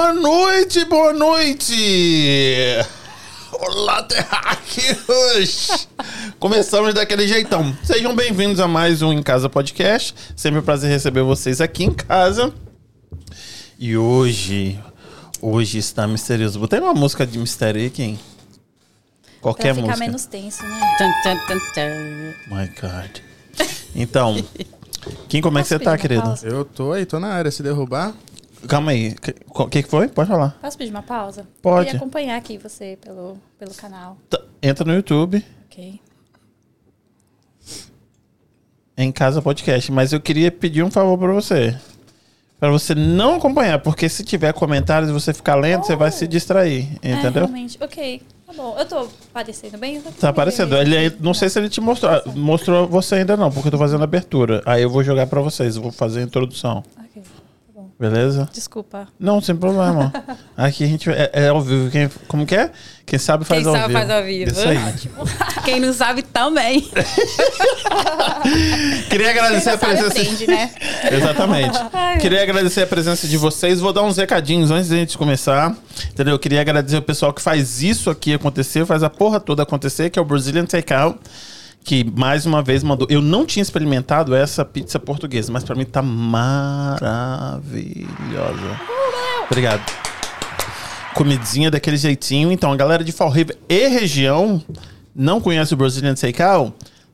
Boa noite, boa noite! Olá, terráqueos! Começamos daquele jeitão. Sejam bem-vindos a mais um Em Casa Podcast. Sempre um prazer receber vocês aqui em casa. E hoje, hoje está misterioso. Botei uma música de mistério aí, quem? Qualquer pra ficar música. menos tenso, né? Tan, tan, tan, tan. My God. Então, Kim, como é que você tá, querido? Eu tô aí, tô na área. Se derrubar, Calma aí. O que, que foi? Pode falar. Posso pedir uma pausa? Pode. Queria acompanhar aqui você pelo, pelo canal. Tá, Entra no YouTube, Ok. em Casa Podcast. Mas eu queria pedir um favor pra você. Pra você não acompanhar, porque se tiver comentários e você ficar lendo, você vai se distrair, É, entendeu? realmente. Ok. Tá bom. Eu tô parecendo bem? Eu tô Tá aparecendo. Ele, aí- não sei se ele te mostrou. Mostrou você ainda não, porque eu tô fazendo abertura. Aí eu vou jogar pra vocês, eu vou fazer a introdução. Beleza? Desculpa. Não, sem problema. Aqui a gente. É, é ao vivo. Quem, como que é? Quem sabe faz Quem ao sabe vivo. faz ao vivo. Isso aí. Quem não sabe também. Queria agradecer a presença. aprende, né? Exatamente. Queria agradecer a presença de vocês. Vou dar uns recadinhos antes da gente começar. Entendeu? Queria agradecer o pessoal que faz isso aqui acontecer, faz a porra toda acontecer, que é o Brazilian Takeout. Que mais uma vez mandou. Eu não tinha experimentado essa pizza portuguesa, mas pra mim tá maravilhosa. Obrigado. Comidinha daquele jeitinho. Então, a galera de Fall River e região não conhece o Brazilian Takeout?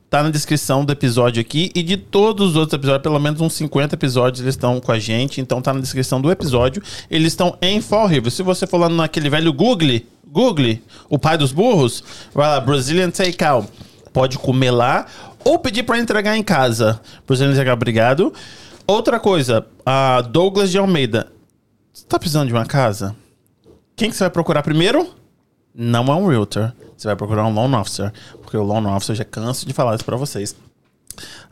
Tá na descrição do episódio aqui e de todos os outros episódios, pelo menos uns 50 episódios eles estão com a gente, então tá na descrição do episódio. Eles estão em Fall River. Se você for lá naquele velho Google, Google, o pai dos burros, vai lá, Brazilian Takeout. Pode comer lá ou pedir para entregar em casa. Brazilian Takeout, obrigado. Outra coisa, a Douglas de Almeida. Você tá precisando de uma casa? Quem que você vai procurar primeiro? Não é um realtor. Você vai procurar um loan officer. Porque o loan officer, já canso de falar isso pra vocês.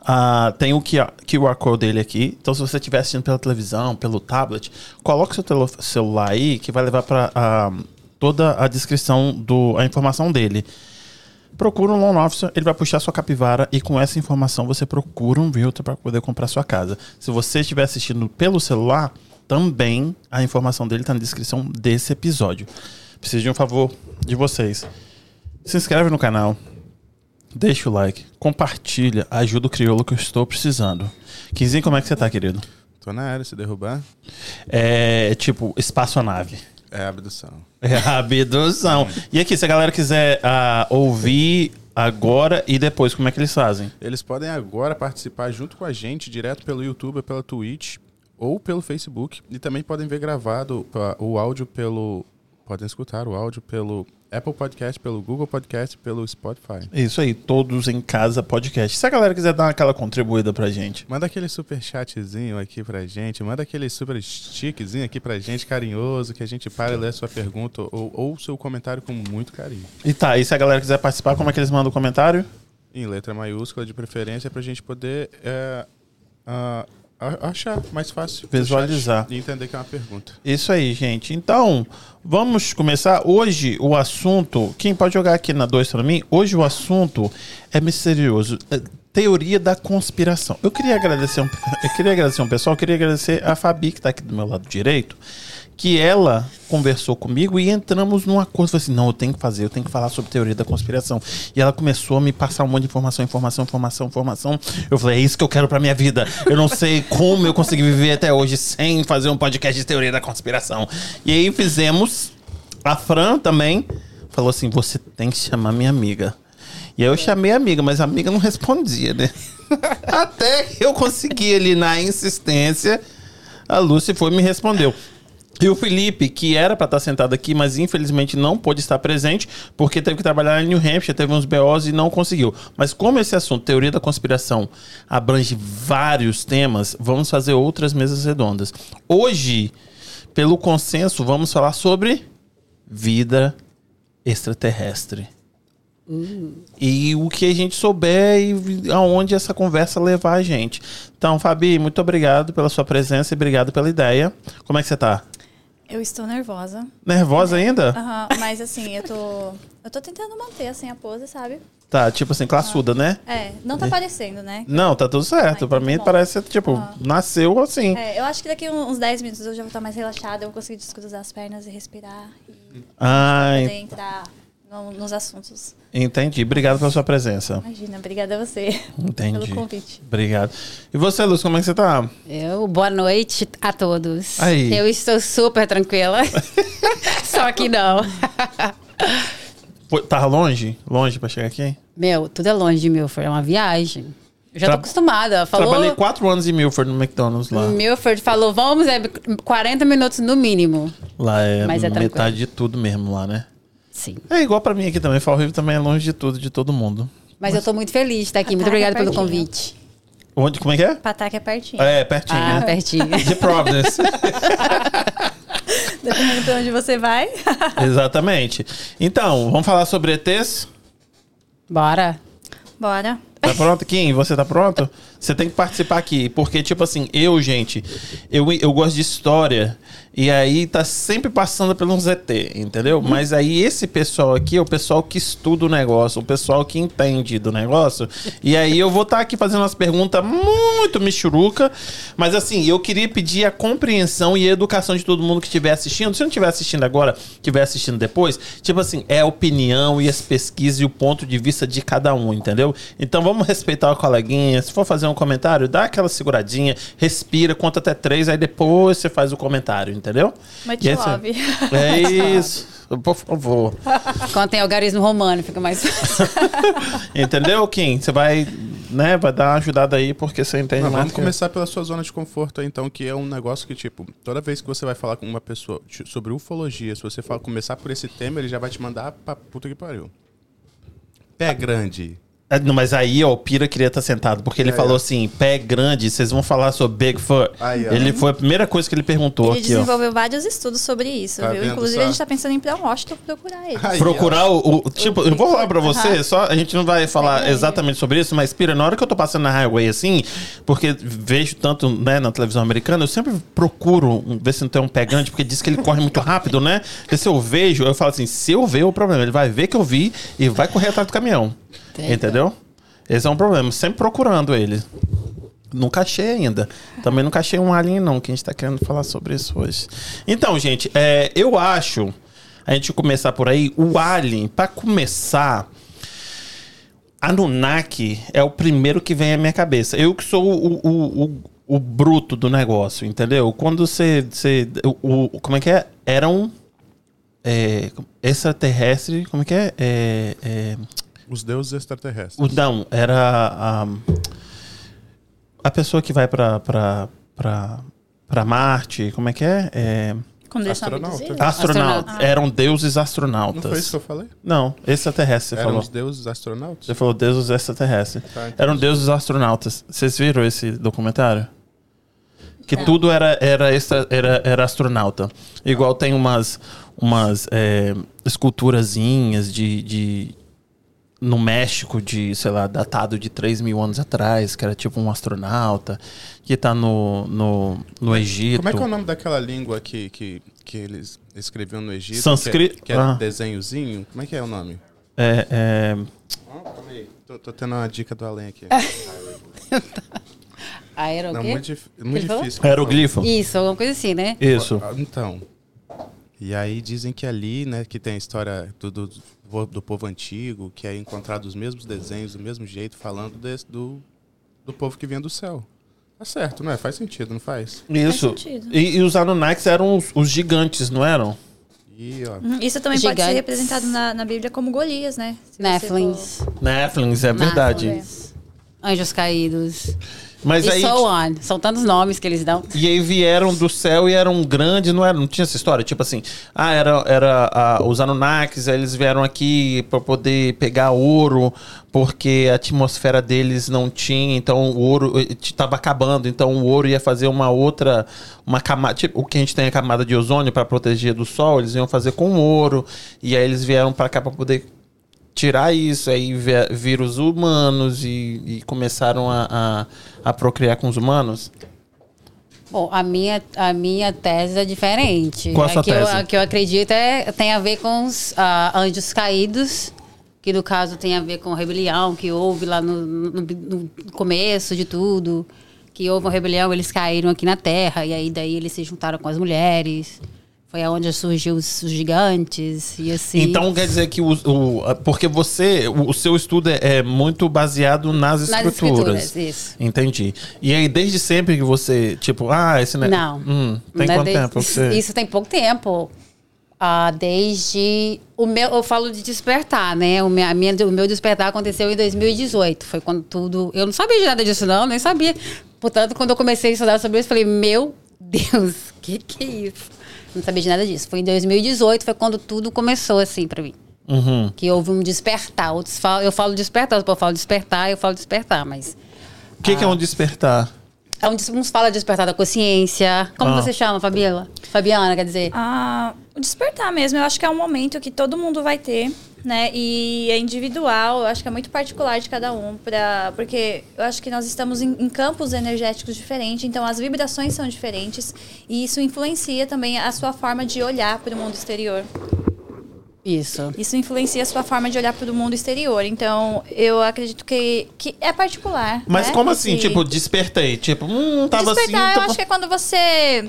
Ah, tem o QR Code dele aqui. Então, se você estiver assistindo pela televisão, pelo tablet, coloque seu celular aí que vai levar para toda a descrição do a informação dele. Procura um loan officer, ele vai puxar sua capivara e com essa informação você procura um realtor para poder comprar sua casa. Se você estiver assistindo pelo celular, também a informação dele está na descrição desse episódio. Preciso de um favor de vocês. Se inscreve no canal, deixa o like, compartilha, ajuda o crioulo que eu estou precisando. Quinzinho, como é que você tá, querido? tô na área. Se derrubar, É tipo espaçonave. é abdução. É a abdução. E aqui, se a galera quiser ah, ouvir agora e depois, como é que eles fazem? Eles podem agora participar junto com a gente, direto pelo YouTube, pela Twitch ou pelo Facebook. E também podem ver gravado pa- o áudio pelo. Podem escutar o áudio pelo Apple Podcast, pelo Google Podcast, pelo Spotify. Isso aí, todos em casa podcast. Se a galera quiser dar aquela contribuída pra gente. Manda aquele super chatzinho aqui pra gente, manda aquele super stickzinho aqui pra gente, carinhoso, que a gente para e lê a sua pergunta ou, ou seu comentário com muito carinho. E tá, e se a galera quiser participar, como é que eles mandam o comentário? Em letra maiúscula, de preferência, pra gente poder é, a- achar mais fácil. Visualizar. E entender que é uma pergunta. Isso aí, gente. Então, vamos começar. Hoje o assunto. Quem pode jogar aqui na 2 pra mim? Hoje o assunto é misterioso. É teoria da conspiração. Eu queria agradecer um, eu queria agradecer um pessoal, eu queria agradecer a Fabi, que tá aqui do meu lado direito, que ela conversou comigo e entramos num acordo. Falei assim: não, eu tenho que fazer, eu tenho que falar sobre teoria da conspiração. E ela começou a me passar um monte de informação, informação, informação, informação. Eu falei: é isso que eu quero pra minha vida. Eu não sei como eu consegui viver até hoje sem fazer um podcast de teoria da conspiração. E aí fizemos. A Fran também falou assim: você tem que chamar minha amiga. E aí eu chamei a amiga, mas a amiga não respondia, né? Até eu consegui ali na insistência, a Lúcia foi e me respondeu. E o Felipe, que era pra estar sentado aqui, mas infelizmente não pôde estar presente, porque teve que trabalhar em New Hampshire, teve uns BOs e não conseguiu. Mas como esse assunto, teoria da conspiração, abrange vários temas, vamos fazer outras mesas redondas. Hoje, pelo consenso, vamos falar sobre vida extraterrestre. E o que a gente souber e aonde essa conversa levar a gente. Então, Fabi, muito obrigado pela sua presença e obrigado pela ideia. Como é que você tá? Eu estou nervosa. Nervosa ainda? Aham, mas assim, eu tô. Eu tô tentando manter assim a pose, sabe? Tá, tipo assim, classuda, né? É, não tá parecendo, né? Não, tá tudo certo. Ah, pra então mim tá bom. parece, tipo, Ah. nasceu assim. É, eu acho que daqui uns 10 minutos eu já vou estar mais relaxada, eu vou conseguir descruzar as pernas e respirar e poder entrar no- nos assuntos. Entendi. Obrigado pela sua presença. Imagina, obrigada a você Entendi. pelo convite. Obrigado. E você, Luz, como é que você tá? Eu, boa noite a todos. Aí. Eu estou super tranquila. Só que não. Tava longe? Longe pra chegar aqui? Meu, tudo é longe de Milford, é uma viagem. Eu já Tra- tô acostumada. Falou, Trabalhei quatro anos em Milford, no McDonald's lá. Milford falou, vamos, é 40 minutos no mínimo. Lá é Mas é tranquilo. metade de tudo mesmo lá, né? Sim. É igual pra mim aqui também. Fall River também é longe de tudo, de todo mundo. Mas eu tô muito feliz de estar aqui. Muito Ataque obrigada pelo pertinho. convite. Onde, como é que é? Pataca é pertinho. É, pertinho, Ah, né? pertinho. De Providence. Dependendo de onde você vai. Exatamente. Então, vamos falar sobre ETs? Bora. Bora. Tá pronto, Kim? Você tá pronto? Você tem que participar aqui, porque, tipo assim, eu, gente, eu, eu gosto de história, e aí tá sempre passando pelo ZT, entendeu? Mas aí esse pessoal aqui é o pessoal que estuda o negócio, o pessoal que entende do negócio, e aí eu vou estar aqui fazendo umas perguntas muito michuruca, mas assim, eu queria pedir a compreensão e a educação de todo mundo que estiver assistindo. Se não estiver assistindo agora, estiver assistindo depois, tipo assim, é a opinião e as pesquisas e o ponto de vista de cada um, entendeu? Então vamos respeitar o coleguinha. Se for fazer um comentário, dá aquela seguradinha, respira, conta até três, aí depois você faz o comentário, entendeu? Much E esse- love. É isso. Por favor. Quando tem algarismo romano, fica mais fácil. Entendeu, Kim? Você vai, né, vai dar uma ajudada aí, porque você entende Mas mais vamos que começar pela sua zona de conforto aí, então, que é um negócio que, tipo, toda vez que você vai falar com uma pessoa sobre ufologia, se você fala, começar por esse tema, ele já vai te mandar pra puta que pariu. Pé grande. É, não, mas aí, ó, o Pira queria estar sentado, porque ele É, falou é. assim: pé grande, vocês vão falar sobre Bigfoot. Aí, ó. ele foi a primeira coisa que ele perguntou Ele aqui, ó. desenvolveu vários estudos sobre isso, Tá viu? vendo Inclusive, só? a gente tá pensando em ir pra Washington procurar ele. Aí, ó. Procurar o, o- Tipo, eu vou falar pra você, só a gente não vai falar É. exatamente sobre isso, mas Pira, na hora que eu tô passando na highway assim, porque vejo tanto né, na televisão americana, eu sempre procuro ver se não tem um pé grande, porque diz que ele corre muito rápido, né? Porque se eu vejo, eu falo assim: se eu ver, é o problema. Ele vai ver que eu vi e vai correr atrás do caminhão. Entendi. Entendeu? Esse é um problema, sempre procurando ele. Nunca achei ainda. Também nunca achei um alien, não, que a gente tá querendo falar sobre isso hoje. Então, gente, é, eu acho, a gente começar por aí, o alien, pra começar, Anunnaki é o primeiro que vem à minha cabeça. Eu que sou o, o, o, o bruto do negócio, entendeu? Quando você. você o, o- como é que é? Eram. É, extraterrestre. Como é que é? é, é Os deuses extraterrestres. o, não, era a, a pessoa que vai pra, pra Marte, como é que é? é Astronauta. astronauta. Astronauta. Eram deuses Não astronautas. foi isso que eu falei? Não, extraterrestre, você Eram falou. os deuses astronautas? Você falou deuses extraterrestres. Tá. Eram deuses astronautas. Vocês viram esse documentário? Que tudo era, era, extra, era, era astronauta. Igual tem umas, umas é, esculturazinhas de, de. No México, de, sei lá, datado de 3 mil anos atrás, que era tipo um astronauta, que tá no, no, no Egito. Como é que é o nome daquela língua que, que, que eles escreviam no Egito? Sânscrito. Que, é- que era Ah. desenhozinho? Como é que é o nome? É, é, Tô, tô tendo uma dica do além aqui. Aero o Não, muito, dif- muito difícil. Aeroglifo. Isso, alguma coisa assim, né? Isso. Ah, Então. E aí dizem que ali, né, que tem a história do, do, do povo antigo, que é encontrado os mesmos desenhos, do mesmo jeito, falando desse, do, do povo que vinha do céu. Tá certo, não é? Faz sentido, não faz? Isso. sentido. E, e os Anunnakis eram os, os gigantes, não eram? E, Uhum, Isso também pode ser Gigantes. representado na, na Bíblia como Golias, né? Nephlins. Nephlins, é verdade. Anjos caídos. Mas e aí. so on. São tantos nomes que eles dão. E aí vieram do céu e eram grandes, não era? Não tinha essa história? Tipo assim, ah, era, era ah, os Anunnakis, aí eles vieram aqui para poder pegar ouro, porque a atmosfera deles não tinha, então o ouro estava acabando, então o ouro ia fazer uma outra, uma camada, tipo, o que a gente tem a camada de ozônio para proteger do sol, eles iam fazer com ouro, e aí eles vieram para cá para poder tirar isso, aí vi- viram os humanos e, e começaram a, a, a procriar com os humanos. Bom, a minha, a minha tese é diferente. Qual a sua que Eu, tese? a que eu acredito é, tem a ver com os ah, anjos caídos, que no caso tem a ver com a rebelião que houve lá no, no- no começo de tudo. Que houve uma rebelião, eles caíram aqui na Terra, e aí daí eles se juntaram com as mulheres. Foi aonde surgiu os, gigantes, e assim... Então quer dizer que o, o- porque você, o, o seu estudo é, é muito baseado nas Nas escrituras. escrituras, isso. Entendi. E aí desde sempre que você, tipo, ah, esse ne- Não. Hum, tem Não é quanto de- tempo? que Você... Isso tem pouco tempo. Ah, desde. O meu, eu falo de despertar, né? O meu, a minha, o meu despertar aconteceu em 2018. Foi quando tudo. Eu não sabia de nada disso, não, nem sabia. Portanto, quando eu comecei a estudar sobre isso, eu falei, meu Deus, que que é isso? Não sabia de nada disso. Foi em 2018, foi quando tudo começou, assim, pra mim. Uhum. Que houve um despertar. Outros falam, eu falo despertar, outros falam despertar, eu falo despertar, mas. O que, que é um despertar? É des- Uns falam despertar da consciência. Como Ah. você chama, Fabiola? Fabiana, quer dizer? Ah, o despertar mesmo, eu acho que é um momento que todo mundo vai ter, né? E é individual, eu acho que é muito particular de cada um, pra, porque eu acho que nós estamos em, em campos energéticos diferentes, então as vibrações são diferentes e isso influencia também a sua forma de olhar para o mundo exterior. Isso. Isso influencia a sua forma de olhar para o mundo exterior. Então, eu acredito que, que é particular. Mas né? como assim? Esse- Tipo, despertei. Tipo, hum, tava Despertar, assim. eu tô- acho que é quando você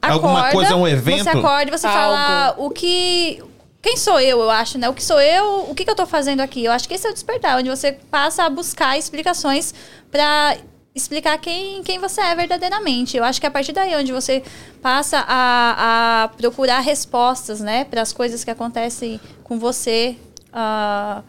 acorda. Alguma coisa, um evento? Você acorda e você Algo. fala o que. Quem sou eu, eu acho, né? O que sou eu, o que, que eu tô fazendo aqui? Eu acho que esse é o despertar, onde você passa a buscar explicações pra explicar quem, quem você é verdadeiramente. Eu acho que a partir daí onde você passa a, a procurar respostas, né, para as coisas que acontecem com você. ah,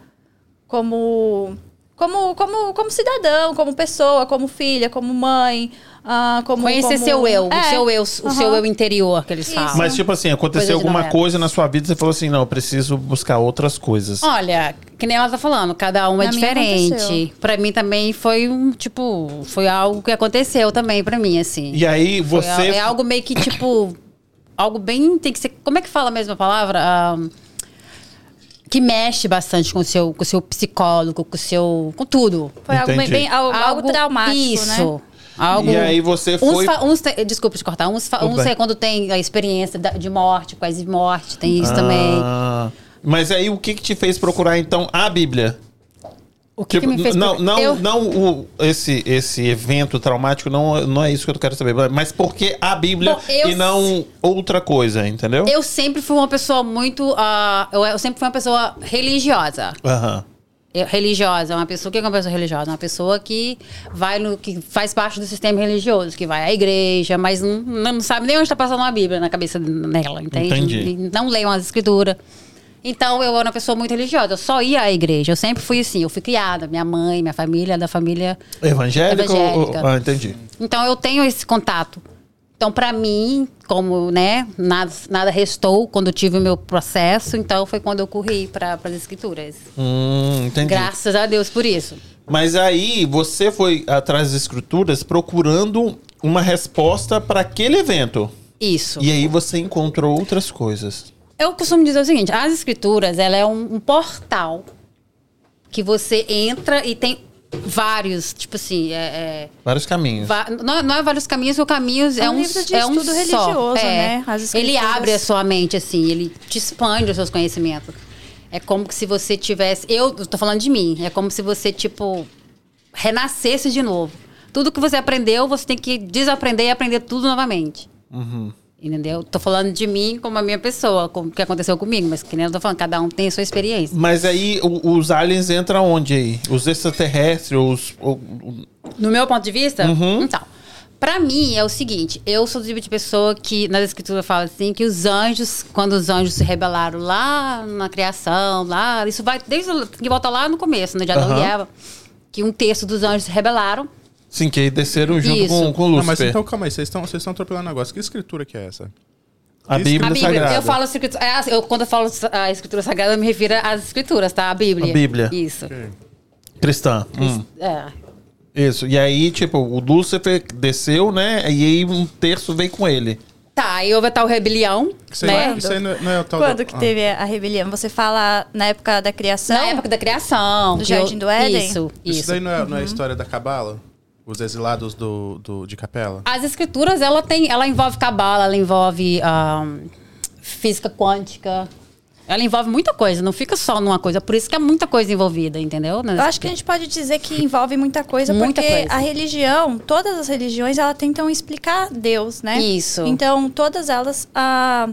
como como como como cidadão, como pessoa, como filha, como mãe, ah, como Conhecer como- seu eu, o É, seu eu, o seu eu interior que eles Isso. falam. Mas, tipo assim, aconteceu Coisa alguma coisa na sua vida e você falou assim: não, eu preciso buscar outras coisas. Olha, que nem ela tá falando, cada um é Na minha diferente. Pra mim também foi um, tipo, foi algo que aconteceu também pra mim, assim. E aí Foi você. al- é algo meio que, tipo, algo bem, tem que ser, como é que fala a mesma palavra? Ah, que mexe bastante com o seu, com o seu psicólogo, com o seu, com tudo. Foi algo bem, algo, algo traumático, Isso. né? Algo, E aí você uns foi- fa- Uns, te- desculpa te cortar. Uns, fa- uns é quando tem a experiência de morte, quase morte, tem isso também. Ah, Mas aí o que que te fez procurar então a Bíblia? O que, que me fez... não, não, eu, não o, esse, esse evento traumático não, não é isso que eu quero saber, mas por que a Bíblia Bom, eu- e não outra coisa, entendeu? eu sempre fui uma pessoa muito... ah, eu, eu sempre fui uma pessoa religiosa. Aham. Eu- religiosa, uma pessoa o que é uma pessoa religiosa, uma pessoa que vai no que faz parte do sistema religioso, que vai à igreja, mas não, não sabe nem onde está passando a Bíblia na cabeça dela, entende? Entendi. Não leiam as escrituras. Então eu era uma pessoa muito religiosa, eu só ia à igreja, eu sempre fui assim, eu fui criada, minha mãe, minha família, da família Evangélica? ou- Evangélica. Ah, entendi. então eu tenho esse contato. Então, para mim, como né, nada, nada restou quando eu tive o meu processo, então foi quando eu corri para as escrituras. Hum, entendi. Graças a Deus por isso. Mas aí você foi atrás das escrituras procurando uma resposta para aquele evento. Isso. E aí você encontrou outras coisas. Eu costumo dizer o seguinte: as escrituras, ela é um, um portal que você entra e tem vários, tipo assim, é, é, Vários caminhos. va- não, não é vários caminhos, o caminhos é, É um livro de é um estudo só. religioso, É. né? As Ele abre a sua mente assim, ele te expande os seus conhecimentos. É como se você tivesse, eu tô falando de mim, é como se você tipo renascesse de novo. Tudo que você aprendeu, você tem que desaprender e aprender tudo novamente. Entendeu? Tô falando de mim como a minha pessoa, como o que aconteceu comigo, mas que nem eu tô falando, cada um tem a sua experiência. Mas aí o- os aliens entram onde aí? Os extraterrestres, os. o- o- No meu ponto de vista, Uhum. então, pra mim é o seguinte, eu sou do tipo de pessoa que nas escrituras fala assim que os anjos, quando os anjos se rebelaram lá na criação, lá, isso vai desde o- que volta lá no começo, né, de Adão Aham. e Eva, que um terço dos anjos se rebelaram. Sim, que aí desceram junto Isso. com, com Não, mas Lúcifer. então calma aí, vocês estão vocês estão atropelando um negócio. Que escritura que é essa? a Bíblia, a Bíblia, Sagrada. eu falo escritura, é, eu, quando eu falo a escritura sagrada, eu me refiro às escrituras, tá? A Bíblia. A Bíblia. Isso. Cristã. Hum. É. Isso. E aí, tipo, o Lúcifer desceu, né? E aí um terço veio com ele. Tá, aí houve a tal rebelião, Isso aí, né? isso aí não é, não é o tal Quando da- que Ah. teve a rebelião? Você fala na época da criação? Na época da criação. Do que eu- Jardim do Éden? Isso, Isso, isso. daí não é, não é a história da Cabala? Os exilados do, do, de capela? As escrituras, ela tem, ela envolve cabala, ela envolve ahn, física quântica. Ela envolve muita coisa, não fica só numa coisa. Por isso que é muita coisa envolvida, entendeu? Eu acho que a gente pode dizer que envolve muita coisa, Muita porque coisa. a religião, todas as religiões, elas tentam explicar Deus, né? Isso. Então, todas elas ah,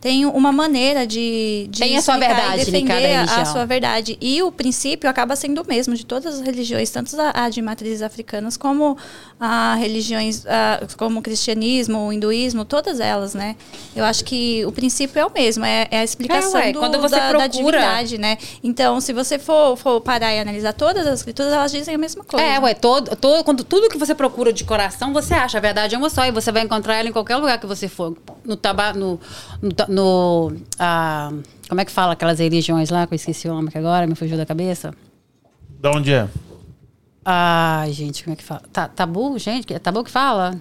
têm uma maneira de, de Tem a sua verdade em defender cada a- a religião. sua verdade. E o princípio acaba sendo o mesmo de todas as religiões, tanto a, a de matrizes africanas como a religiões, ah, como o cristianismo, o hinduísmo, todas elas, né? Eu acho que o princípio é o mesmo, é, é a explicação É, ué, do, quando você da, da procura- divindade, né? Então, se você for, for parar e analisar todas as escrituras, elas dizem a mesma coisa. É, ué, todo, todo, quando, tudo que você procura de coração, você acha. A verdade é uma só e você vai encontrar ela em qualquer lugar que você for. No taba, no, no, no ah, como é que fala aquelas religiões lá que eu esqueci o nome que agora me fugiu da cabeça? Da onde é? Ai, gente, como é que fala? Ta- tabu, gente? É tabu que fala?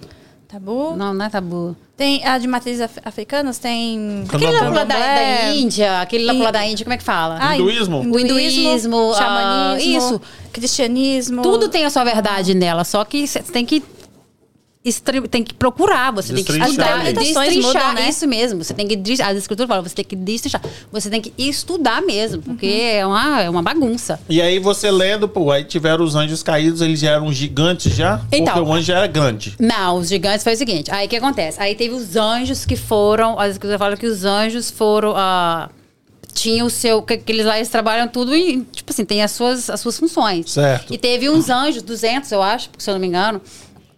Tabu. Não, não é tabu. Tem a de matrizes af- africanas, tem. Aquele lá da, da Candomblé. Índia, aquele lá lado da Índia, como é que fala? Ah, Hinduísmo? O hinduísmo, ah, xamanismo, isso. cristianismo. Tudo tem a sua verdade nela, só que você tem que tem que procurar, você tem que Destrinchar estudar, ali. As interpretações destrinchar, mudam, né? isso mesmo. Você tem que destrinchar, as escrituras falam, você tem que destrinchar, você tem que estudar mesmo, porque é, uma, é uma bagunça. E aí você lendo, pô, aí tiveram os anjos caídos, eles já eram gigantes já? Então. Porque o anjo já era grande. Não, os gigantes foi o seguinte. Aí o que acontece? Aí teve os anjos que foram. As escrituras falam que os anjos foram. ah, tinham o seu. Que, que eles lá eles trabalham tudo e, tipo assim, tem as suas, as suas funções. Certo. E teve uns anjos, 200, eu acho, se eu não me engano,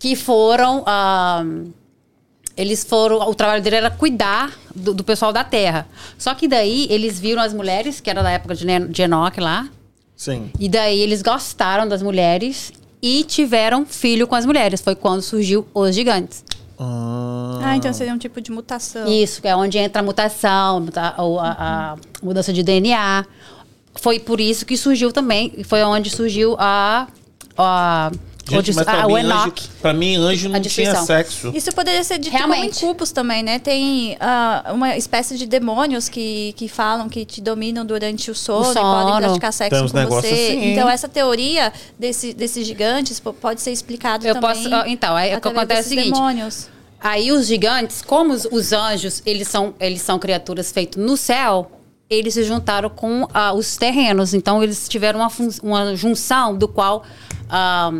que foram. ah, eles foram. O trabalho dele era cuidar do, do pessoal da terra. Só que daí eles viram as mulheres, que era da época de, de Enoque lá, Sim. e daí eles gostaram das mulheres e tiveram filho com as mulheres. Foi quando surgiu os gigantes. Ah, Ah, então seria um tipo de mutação. Isso, que é onde entra a mutação, ou a, a mudança de DNA. Foi por isso que surgiu também, foi onde surgiu a. a Gente, mas pra, a, mim, o anjo, Enoch. pra mim, anjo não A tinha sexo. Isso poderia ser dito Realmente. como em culpos também, né? Tem ah, uma espécie de demônios que, que falam que te dominam durante o sono, O e podem sono. praticar sexo Tem com você. assim. Então, essa teoria desse, desses gigantes po- pode ser explicado Eu também. posso- ah, então, aí o que acontece é o seguinte. demônios. Aí os gigantes, como os, os anjos, eles são, eles são criaturas feitas no céu, eles se juntaram com ah, os terrenos. Então eles tiveram uma, uma junção do qual ah,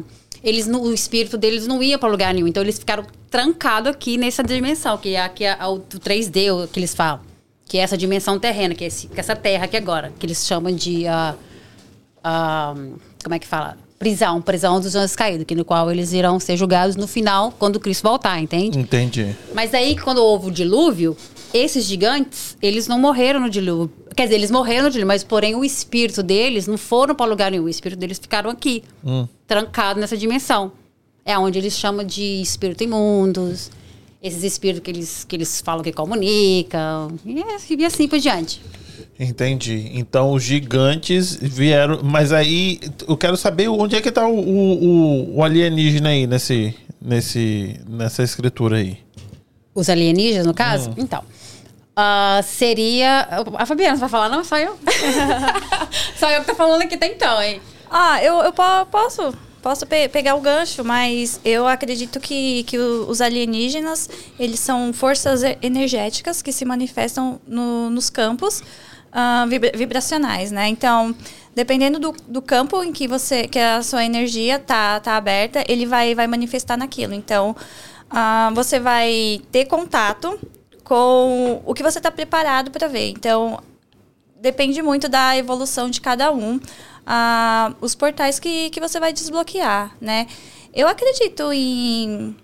eles, não- o espírito deles não ia para lugar nenhum. Então eles ficaram trancados aqui nessa dimensão, que é aqui a, o 3D o que eles falam. Que é essa dimensão terrena, que é esse- que é essa terra aqui agora, que eles chamam de. ah, ah, como é que fala? Prisão, prisão dos anjos caídos, que no qual eles irão ser julgados no final, quando Cristo voltar, entende? Entendi. Mas aí, quando houve o dilúvio, esses gigantes, eles não morreram no dilúvio. Quer dizer, eles morreram no dilúvio, mas porém o espírito deles não foram para lugar nenhum. O espírito deles ficaram aqui, trancados nessa dimensão. É onde eles chamam de espírito imundos, esses espíritos que eles, que eles falam que comunicam, e assim, e assim por diante. Entendi. Então os gigantes vieram. Mas aí eu quero saber onde é que tá o, o, o- o alienígena aí nesse, nesse, nessa escritura aí. Os alienígenas, no caso? Hum. Então. Ah, seria. A Fabiana, você vai falar? Não, só eu. só eu que tô falando aqui até então, hein? Ah, eu, eu po- posso, posso pe- pegar o gancho, mas eu acredito que, que os alienígenas, eles são forças energéticas que se manifestam no- nos campos ah, vibra- vibracionais, né? Então, dependendo do, do campo em que você, que a sua energia tá, tá aberta, ele vai, vai manifestar naquilo. Então, ah, você vai ter contato com o que você está preparado para ver. Então, depende muito da evolução de cada um, os portais que, que você vai desbloquear, né? Eu acredito em,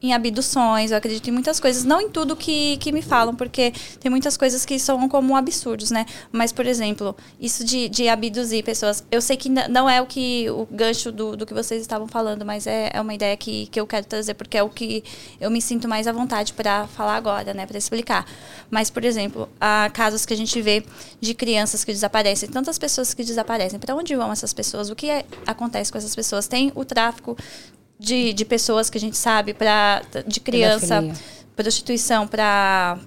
em abduções, eu acredito em muitas coisas, não em tudo que, que me falam, porque tem muitas coisas que são como absurdos, né? Mas, por exemplo, isso de, de abduzir pessoas, eu sei que não é o que o gancho do, do que vocês estavam falando, mas é, é uma ideia que, que eu quero trazer, porque é o que eu me sinto mais à vontade para falar agora, né? Para explicar. Mas, por exemplo, há casos que a gente vê de crianças que desaparecem, tantas pessoas que desaparecem. Para onde vão essas pessoas? O que é- acontece com essas pessoas? Tem o tráfico de, de pessoas que a gente sabe pra, de criança, Pedofilia. prostituição para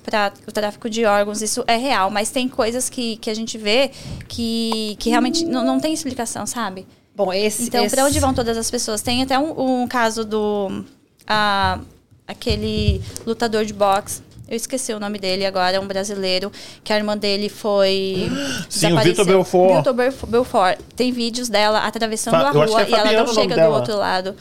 o tráfico de órgãos, isso é real, mas tem coisas que, que a gente vê que, que realmente não, não tem explicação, sabe? Bom, esse. Então, esse... pra onde vão todas as pessoas? Tem até um, um caso do. ah, aquele lutador de boxe. Eu esqueci o nome dele agora, é um brasileiro, que a irmã dele foi. Sim, o. Vitor Belfort. Vitor Belf- Belfort. Tem vídeos dela atravessando Fa- a acho rua é e ela não chega dela. do outro lado.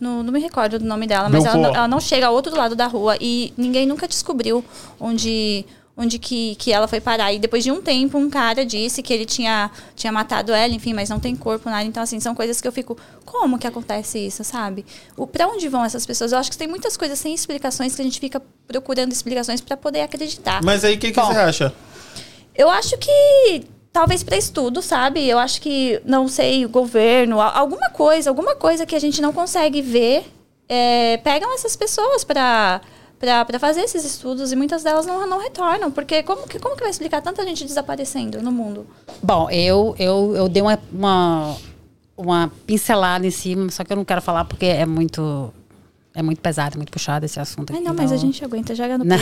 Não, não me recordo do nome dela, mas ela não, ela não chega ao outro lado da rua e ninguém nunca descobriu onde, onde que, que ela foi parar. E depois de um tempo, um cara disse que ele tinha, tinha matado ela, enfim, mas não tem corpo, nada. Então, assim, são coisas que eu fico, como que acontece isso, sabe? O, pra onde vão essas pessoas? Eu acho que tem muitas coisas sem explicações que a gente fica procurando explicações pra poder acreditar. Mas aí, o que, que Bom. você acha? Eu acho que talvez para estudo, sabe? Eu acho que não sei, o governo, alguma coisa, alguma coisa que a gente não consegue ver, é, pegam essas pessoas para para fazer esses estudos e muitas delas não, não retornam, porque como que, como que vai explicar tanta gente desaparecendo no mundo? Bom, eu, eu, eu dei uma, uma, uma pincelada em cima, só que eu não quero falar porque é muito. É muito pesado, é muito puxado esse assunto Ai, aqui. não, mas a então- gente aguenta, joga no Não.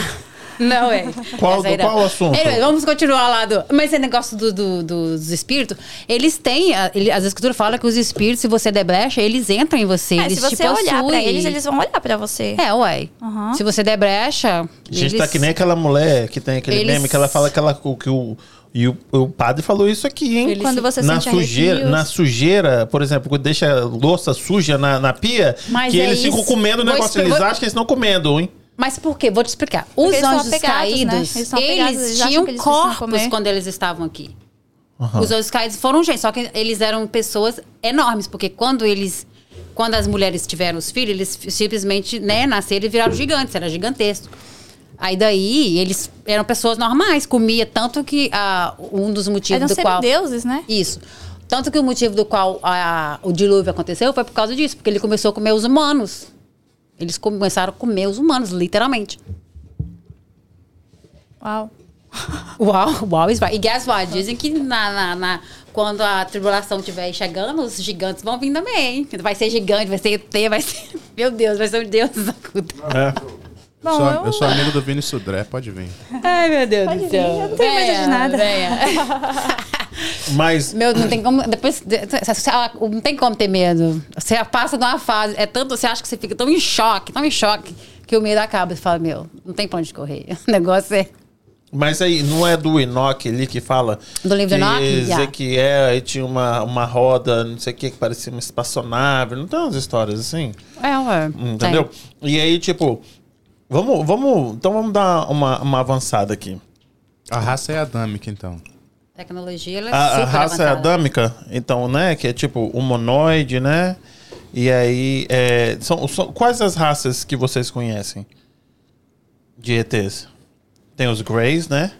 Não é. Qual do- qual o assunto? Anyway, vamos continuar lá do. Mas esse negócio do, do- dos espíritos, eles têm. a- ele- as escrituras falam que os espíritos, se você der brecha, eles entram em você. É, eles se te você olhar para possuem. eles, eles vão olhar para você. É, ué. Aham. Se você der brecha. A gente eles... tá que nem aquela mulher que tem aquele Eles- meme que ela fala que, ela, que o. E o, o padre falou isso aqui, hein? Quando você na sente sujeira, arrepios. na sujeira, por exemplo, quando deixa louça suja na, na pia, Mas que é eles ficam isso. comendo o negócio. Eles acham que eles estão comendo, hein? Mas por quê? Vou te explicar. Os eles são anjos apegados, né? caídos, Eles eles, apegados, eles tinham que eles corpos quando eles estavam aqui. Os anjos caídos foram gente, só que eles eram pessoas enormes, porque quando eles. Quando as mulheres tiveram os filhos, eles simplesmente né, nasceram e viraram gigantes, era gigantesco. Aí daí, eles eram pessoas normais, comia tanto que ah, um dos motivos Eram do qual. semideuses, né? Isso. Tanto que o motivo do qual a- o dilúvio aconteceu foi por causa disso, porque ele começou a comer os humanos. Eles começaram a comer os humanos, literalmente. Uau. Uau, uau. E guess what? Dizem que na, na- na- quando a tribulação estiver chegando, os gigantes vão vir também. Vai ser gigante, vai ser ET, vai ser. Meu Deus, vai ser um Deus. É. Bom, sou, eu- eu sou amigo do Vini Sudré, pode vir. Ai, meu Deus Pode do vir, céu. eu não tenho medo de nada. venha. Mas Meu, não tem como. Depois. Não tem como ter medo. Você passa de uma fase. É tanto. Você acha que você fica tão em choque, tão em choque, que o medo acaba. Você fala, meu, não tem pra onde correr. O negócio é. Mas aí, não é do Enoch ali que fala. Do livro do que Enoch? Yeah. Ezequiel, aí tinha uma, uma roda, não sei o que, que parecia uma espaçonave. Não tem umas histórias assim? É, ué. Entendeu? E aí, tipo, vamos, vamos. Então vamos dar uma, uma avançada aqui. A raça é adâmica, então. Tecnologia, ela é A, a raça é adâmica, então, né? Que é tipo humanoide, né? E aí, é, são, são- quais as raças que vocês conhecem de ETs? Tem os Greys, né?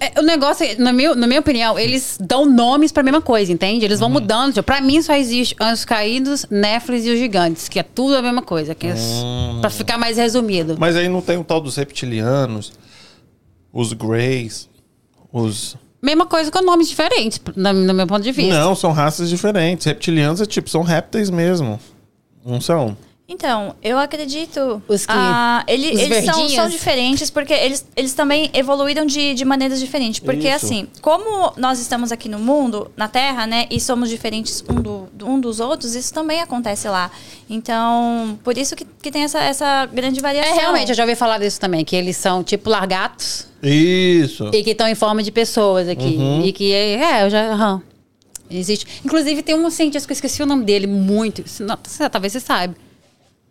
É, o negócio, é, na, meu, na minha opinião, eles dão nomes pra mesma coisa, entende? Eles vão Uhum. mudando. Tipo, pra mim só existe Anjos Caídos, Néflis e os Gigantes, que é tudo a mesma coisa. Que é, Hum. Pra ficar mais resumido. Mas aí não tem o tal dos reptilianos, os Greys, os. Mesma coisa com nomes diferentes, na- no meu ponto de vista. Não, são raças diferentes. Reptilianos é tipo, são répteis mesmo. Não são? Então, eu acredito. Os que- ah, ele- os eles são, são diferentes porque eles, eles também evoluíram de, de maneiras diferentes. Porque, Isso. assim, como nós estamos aqui no mundo, na Terra, né, e somos diferentes um, do, um dos outros, isso também acontece lá. Então, por isso que, que tem essa, essa grande É, variação. realmente, eu já ouvi falar disso também, que eles são tipo largatos Isso. e que estão em forma de pessoas aqui. Uhum. E que, é, eu já. aham. Existe. Inclusive, tem um cientista que eu esqueci o nome dele muito. Não, talvez você saiba.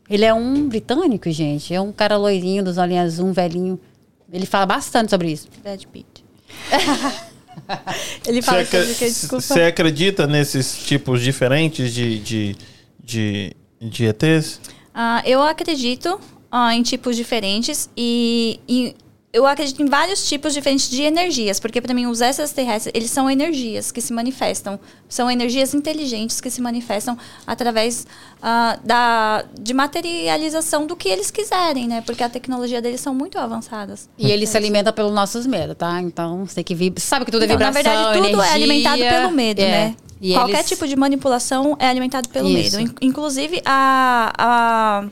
Ele é um britânico, gente. É um cara loirinho, dos olhinhos azul, um velhinho. Ele fala bastante sobre isso. Brad Pitt. Ele fala Você sobre que, desculpa. Você acredita nesses tipos diferentes de, de, de, de ETs? Ah, eu acredito ah, em tipos diferentes e, e eu acredito em vários tipos diferentes de energias, porque para mim os extraterrestres, eles são energias que se manifestam, são energias inteligentes que se manifestam através ah, da, de materialização do que eles quiserem, né? Porque a tecnologia deles são muito avançadas. E ele se alimenta pelos nossos medos, tá? Então, você tem que vibrar. Sabe que tudo é Então, na vibração, verdade, tudo é energia. alimentado pelo medo, É. né? E Qualquer eles- tipo de manipulação é alimentado pelo Isso. medo. In- Inclusive, a, a,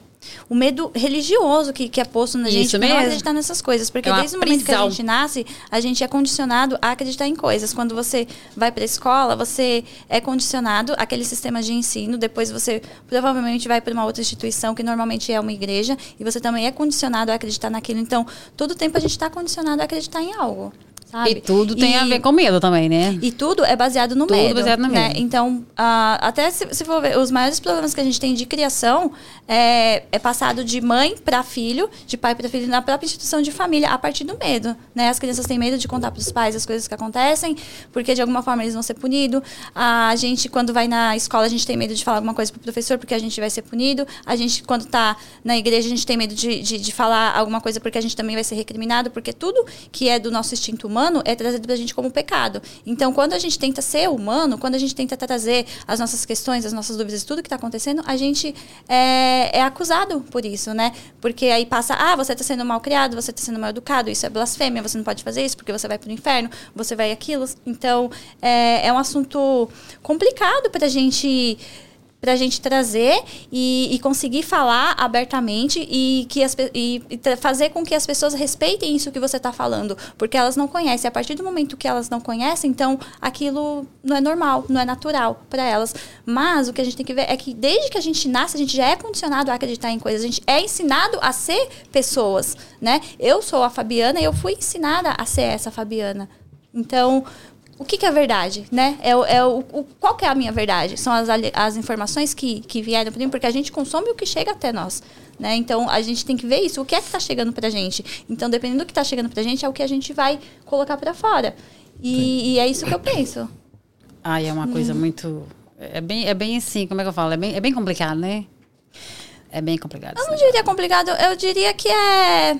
o medo religioso que, que é posto na gente Isso não acreditar nessas coisas. Porque É desde o momento que a prisão. gente nasce, a gente é condicionado a acreditar em coisas. Quando você vai para a escola, você é condicionado àquele sistema de ensino. Depois você provavelmente vai para uma outra instituição, que normalmente é uma igreja, e você também é condicionado a acreditar naquilo. Então, todo tempo a gente está condicionado a acreditar em algo. Sabe? E tudo tem a E- ver com medo também, né? e tudo é baseado no Tudo medo. baseado no né? medo. Então, ah, até se, se for ver, os maiores problemas que a gente tem de criação é, é passado de mãe para filho, de pai para filho, na própria instituição de família, a partir do medo. Né? As crianças têm medo de contar para os pais as coisas que acontecem, porque de alguma forma eles vão ser punidos. A gente, quando vai na escola, a gente tem medo de falar alguma coisa para o professor, porque a gente vai ser punido. A gente, quando está na igreja, a gente tem medo de, de, de falar alguma coisa, porque a gente também vai ser recriminado, porque tudo que é do nosso instinto humano é trazido pra gente como pecado. Então, quando a gente tenta ser humano, quando a gente tenta trazer as nossas questões, as nossas dúvidas, tudo que está acontecendo, a gente é, é acusado por isso, né? Porque aí passa, ah, você está sendo mal criado, você está sendo mal educado, isso é blasfêmia, você não pode fazer isso porque você vai pro inferno, você vai aquilo. Então, é, é um assunto complicado pra gente pra gente trazer e, e conseguir falar abertamente e, que as, e, e fazer com que as pessoas respeitem isso que você está falando, porque elas não conhecem. A partir do momento que elas não conhecem, então aquilo não é normal, não é natural para elas. Mas o que a gente tem que ver é que desde que a gente nasce, a gente já é condicionado a acreditar em coisas, a gente é ensinado a ser pessoas, né? Eu sou a Fabiana e eu fui ensinada a ser essa Fabiana. Então, o que, que é verdade, né? É, é o, o- qual que é a minha verdade? São as, as informações que, que vieram para mim, porque a gente consome o que chega até nós. Né? Então, a gente tem que ver isso. O que é que está chegando para a gente? Então, dependendo do que está chegando para a gente, é o que a gente vai colocar para fora. E, e é isso que eu penso. Ai, é uma Hum. coisa muito. É bem, é bem assim, como é que eu falo? É bem, é bem complicado, né? É bem complicado. Eu não diria complicado, eu diria que é.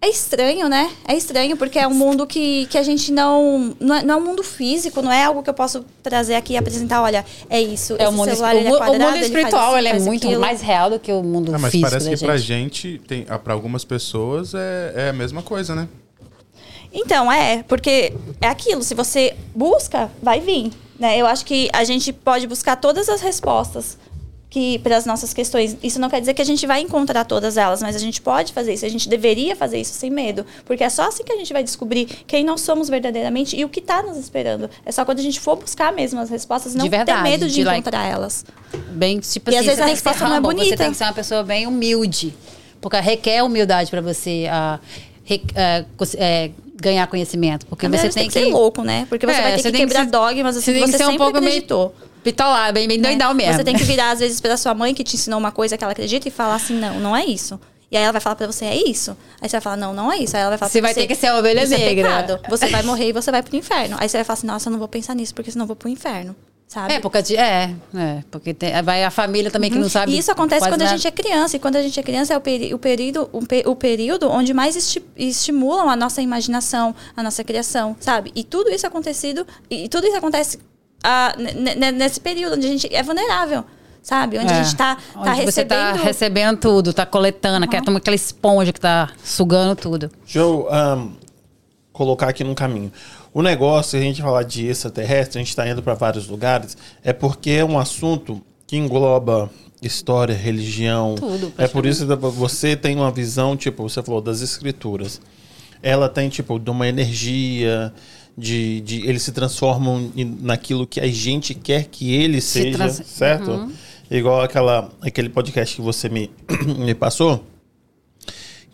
É estranho, né? É estranho, porque é um mundo que, que a gente não. Não é, não é um mundo físico, não é algo que eu posso trazer aqui e apresentar, olha, é isso. É o mundo, celular, o, ele é mu- o quadrado, mundo ele faz espiritual isso, ele é muito aquilo. mais real do que o mundo Ah, mas físico parece da que gente. pra gente, tem, ah, pra algumas pessoas, é, é a mesma coisa, né? Então, é, porque é aquilo, se você busca, vai vir. Né? Eu acho que a gente pode buscar todas as respostas que para as nossas questões. Isso não quer dizer que a gente vai encontrar todas elas, mas a gente pode fazer isso, a gente deveria fazer isso sem medo, porque é só assim que a gente vai descobrir quem nós somos verdadeiramente e o que está nos esperando. É só quando a gente for buscar mesmo as respostas, não verdade, ter medo de, de, like, encontrar elas. Bem, tipo E assim, às vezes você a tem que resposta não é humble, Você bonita. tem que ser uma pessoa bem humilde. Porque requer humildade pra você ah, re- ah, cons- é, ganhar conhecimento. Porque você verdade, tem que ser louco, né? Porque você É, vai ter você que tem que quebrar ser- dogmas assim, você que tem que você ser um pouco meio Pitolar, bem, bem né? doidão mesmo. Você tem que virar, às vezes, pela sua mãe que te ensinou uma coisa que ela acredita e falar assim, não, não é isso. E aí ela vai falar pra você, é isso. Aí você vai falar, não, não é isso. Aí ela vai falar Você vai você, ter que ser a ovelha "Isso é negra." pecado. Você vai morrer e você vai pro inferno. Aí você vai falar assim, nossa, eu não vou pensar nisso, porque senão eu vou pro inferno. Sabe? É, porque, de- é, é, porque tem- vai a família também que não sabe. Uhum. E isso acontece quando a nada. gente é criança. E quando a gente é criança é o, peri o, período, o, pe- o período onde mais esti- estimulam a nossa imaginação, a nossa criação, sabe? E tudo isso acontecido, e tudo isso acontece n- nesse período onde a gente é vulnerável, sabe? Onde a É, gente tá, tá onde você recebendo. tá recebendo tudo, tá coletando, aquela, toma aquela esponja que tá sugando tudo. Deixa eu ahn, colocar aqui num caminho. O negócio, se a gente falar de extraterrestre, a gente está indo para vários lugares, é porque é um assunto que engloba história, religião. Tudo, É por isso que você tem uma visão, tipo, você falou das escrituras. Ela tem, tipo, de uma energia, de, de eles se transformam naquilo que a gente quer que ele Se seja, trans- certo? Igual aquela, aquele podcast que você me, me passou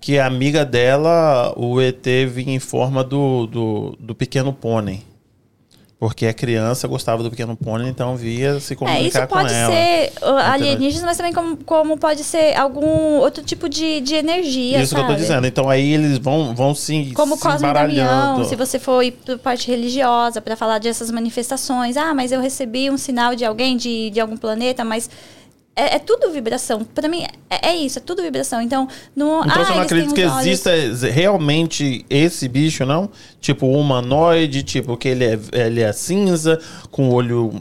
que a amiga dela, o ET vinha em forma do, do, do pequeno pônei. Porque a criança gostava do pequeno pônei, então via se É, comunicar isso com pode ela. ser uh, alienígenas, mas também como, como pode ser algum outro tipo de, de energia, Isso que eu tô sabe? dizendo. Então aí eles vão, vão se, Como se Cosme Damião, se você for ir pra parte religiosa para falar dessas manifestações. Ah, mas eu recebi um sinal de alguém, de, de algum planeta, mas é, é tudo vibração. Para mim, é, é isso, é tudo vibração. Então, não, Então ah, você não acredita que olhos- exista realmente esse bicho, não? Tipo, humanoide, tipo, que ele é, ele é cinza, com o olho.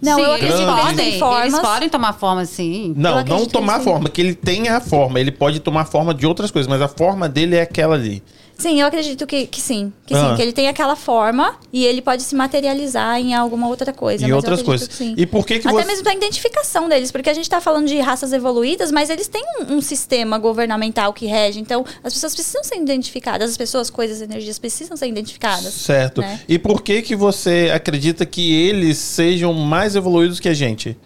Não, sim, eu eles acredito que eles podem, formas. eles podem tomar forma assim. Não, não que tomar têm. forma, que ele tem a forma. Ele pode tomar forma de outras coisas, mas a forma dele é aquela ali. Sim, eu acredito que, que sim. Que Ah. sim, que ele tem aquela forma e ele pode se materializar em alguma outra coisa. E eu outras coisas. E por que que Até você- mesmo pra identificação deles, porque a gente tá falando de raças evoluídas, mas eles têm um, um sistema governamental que rege. Então, as pessoas precisam ser identificadas. As pessoas, coisas, energias precisam ser identificadas. Certo. né? E por que que você acredita que eles sejam mais evoluídos que a gente?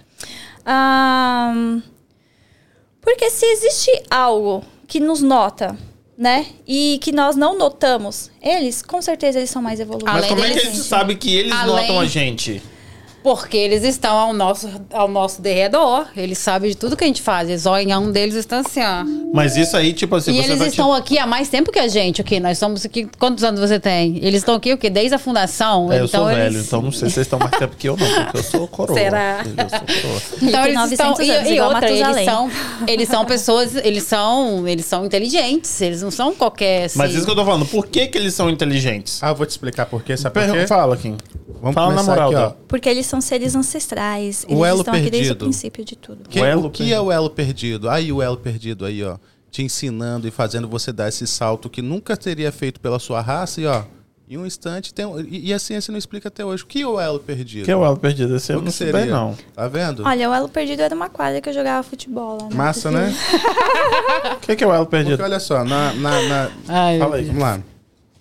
Porque se existe algo que nos nota, né? E que nós não notamos, eles, com certeza, eles são mais evoluídos. Mas como é que a gente gente. sabe que eles Além- notam a gente? Porque eles estão ao nosso, ao nosso derredor. Eles sabem de tudo que a gente faz. Eles olham, um deles está assim, ó. Mas isso aí, tipo assim, e você eles vai... estão aqui há mais tempo que a gente, aqui. Nós somos aqui. Quantos anos você tem? Eles estão aqui o quê? Desde a fundação. É, eu então sou eles... velho, então não sei se vocês estão mais tempo que eu não, porque eu sou coroa. Será? Eu sou coroa. Então Ele eles estão 900 e, e outra, eles são eles são pessoas, eles são eles são inteligentes, eles não são qualquer assim. Mas isso que eu tô falando, por que que eles são inteligentes? Ah, eu vou te explicar por quê. Sabe por quê? Fala, Kim. Vamos Fala na moral, aqui, ó. Porque eles são seres ancestrais. Eles O elo estão aqui desde o perdido. princípio de tudo. Que- O elo o que é o elo perdido? Aí o elo perdido aí, ó. Te ensinando e fazendo você dar esse salto que nunca teria feito pela sua raça e, ó, em um instante tem. um- E, e a ciência não explica até hoje. O que é o elo perdido? que é o elo perdido? Esse eu O não sei seria? bem, não. Tá vendo? Olha, o elo perdido era uma quadra que eu jogava futebol lá. né? Massa, né? O que que é o elo perdido? Porque olha só, na. na, na- Ai, Fala aí. vamos lá.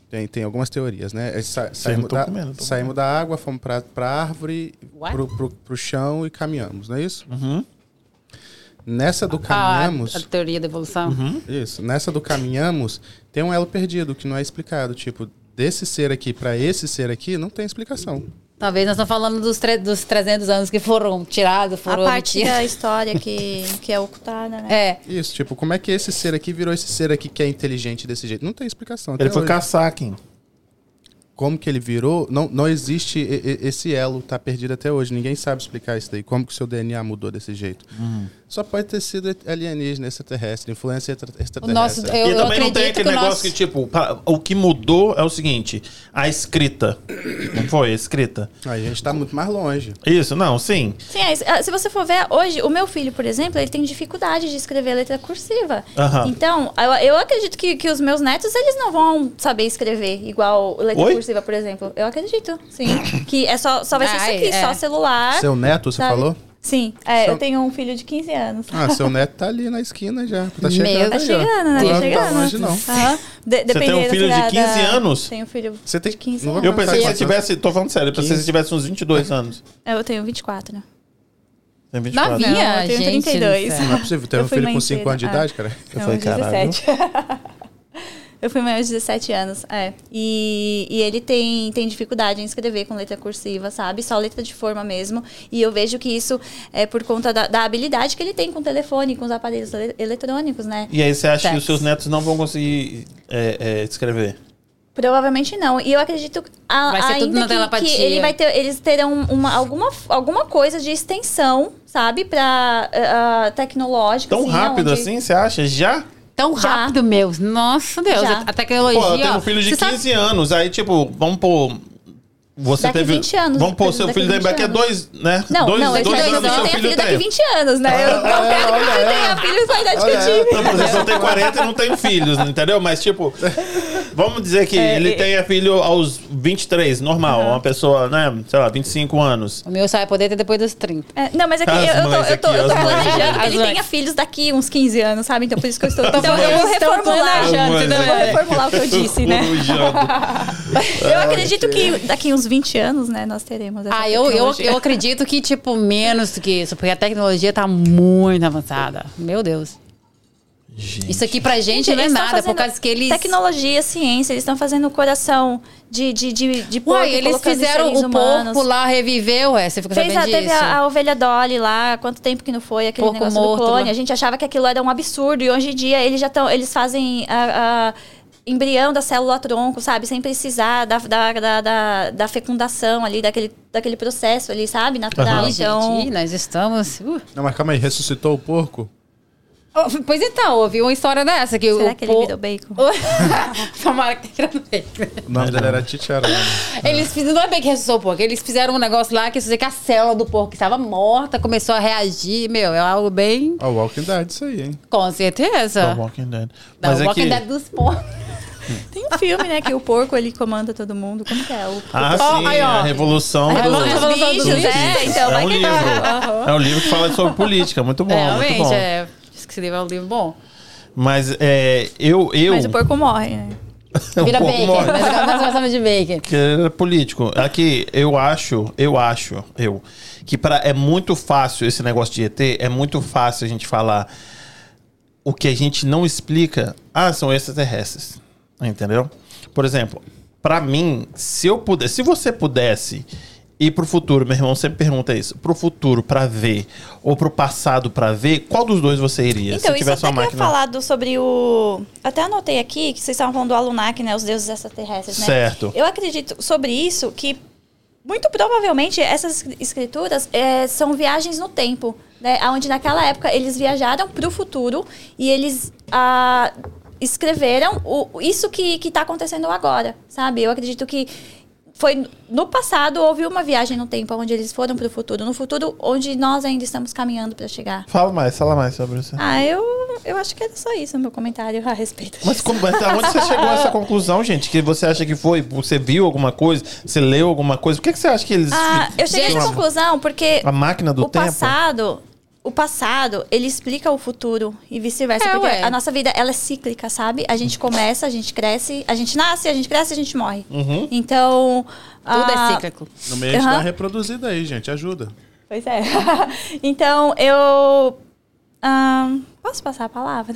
Tem, tem algumas teorias, né? É, sa- saímos, da, comendo, saímos da água, fomos pra, pra árvore, pro, pro chão e caminhamos, não é isso? Uhum. Nessa do a, caminhamos. a teoria da evolução. Uhum. Isso. Nessa do caminhamos, tem um elo perdido que não é explicado. Tipo, desse ser aqui pra esse ser aqui, não tem explicação. Talvez nós estamos falando dos, tre- dos 300 anos que foram tirados, A foram parte omitidos. da história que, que é ocultada, né? É. Isso, tipo, como é que esse ser aqui virou esse ser aqui que é inteligente desse jeito? Não tem explicação. Ele foi hoje. caçar, Kim. Como que ele virou, não, não existe esse elo, tá perdido até hoje. Ninguém sabe explicar isso daí. Como que o seu DNA mudou desse jeito? Uhum. Só pode ter sido alienígena, extraterrestre, influência extra- O extraterrestre. nosso, eu, e eu também não tem aquele negócio nosso... que, tipo, o que mudou é o seguinte: a escrita. Não foi? A escrita. Aí a gente tá muito mais longe. Isso, não, sim. Sim, é, se você for ver, hoje, o meu filho, por exemplo, ele tem dificuldade de escrever letra cursiva. Aham. Então, eu, eu acredito que, que os meus netos, eles não vão saber escrever igual letra Oi? cursiva, por exemplo. Eu acredito, sim. que é só, só vai ser Ai, isso aqui, é. só celular. Seu neto, você sabe? falou? Sim, é, Seu- eu tenho um filho de 15 anos. Ah, seu neto tá ali na esquina já. Tá Meu chegando. Tá aí, ó. chegando, né? Não Tá tá chegando. longe, não. Aham. De- tem um dependendo filho de da- 15 da- anos? Tenho um filho Você tem de 15 não vou anos. Eu pensei que você tivesse. Tô falando sério, eu pensei que você 15. tivesse uns 22 anos. Eu tenho 24. Tem 24. Novinha, Não, eu tenho gente. 32. do céu. Não é possível ter Eu um filho com mãe 5 cedo, anos de ah. idade, cara. Eu Não, falei, caralho. 17. Eu fui mãe aos 17 anos, é. E, e ele tem, tem dificuldade em escrever com letra cursiva, sabe? Só letra de forma mesmo. E eu vejo que isso é por conta da, da habilidade que ele tem com o telefone, com os aparelhos ele- eletrônicos, né? E aí você acha que os seus netos não vão conseguir é, é, escrever? Provavelmente não. E eu acredito a, Vai ser tudo ainda na que, telepatia. que ele vai ter, eles terão uma, alguma, alguma coisa de extensão, sabe? Pra uh, tecnológica. Tão assim, rápido onde- assim, você acha? Já? Tão Já. rápido, meu. Nossa, Deus. Já. A tecnologia. Pô, eu tenho um filho de você sabe- 15 anos. Aí, tipo, vamos pôr. Você Daqui teve. 20 anos, Vamos pôr seu daqui filho 20 daqui a anos. dois, né? Não, dois, não, eu dois quero anos seu você tenha filho daqui tem. 20 anos, né? Eu não quero que você tenha filhos com a idade que eu tive. Não, por exemplo, eu tenho 40 e não tenho filhos, entendeu? Mas, tipo, vamos dizer que É, ele e- tenha filho aos 23, normal. Uma pessoa, né? Sei lá, 25 anos. O meu só vai poder ter depois dos 30. É, não, mas aqui As eu, eu tô, eu tô, eu planejando que ele tenha filhos daqui uns 15 anos, sabe? Então por isso que eu estou. Então eu vou mães estão reformular. mães, Eu vou é. reformular o que eu disse, né? Eu acredito que daqui uns 20 anos, né, nós teremos essa Ah, eu, eu, eu acredito que, tipo, menos do que isso, porque a tecnologia tá muito avançada. Meu Deus. Gente. Isso aqui pra gente, não é nada, por causa que eles. Tecnologia, ciência, eles estão fazendo o coração de, de, de, de porco Uai, e eles fizeram o humanos. porco lá, reviveu, ué. Você fica Fez a, sabendo teve disso? a, a ovelha Dolly lá, quanto tempo que não foi aquele Porco negócio morto do clone. lá. A gente achava que aquilo era um absurdo e hoje em dia eles já estão, eles fazem a, a embrião da célula tronco, sabe, sem precisar da, da, da, da, da fecundação ali, daquele, daquele processo ali, sabe, natural. Ih, Então, gente, nós estamos. uh, Não, mas calma aí, ressuscitou o porco? Oh, Pois então, houve uma história dessa. Que Será o que ele po- virou bacon? Tomara que tenha virado bacon. O nome dele era Titiarana. Eles fizeram, não é bem que ressuscitou o porco, eles fizeram um negócio lá que que a célula do porco estava morta, começou a reagir, meu, é algo bem. O Walking Dead, isso aí, hein? Com certeza. The Walking Dead. Da Mas é Walking que... Dead dos porcos. Tem um filme, né? Que o porco ele comanda todo mundo. Como que é? O... Ah, Ó, sim, aí, ó. a Revolução A do... Revolução dos bichos, bichos. é, então é vai um que livro. tá. É um livro que fala sobre política, muito bom, muito Realmente, bom. é. Livro é um livro bom. Mas é, eu... eu Mas o porco morre, né? Vira bacon. morre. Mas agora nós gostamos de bacon. que era político. Aqui, eu acho, eu acho, eu, que pra, é muito fácil esse negócio de ET, é muito fácil a gente falar o que a gente não explica. Ah, são extraterrestres. Entendeu? Por exemplo, pra mim, se eu pudesse, se você pudesse ir pro futuro, meu irmão sempre pergunta isso, pro futuro pra ver ou pro passado pra ver, qual dos dois você iria? Então, se isso tivesse até uma máquina. falar do, sobre o... Até anotei aqui que vocês estavam falando do Anunnaki, né? Os deuses extraterrestres, né? Certo. Eu acredito sobre isso que muito provavelmente essas escrituras eh, são viagens no tempo, né? Onde naquela época eles viajaram para o futuro e eles ah, escreveram o, isso que está acontecendo agora, sabe? Eu acredito que foi no passado houve uma viagem no tempo onde eles foram para o futuro, no futuro onde nós ainda estamos caminhando para chegar. Fala mais, fala mais sobre isso. Ah, eu, eu acho que era só isso o meu comentário a respeito disso. Mas como, mas aonde você chegou a essa conclusão, gente? Que você acha que foi? Você viu alguma coisa? Você leu alguma coisa? Por que, que você acha que eles. Ah, eu cheguei a tinham essa a- conclusão porque A máquina do o tempo? passado, o passado, ele explica o futuro e vice-versa, É, porque ué. a nossa vida ela é cíclica, sabe? A gente começa, a gente cresce, a gente nasce, a gente cresce, a gente morre. Uhum. Então, Tudo ah, é cíclico. No meio a gente Aham. dá uma reproduzida aí, gente. Ajuda. Pois é. então, eu ahn, posso passar a palavra?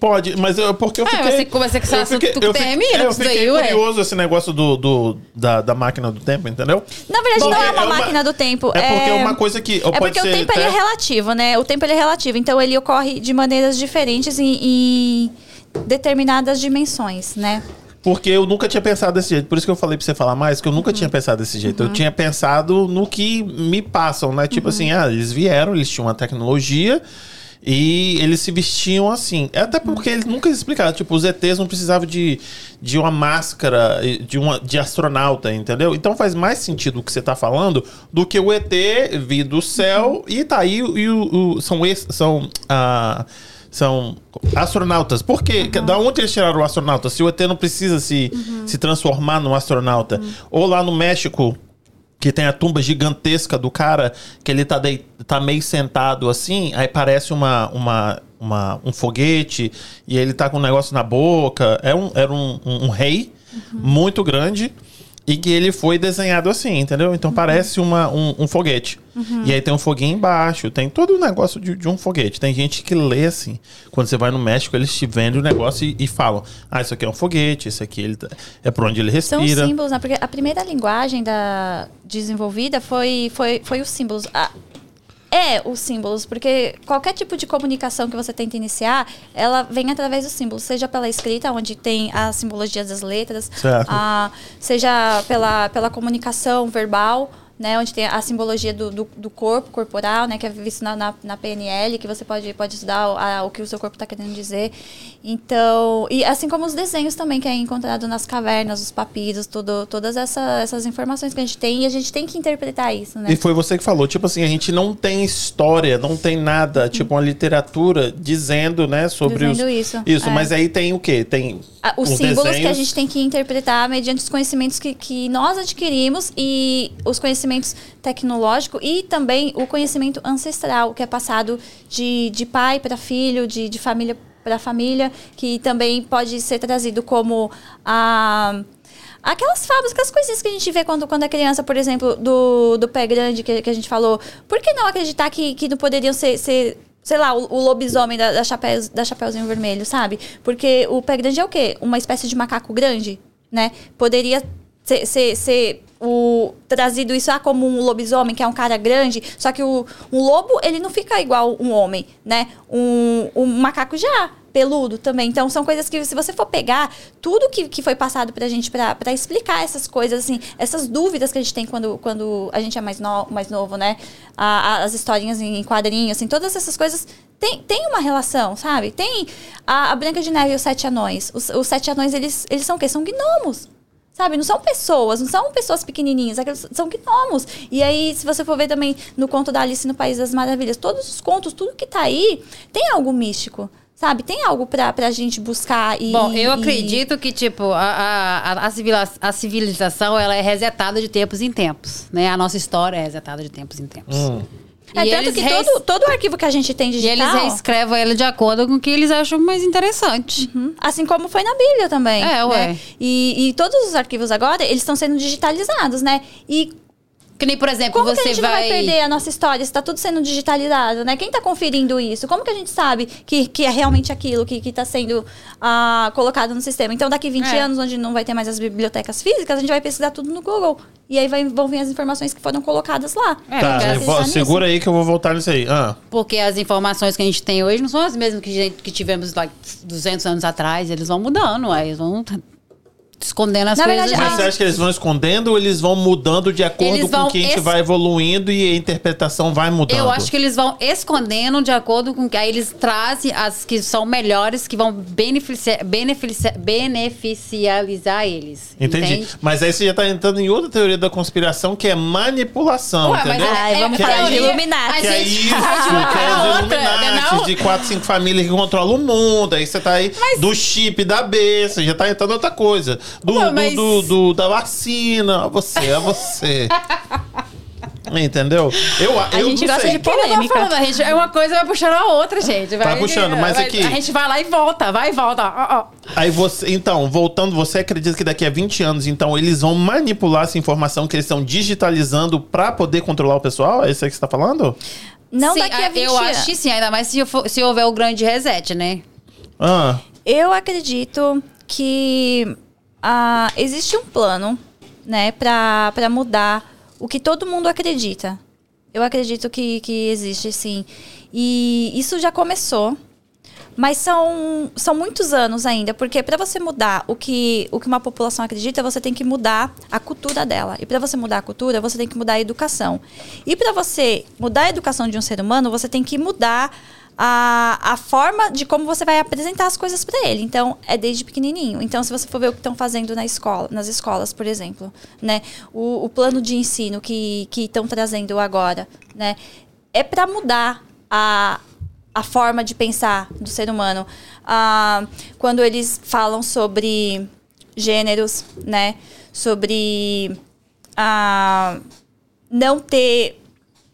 Pode, mas eu, porque eu Ah, fiquei. você começa com esse assunto fiquei, que eu tem fiquei, é, eu daí, ué. curioso esse negócio do, do- da, da máquina do tempo, entendeu? Na verdade, Porque não é uma é uma- máquina do tempo. É porque uma coisa que. É porque o tempo é até- relativo, né? O tempo é relativo. Então ele ocorre de maneiras diferentes em, em determinadas dimensões, né? Porque eu nunca tinha pensado desse jeito. Por isso que eu falei pra você falar mais, que eu Uhum. nunca tinha pensado desse jeito. Eu tinha pensado no que me passam, né? Uhum. Tipo assim, ah, eles vieram, eles tinham uma tecnologia e eles se vestiam assim. É Até porque eles nunca explicaram. Tipo, os ETs não precisavam de, de uma máscara de, uma, de astronauta, entendeu? Então faz mais sentido o que você tá falando do que o ET vir do céu e tá aí e o, o- são são ah, são astronautas. Por quê? Da onde eles tiraram o astronauta? Se o ET não precisa se, se transformar num astronauta. Ou lá no México, que tem a tumba gigantesca do cara, que ele tá, dei- tá meio sentado assim, aí parece uma, uma, uma- um foguete, e ele tá com um negócio na boca. É um, era um, um- um rei muito grande. E que ele foi desenhado assim, entendeu? Então parece uma, um, um foguete. E aí tem um foguinho embaixo, tem todo o negócio de, de um foguete. Tem gente que lê assim. Quando você vai no México, eles te vendem o negócio e, e falam: Ah, isso aqui é um foguete, isso aqui ele tá- é por onde ele São respira. símbolos, né? Porque a primeira linguagem da desenvolvida foi, foi, foi os símbolos. A- é os símbolos, porque qualquer tipo de comunicação que você tenta iniciar, ela vem através dos símbolos, seja pela escrita, onde tem as simbologias das letras, a- seja pela, pela comunicação verbal, né, onde tem a simbologia do, do, do corpo corporal, né, que é visto na, na, na PNL, que você pode, pode estudar o, a- o que o seu corpo está querendo dizer. Então, e assim como os desenhos também que é encontrado nas cavernas, os papiros, tudo, todas essa, essas informações que a gente tem, e a gente tem que interpretar isso, né? E foi você que falou, tipo assim, a gente não tem história, não tem nada, tipo uma literatura dizendo, né, sobre Dizendo os... isso, Isso, é. mas aí tem o quê? Tem Ah, os os símbolos que a desenhos. gente tem que interpretar mediante os conhecimentos que, que nós adquirimos e os conhecimentos tecnológicos e também o conhecimento ancestral, que é passado de, de pai para filho, de, de família para família, que também pode ser trazido como a. Aquelas fábulas, aquelas coisinhas que a gente vê quando, quando é criança, por exemplo, do, do pé grande que, que a gente falou. Por que não acreditar que, que não poderiam ser, ser sei lá, o, o lobisomem da, da, Chapéu, da Chapeuzinho Vermelho, sabe? Porque o pé grande é o quê? Uma espécie de macaco grande, né? Poderia ser, ser, ser o, trazido isso ah, como um lobisomem, que é um cara grande, só que o, um lobo, ele não fica igual um homem, né? Um, um macaco já, peludo também. Então, são coisas que, se você for pegar tudo que, que foi passado pra gente pra, pra explicar essas coisas, assim, essas dúvidas que a gente tem quando, quando a gente é mais, no, mais novo, né? A- a- as historinhas em quadrinhos, assim, todas essas coisas tem, tem uma relação, sabe? Tem a, a Branca de Neve e os Sete Anões. Os, os Sete Anões, eles, eles são o quê? São gnomos. Sabe, não são pessoas, não são pessoas pequenininhas, aqueles são gnomos. E aí, se você for ver também no conto da Alice no País das Maravilhas, todos os contos, tudo que tá aí, tem algo místico, sabe? Tem algo pra, pra gente buscar e... Bom, eu e- acredito que, tipo, a, a, a, civilização, ela é resetada de tempos em tempos, né? A nossa história é resetada de tempos em tempos. É E tanto que res- todo, todo o arquivo que a gente tem E digital... eles reescrevem ele de acordo com o que eles acham mais interessante. Uhum. Assim como foi na Bíblia também. É, ué. né? E, e todos os arquivos agora, eles estão sendo digitalizados, né? E Que nem, por exemplo, como você que a gente vai... não vai perder a nossa história se tá tudo sendo digitalizado, né? Quem tá conferindo isso? Como que a gente sabe que, que é realmente aquilo que, que tá sendo ah, colocado no sistema? Então, daqui 20 É. anos, onde não vai ter mais as bibliotecas físicas, a gente vai pesquisar tudo no Google. E aí vai- vão vir as informações que foram colocadas lá. É, tá, vou- segura aí que eu vou voltar nisso aí. Ah, Porque as informações que a gente tem hoje não são as mesmas que, gente- que tivemos like, 200 anos atrás. Eles vão mudando, aí eles vão escondendo as Na coisas. verdade, mas Ah. você acha que eles vão escondendo ou eles vão mudando de acordo com que a gente es- vai evoluindo e a interpretação vai mudando? Eu acho que eles vão escondendo de acordo com que aí eles trazem as que são melhores, que vão beneficiar, beneficiar, beneficializar eles. Entendi. entende? Mas aí você já tá entrando em outra teoria da conspiração, que é manipulação, Ué, mas entendeu? é- Ai, vamos que falar de Illuminati. Que é isso, que é os né, Illuminati, de quatro, cinco famílias que controlam o mundo. Aí você tá aí do chip da B, você já tá entrando em outra coisa. Do, Ué, do- mas- do- do- da vacina, você, é você. Entendeu? Eu, A eu gente não gosta sei. de tava polêmica. falando, a gente, é uma coisa vai puxando a outra, gente. Vai, puxando, mas vai- aqui- A gente vai lá e volta, vai e volta. ó, ó. Aí você, então, voltando, você acredita que daqui a 20 anos, então, eles vão manipular essa informação que eles estão digitalizando pra poder controlar o pessoal? É isso aí que você tá falando? Não Sim, daqui a 20 Eu anos. acho que sim, ainda mais se, for- se houver o grande reset, né? Ah, Eu acredito que ah, existe um plano, né, pra mudar o que todo mundo acredita. Eu acredito que, que existe, sim. E isso já começou. Mas são, são muitos anos ainda, porque para você mudar o que, o que uma população acredita, você tem que mudar a cultura dela. E para você mudar a cultura, você tem que mudar a educação. E para você mudar a educação de um ser humano, você tem que mudar a, a forma de como você vai apresentar as coisas para ele. Então, é desde pequenininho. Então, se você for ver o que estão fazendo na escola, nas escolas, por exemplo, né? O, o plano de ensino que estão trazendo agora, né? É para mudar a, a forma de pensar do ser humano. Ah, quando eles falam sobre gêneros, né? Sobre ah, não ter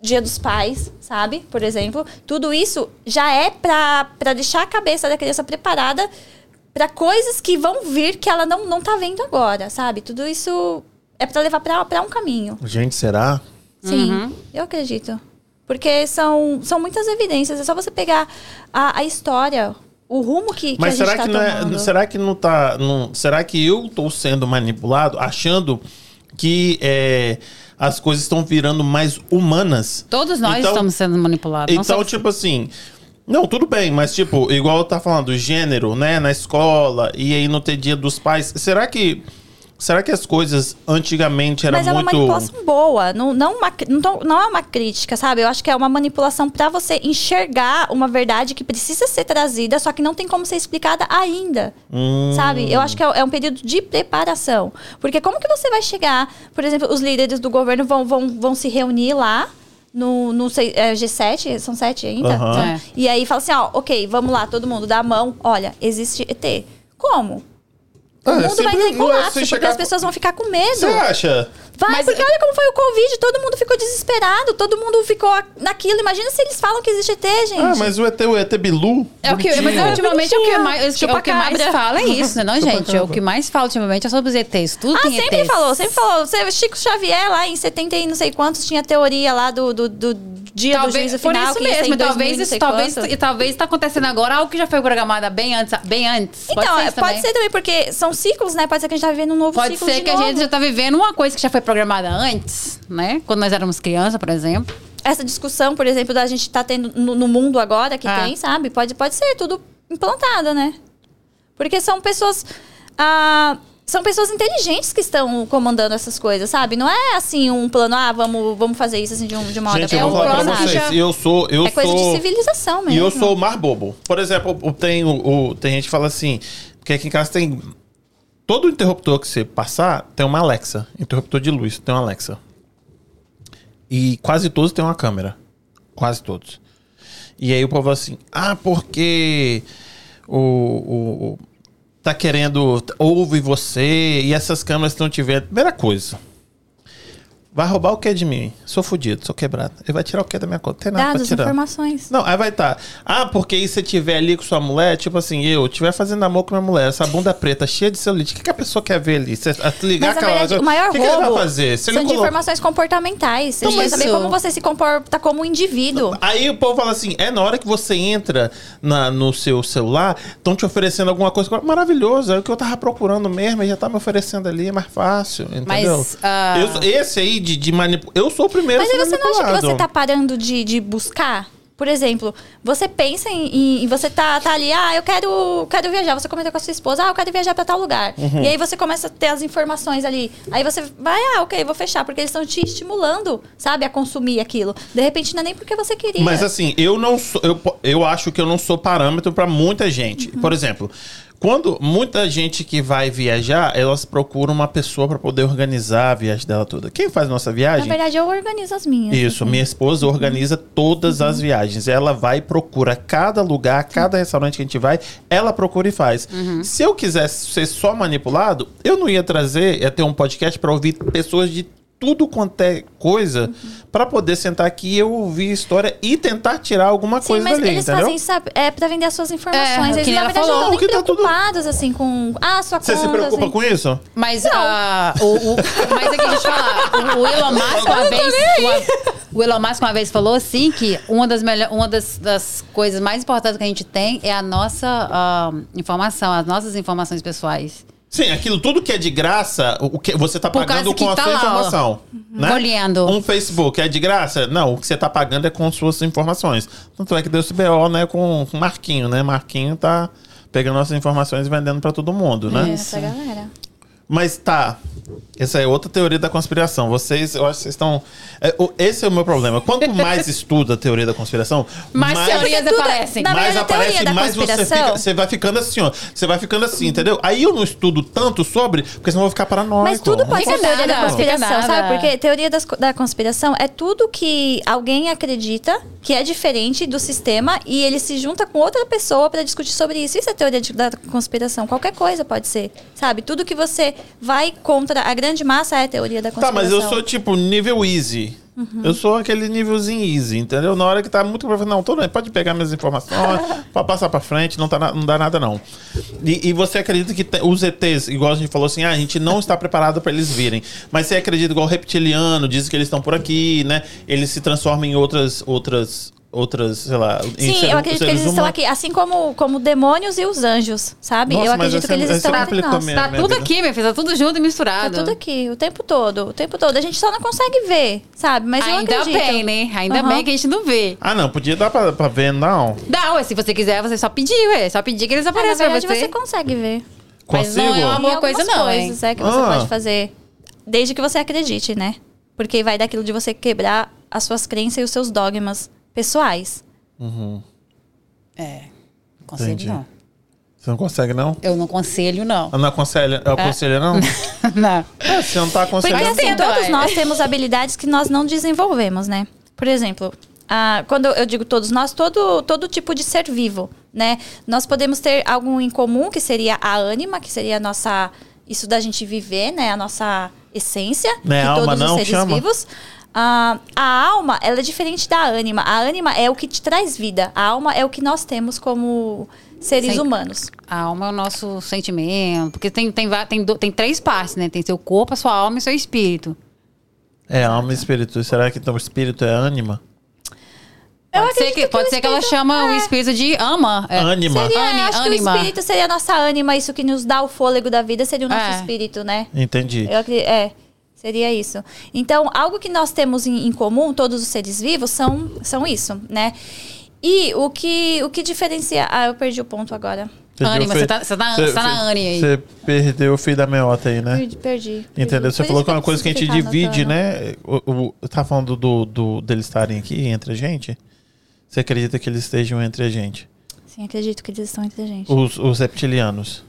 Dia dos Pais, sabe? Por exemplo. Tudo isso já é pra, pra deixar a cabeça da criança preparada para coisas que vão vir que ela não, não tá vendo agora, sabe? Tudo isso é pra levar pra pra um caminho. gente, será? Sim, Uhum. eu acredito. Porque são, são muitas evidências. É só você pegar a, a história, o rumo que, que Mas a gente será tá que não é, tomando. será que não tá, não, será que eu tô sendo manipulado achando que é, as coisas estão virando mais humanas? Todos nós Então- estamos sendo manipulados. Então, tipo assim. Não, tudo bem, mas tipo, igual eu tá falando, gênero, né, na escola, e aí no ter dia dos pais. Será que. Será que as coisas antigamente eram Mas é uma muito. manipulação boa, não, não, uma, não, não é uma crítica, sabe? Eu acho que é uma manipulação pra você enxergar uma verdade que precisa ser trazida, só que não tem como ser explicada ainda, Hum. sabe? Eu acho que é, é um período de preparação. Porque como que você vai chegar, por exemplo, os líderes do governo vão, vão, vão se reunir lá no, no é, G7, são sete ainda? Aham. É. E aí fala assim, ó, ok, vamos lá, todo mundo dá a mão, olha, existe ET. Como? O Ah, mundo vai é colapso, você porque chegar- as pessoas vão ficar com medo. Você acha? Vai, Mas- porque olha como foi o Covid, todo mundo ficou desesperado, todo mundo ficou naquilo. Imagina se eles falam que existe ET, gente. Ah, mas o ET, o ET Bilu? É o que, mas ultimamente é o que mais, o Chupa que mais fala é isso, né, não, gente? O que mais fala ultimamente é sobre os ETs. Tudo Ah, tem sempre ETs. falou, sempre falou. Chico Xavier lá em 70 e não sei quantos tinha teoria lá do, do, do- dia do juízo por final, isso ia ser mesmo, e talvez, 2000, não isso, talvez, e talvez está acontecendo agora algo que já foi programado bem antes. Bem antes. Então, pode ser, é, isso pode também. ser também, porque são ciclos, né? Pode ser que a gente tá vivendo um novo Pode ciclo ser de que a novo. gente já tá vivendo uma coisa que já foi programada antes, né? Quando nós éramos criança, por exemplo. Essa discussão, por exemplo, da gente tá tendo no, no mundo agora, que Ah. tem, sabe? Pode, pode ser tudo implantado, né? Porque são pessoas... ah, são pessoas inteligentes que estão comandando essas coisas, sabe? Não é assim um plano, ah, vamos, vamos fazer isso assim de, um- de uma hora Gente, pra eu vou um falar pra vocês. já- Eu sou. Eu É coisa sou... de civilização mesmo. E eu sou o mais bobo. Por exemplo, tem, o, o- tem gente que fala assim, porque aqui em casa tem. Todo interruptor que você passar tem uma Alexa. Interruptor de luz tem uma Alexa. E quase todos têm uma câmera. Quase todos. E aí o povo fala assim, ah, porque o- o- tá querendo. Ouve você e essas câmeras estão te vendo. Primeira coisa. Vai roubar o que de mim? Sou fudido, sou quebrado. Ele vai tirar o que da minha conta? Tem nada Dados, pra tirar. informações. Não, aí vai estar. Ah, porque aí você tiver ali com sua mulher, tipo assim, eu estiver fazendo amor com minha mulher, essa bunda preta cheia de celulite, o que, que a pessoa quer ver ali? Você a- ligar Mas, aquela. verdade, o maior que, que ele roubo vai fazer? Se são de coloca- informações comportamentais. Você Então, quer mas saber como você se comporta como indivíduo. Aí o povo fala assim: é na hora que você entra na- no seu celular, estão te oferecendo alguma coisa maravilhosa, é o que eu tava procurando mesmo, e já tá me oferecendo ali, é mais fácil, entendeu? Mas, ah, Eu esse aí de, de manipulação. Eu sou o primeiro Mas aí você não acha que você tá parando de, de buscar? Por exemplo, você pensa em, em- você tá, tá ali, ah, eu quero, quero viajar. Você comentou com a sua esposa, ah, eu quero viajar pra tal lugar. Uhum. E aí você começa a ter as informações ali. Aí você vai, ah, ok, vou fechar, porque eles estão te estimulando, sabe, a consumir aquilo. De repente não é nem porque você queria. Mas assim, eu não sou. Eu, eu acho que eu não sou parâmetro pra muita gente. Uhum. Por exemplo, quando muita gente que vai viajar, elas procuram uma pessoa pra poder organizar a viagem dela toda. Quem faz nossa Na viagem? verdade, eu organizo as minhas. Isso, assim. minha esposa organiza todas as viagens. Ela vai e procura cada lugar, cada restaurante que a gente vai, ela procura e faz. Se eu quisesse ser só manipulado, eu não ia trazer, ia ter um podcast pra ouvir pessoas de tudo quanto é coisa pra poder sentar aqui e eu ouvir a história e tentar tirar alguma Sim, coisa mas dali, eles entendeu? fazem isso sabe, é pra vender as suas É, informações. que eles, na verdade, falou. não estão tá tudo- preocupados, assim, com... Ah, sua Você conta, se preocupa assim. com isso? Mas, o, o- mas é que a gente fala, o, o Elon Musk uma vez, uma- o Elon Musk uma vez falou assim que uma das melhor, uma das, das coisas mais importantes que a gente tem é a nossa ah, informação, as nossas informações pessoais. Sim, aquilo tudo que é de graça, o que você tá Por pagando com a tá sua lá, ó. informação. Né? Colhendo. Um Facebook é de graça? Não, o que você tá pagando é com suas informações. Tanto é que deu esse BO, né, com o Marquinho, né? Marquinho tá pegando nossas informações e vendendo pra todo mundo, né? Essa galera. Mas tá. Essa é outra teoria da conspiração. Vocês, eu acho que vocês estão. é, o- esse é o meu problema. Quanto mais estuda a teoria da conspiração, Mais teorias tudo- aparecem. na mais verdade, a teoria aparece, da mais você conspiração- fica. Você vai ficando assim, ó. Você vai ficando assim, entendeu? Aí eu não estudo tanto sobre, porque senão eu vou ficar paranoico. Mas tudo pode Fica ser teoria da nada, conspiração, fica nada. sabe? Porque teoria das- da conspiração é tudo que alguém acredita que é diferente do sistema e ele se junta com outra pessoa pra discutir sobre isso. Isso é teoria de- da conspiração. Qualquer coisa pode ser, sabe? Tudo que você vai contra a grande massa é teoria da Tá, conspiração. mas eu sou tipo nível easy. Uhum. Eu sou aquele nívelzinho easy, entendeu? Na hora que tá muito profundo, não, tudo bem, pode pegar minhas informações, pode passar pra frente, não, tá na- não dá nada não. E, e você acredita que te- os ETs, igual a gente falou assim, ah, a gente não está preparado pra eles virem. Mas você acredita igual reptiliano, diz que eles estão por aqui, né? Eles se transformam em outras, outras, outras, sei lá... Sim, ser- eu acredito que eles estão humanos. aqui, assim como, como demônios e os anjos, sabe? Nossa, eu mas acredito que é- eles estão entre complicou nós. mesmo. Tá minha tudo vida. aqui, minha filha, tá tudo junto e Tá misturado. tudo aqui, o tempo todo, o tempo todo. A gente só não consegue ver, sabe? Mas eu Ainda acredito. bem, né? Ainda Aham. bem que a gente não vê. Ah, não, podia dar pra, pra ver, não. Dá, ué, se você quiser, você só pedir, ué. Só pedir que eles É, na apareçam pra verdade, você. você consegue ver. Mas Consigo? não é uma boa coisa, não, hein? coisas, é que você Ah. pode fazer. Desde que você acredite, né? Porque vai daquilo de você quebrar as suas crenças e os seus dogmas pessoais. É. Não conselho, Entendi. não. Você não consegue, não? Eu não conselho, não. Eu não aconselho, eu aconselho, não? não. É, você não tá Porque aconselhando. Mas assim, todos nós temos habilidades que nós não desenvolvemos, né? Por exemplo, ah, quando eu digo todos nós, todo, todo tipo de ser vivo, né? Nós podemos ter algo em comum, que seria a ânima, que seria a nossa... Isso da gente viver, né? A nossa essência. Não é de alma, todos não, os seres chama? vivos. Ah, a alma, ela é diferente da ânima. A ânima é o que te traz vida. A alma é o que nós temos como seres Sim. humanos. A alma é o nosso sentimento. Porque tem, tem, tem, do- tem três partes, né? Tem seu corpo, a sua alma e seu espírito. É, alma e espírito. Será que então o espírito é ânima? Pode ser que, que pode o ser que ela chama o é. espírito de ama. É. Ânima. Seria, Ani- acho que ânima. o espírito seria a nossa ânima, isso que nos dá o fôlego da vida seria o nosso É. espírito, né? Entendi. Eu é, seria isso. Então, algo que nós temos em, em comum, todos os seres vivos, são, são isso, né? E o que, o que diferencia. Ah, eu perdi o ponto agora. O você tá- você tá- você tá na Anne aí. Você perdeu o fio da meota aí, né? Perdi. perdi Entendeu? Você falou que é uma coisa que a gente divide, né? O, o, tá falando do, do, deles estarem aqui entre a gente? Você acredita que eles estejam entre a gente? Sim, acredito que eles estão entre a gente. Os, os reptilianos?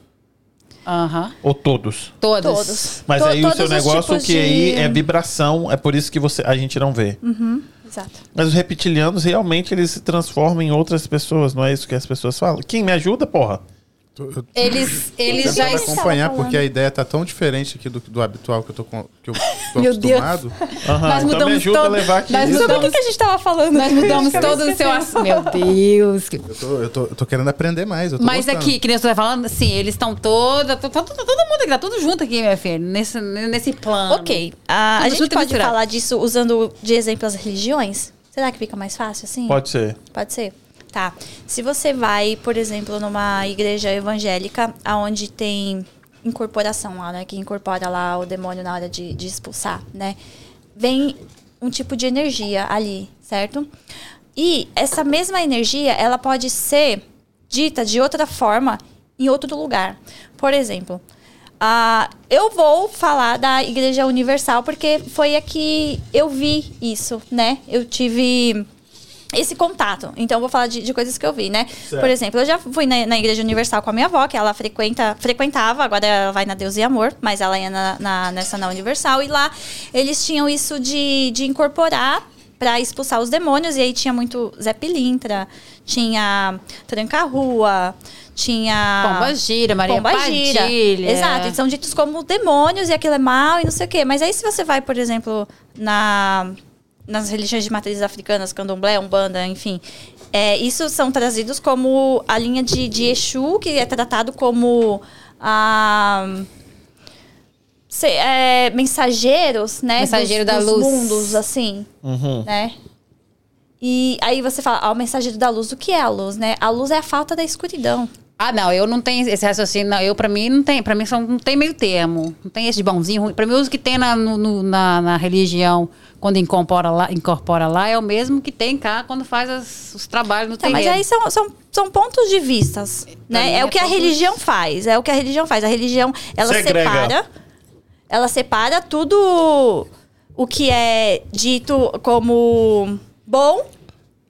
Aham. Ou todos? Todos. Todos. Mas To- aí o seu negócio que de- aí é vibração, é por isso que você, a gente não vê. Uhum, exato. Mas os reptilianos realmente eles se transformam em outras pessoas, não é isso que as pessoas falam? Quem me ajuda, porra? Tô- Eu tô Eles, eles Sim, já. sim. acompanhar porque a ideia tá tão diferente aqui do, do habitual que eu tô, com, que eu tô Meu Deus. acostumado. Aham, Nós então me mudamos ajuda a todo- levar aqui. nós. Sobre o mudamos- que, a gente tava falando? Nós mudamos todo o seu assunto. Meu Deus. Eu tô, eu, tô, eu tô querendo aprender mais. Eu tô Mas gostando. aqui, que nem você tá falando, assim, eles estão todos. Todo, todo, todo mundo aqui, tá tudo junto aqui, minha filha. Nesse, nesse plano. Ok. A, gente pode misturado. falar disso usando de exemplo as religiões? Será que fica mais fácil assim? Pode ser. Pode ser? Tá. Se você vai, por exemplo, numa igreja evangélica, aonde tem incorporação lá, né? Que incorpora lá o demônio na hora de, de expulsar, né? Vem um tipo de energia ali, certo? E essa mesma energia, ela pode ser dita de outra forma em outro lugar. Por exemplo, ah, eu vou falar da Igreja Universal porque foi a que eu vi isso, né? Eu tive esse contato. Então, eu vou falar de, de coisas que eu vi, né? Certo. Por exemplo, eu já fui na, na Igreja Universal com a minha avó, que ela frequenta, frequentava, agora ela vai na Deus e Amor, mas ela ia na, na- nessa na Universal. E lá eles tinham isso de, de incorporar para expulsar os demônios. E aí tinha muito Zé Pilintra, tinha Tranca-Rua, tinha... Pomba gira, Maria Pomba gira. Exato, e são ditos como demônios e aquilo é mal e não sei o quê. Mas aí se você vai, por exemplo, na, nas religiões de matrizes africanas, candomblé, umbanda, enfim, é, isso são trazidos como a linha de, de Exu, que é tratado como a... se- é, mensageiros, né? Mensageiro dos, da dos luz. mundos, assim, Uhum. né? E aí você fala, ah, o mensageiro da luz, o que é a luz, né? A luz é a falta da escuridão. Ah, não, eu não tenho esse raciocínio. Não, eu, pra mim, não tem. Pra mim, só não tem meio termo. Não tem esse de bonzinho, ruim. Pra mim, o que tem na, no- no- na, na religião, quando incorpora lá, incorpora lá, é o mesmo que tem cá quando faz as- os trabalhos no Tá, terreno. mas aí são, são, são pontos de vistas, né? É, é o que a religião faz, é o que a religião faz. A religião, ela Segrega. separa, ela separa tudo o que é dito como bom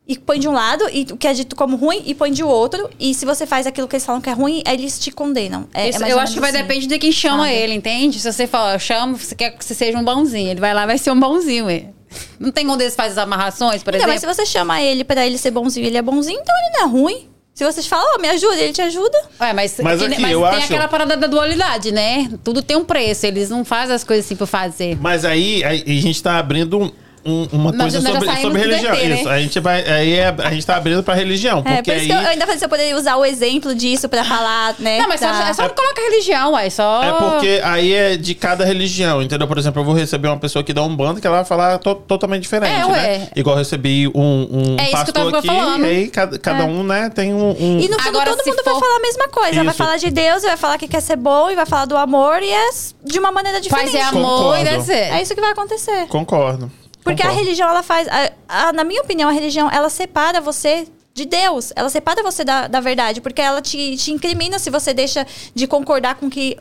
e põe de um lado, e o que é dito como ruim e põe de outro. E se você faz aquilo que eles falam que é ruim, eles te condenam. É, Isso, é mais eu acho que vai assim. depender de quem chama Sabe? ele, entende? Se você fala, eu chamo, você quer que você seja um bonzinho. Ele vai lá vai ser um bonzinho, ué. Não tem um deles faz as amarrações, por Então, mas exemplo? se você chama ele pra ele ser bonzinho, ele é bonzinho, então ele não é ruim. Se você fala, ó, me ajuda, ele te ajuda. Ué, mas Mas aqui, mas eu tem acho- aquela parada da dualidade, né? Tudo tem um preço. Eles não fazem as coisas assim por fazer. Mas aí, aí a gente tá abrindo um- uma Nós coisa já sobre, saímos sobre do religião. DT, né? Isso, a gente vai. Aí é- a gente tá abrindo pra religião. É, Porque por isso aí. que eu, eu ainda falei se eu poderia usar o exemplo disso pra falar, né? Não, mas só, da- é só não coloca religião, ué. Só... É porque aí é de cada religião, entendeu? Por exemplo, eu vou receber uma pessoa que dá um bando que ela vai falar to- totalmente diferente, É, né? ué. Igual eu recebi um, um É isso que eu pastor tava aqui, falando. e aí cada, cada É. um, né, tem um... um- E no fundo Agora, todo se mundo vai for- falar a mesma coisa. Vai Isso. falar de Deus, vai falar que quer ser bom, e vai falar do amor, e é s- de uma maneira diferente. Faz é amor Concordo. e deve ser. É isso que vai acontecer. Concordo. Porque a concordo. religião, ela faz. a- a- na minha opinião, a religião, ela separa você de Deus. Ela separa você da, da verdade. Porque ela te, te incrimina se você deixa de concordar com que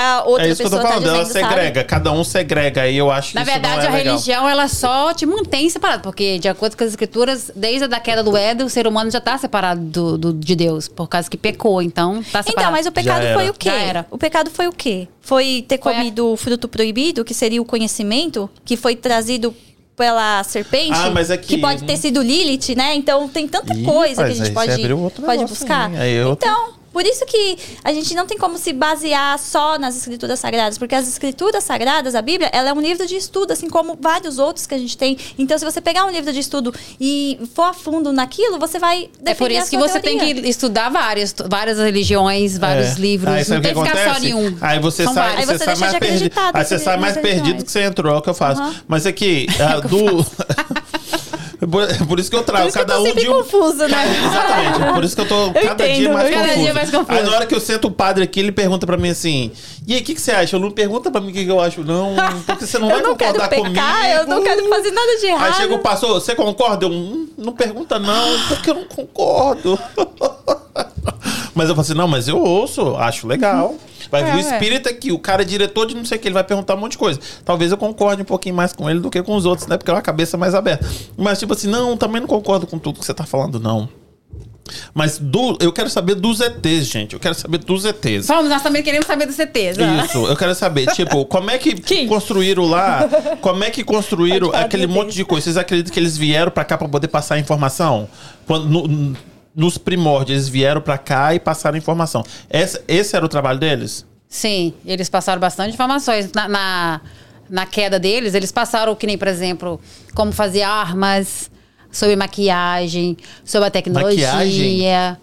a outra É isso que eu tô pessoa falando, tá ela dizendo, sabe? segrega, cada um segrega, e eu acho que Na isso verdade, não é a legal. religião, ela só te mantém separado. Porque, de acordo com as escrituras, desde a queda do Éden, o ser humano já tá separado do, do- de Deus. Por causa que pecou. Então, tá separado. Então, mas o pecado Já foi era. o quê? Já era. O pecado foi o quê? Foi ter Foi a- comido o fruto proibido, que seria o conhecimento, que foi trazido pela serpente, Ah, mas aqui- que pode ter sido Lilith, né? Então tem tanta Ih, coisa que a gente pode, pode negócio buscar. é outro- Então, por isso que a gente não tem como se basear só nas escrituras sagradas, porque as escrituras sagradas, a Bíblia, ela é um livro de estudo, assim como vários outros que a gente tem. Então, se você pegar um livro de estudo e for a fundo naquilo, você vai defender É por a isso que você teoria. tem que estudar várias, várias religiões, vários É. livros. Aí não tem que que ficar só acontece? em um. Aí você São sai, vários. Você você sai deixa mais de perdido. acreditar Aí você sai mais perdido que você entrou, é o que eu faço. Aham. Mas aqui, ah, do. Por, por isso que eu trago eu cada tô um de um. confusa, né? Exatamente. Por isso que eu tô cada entendo, dia mais eu Cada confuso. dia mais confuso. Aí na hora que eu sento o padre aqui, ele pergunta pra mim assim: E aí, o que, que você acha? Eu não pergunta pra mim o que, que eu acho, não. Porque você não vai eu não quero concordar pecar, comigo. eu não quero fazer nada de errado. Aí chega o pastor, você concorda? Eu, "Hum, não pergunta não, porque eu não concordo. mas eu falo assim, não, mas eu ouço, acho legal. Vai vir É, o ué. espírito aqui, o cara é diretor de não sei o que, ele vai perguntar um monte de coisa. Talvez eu concorde um pouquinho mais com ele do que com os outros, né? Porque é uma cabeça mais aberta. Mas tipo assim, não, também não concordo com tudo que você tá falando, não. Mas do, eu quero saber dos ETs, gente. Eu quero saber dos ETs. Vamos, nós também queremos saber do CT. já. Isso, eu quero saber, tipo, como é que Quem? construíram lá? Como é que construíram aquele monte ETs. de coisa? Vocês acreditam que eles vieram pra cá pra poder passar informação? Quando, no- nos primórdios, eles vieram pra cá e passaram informação. Esse, esse era o trabalho deles? Sim, eles passaram bastante informações. Na, na, na queda deles, eles passaram, que nem, por exemplo, como fazer armas, sobre maquiagem, sobre a tecnologia. Maquiagem?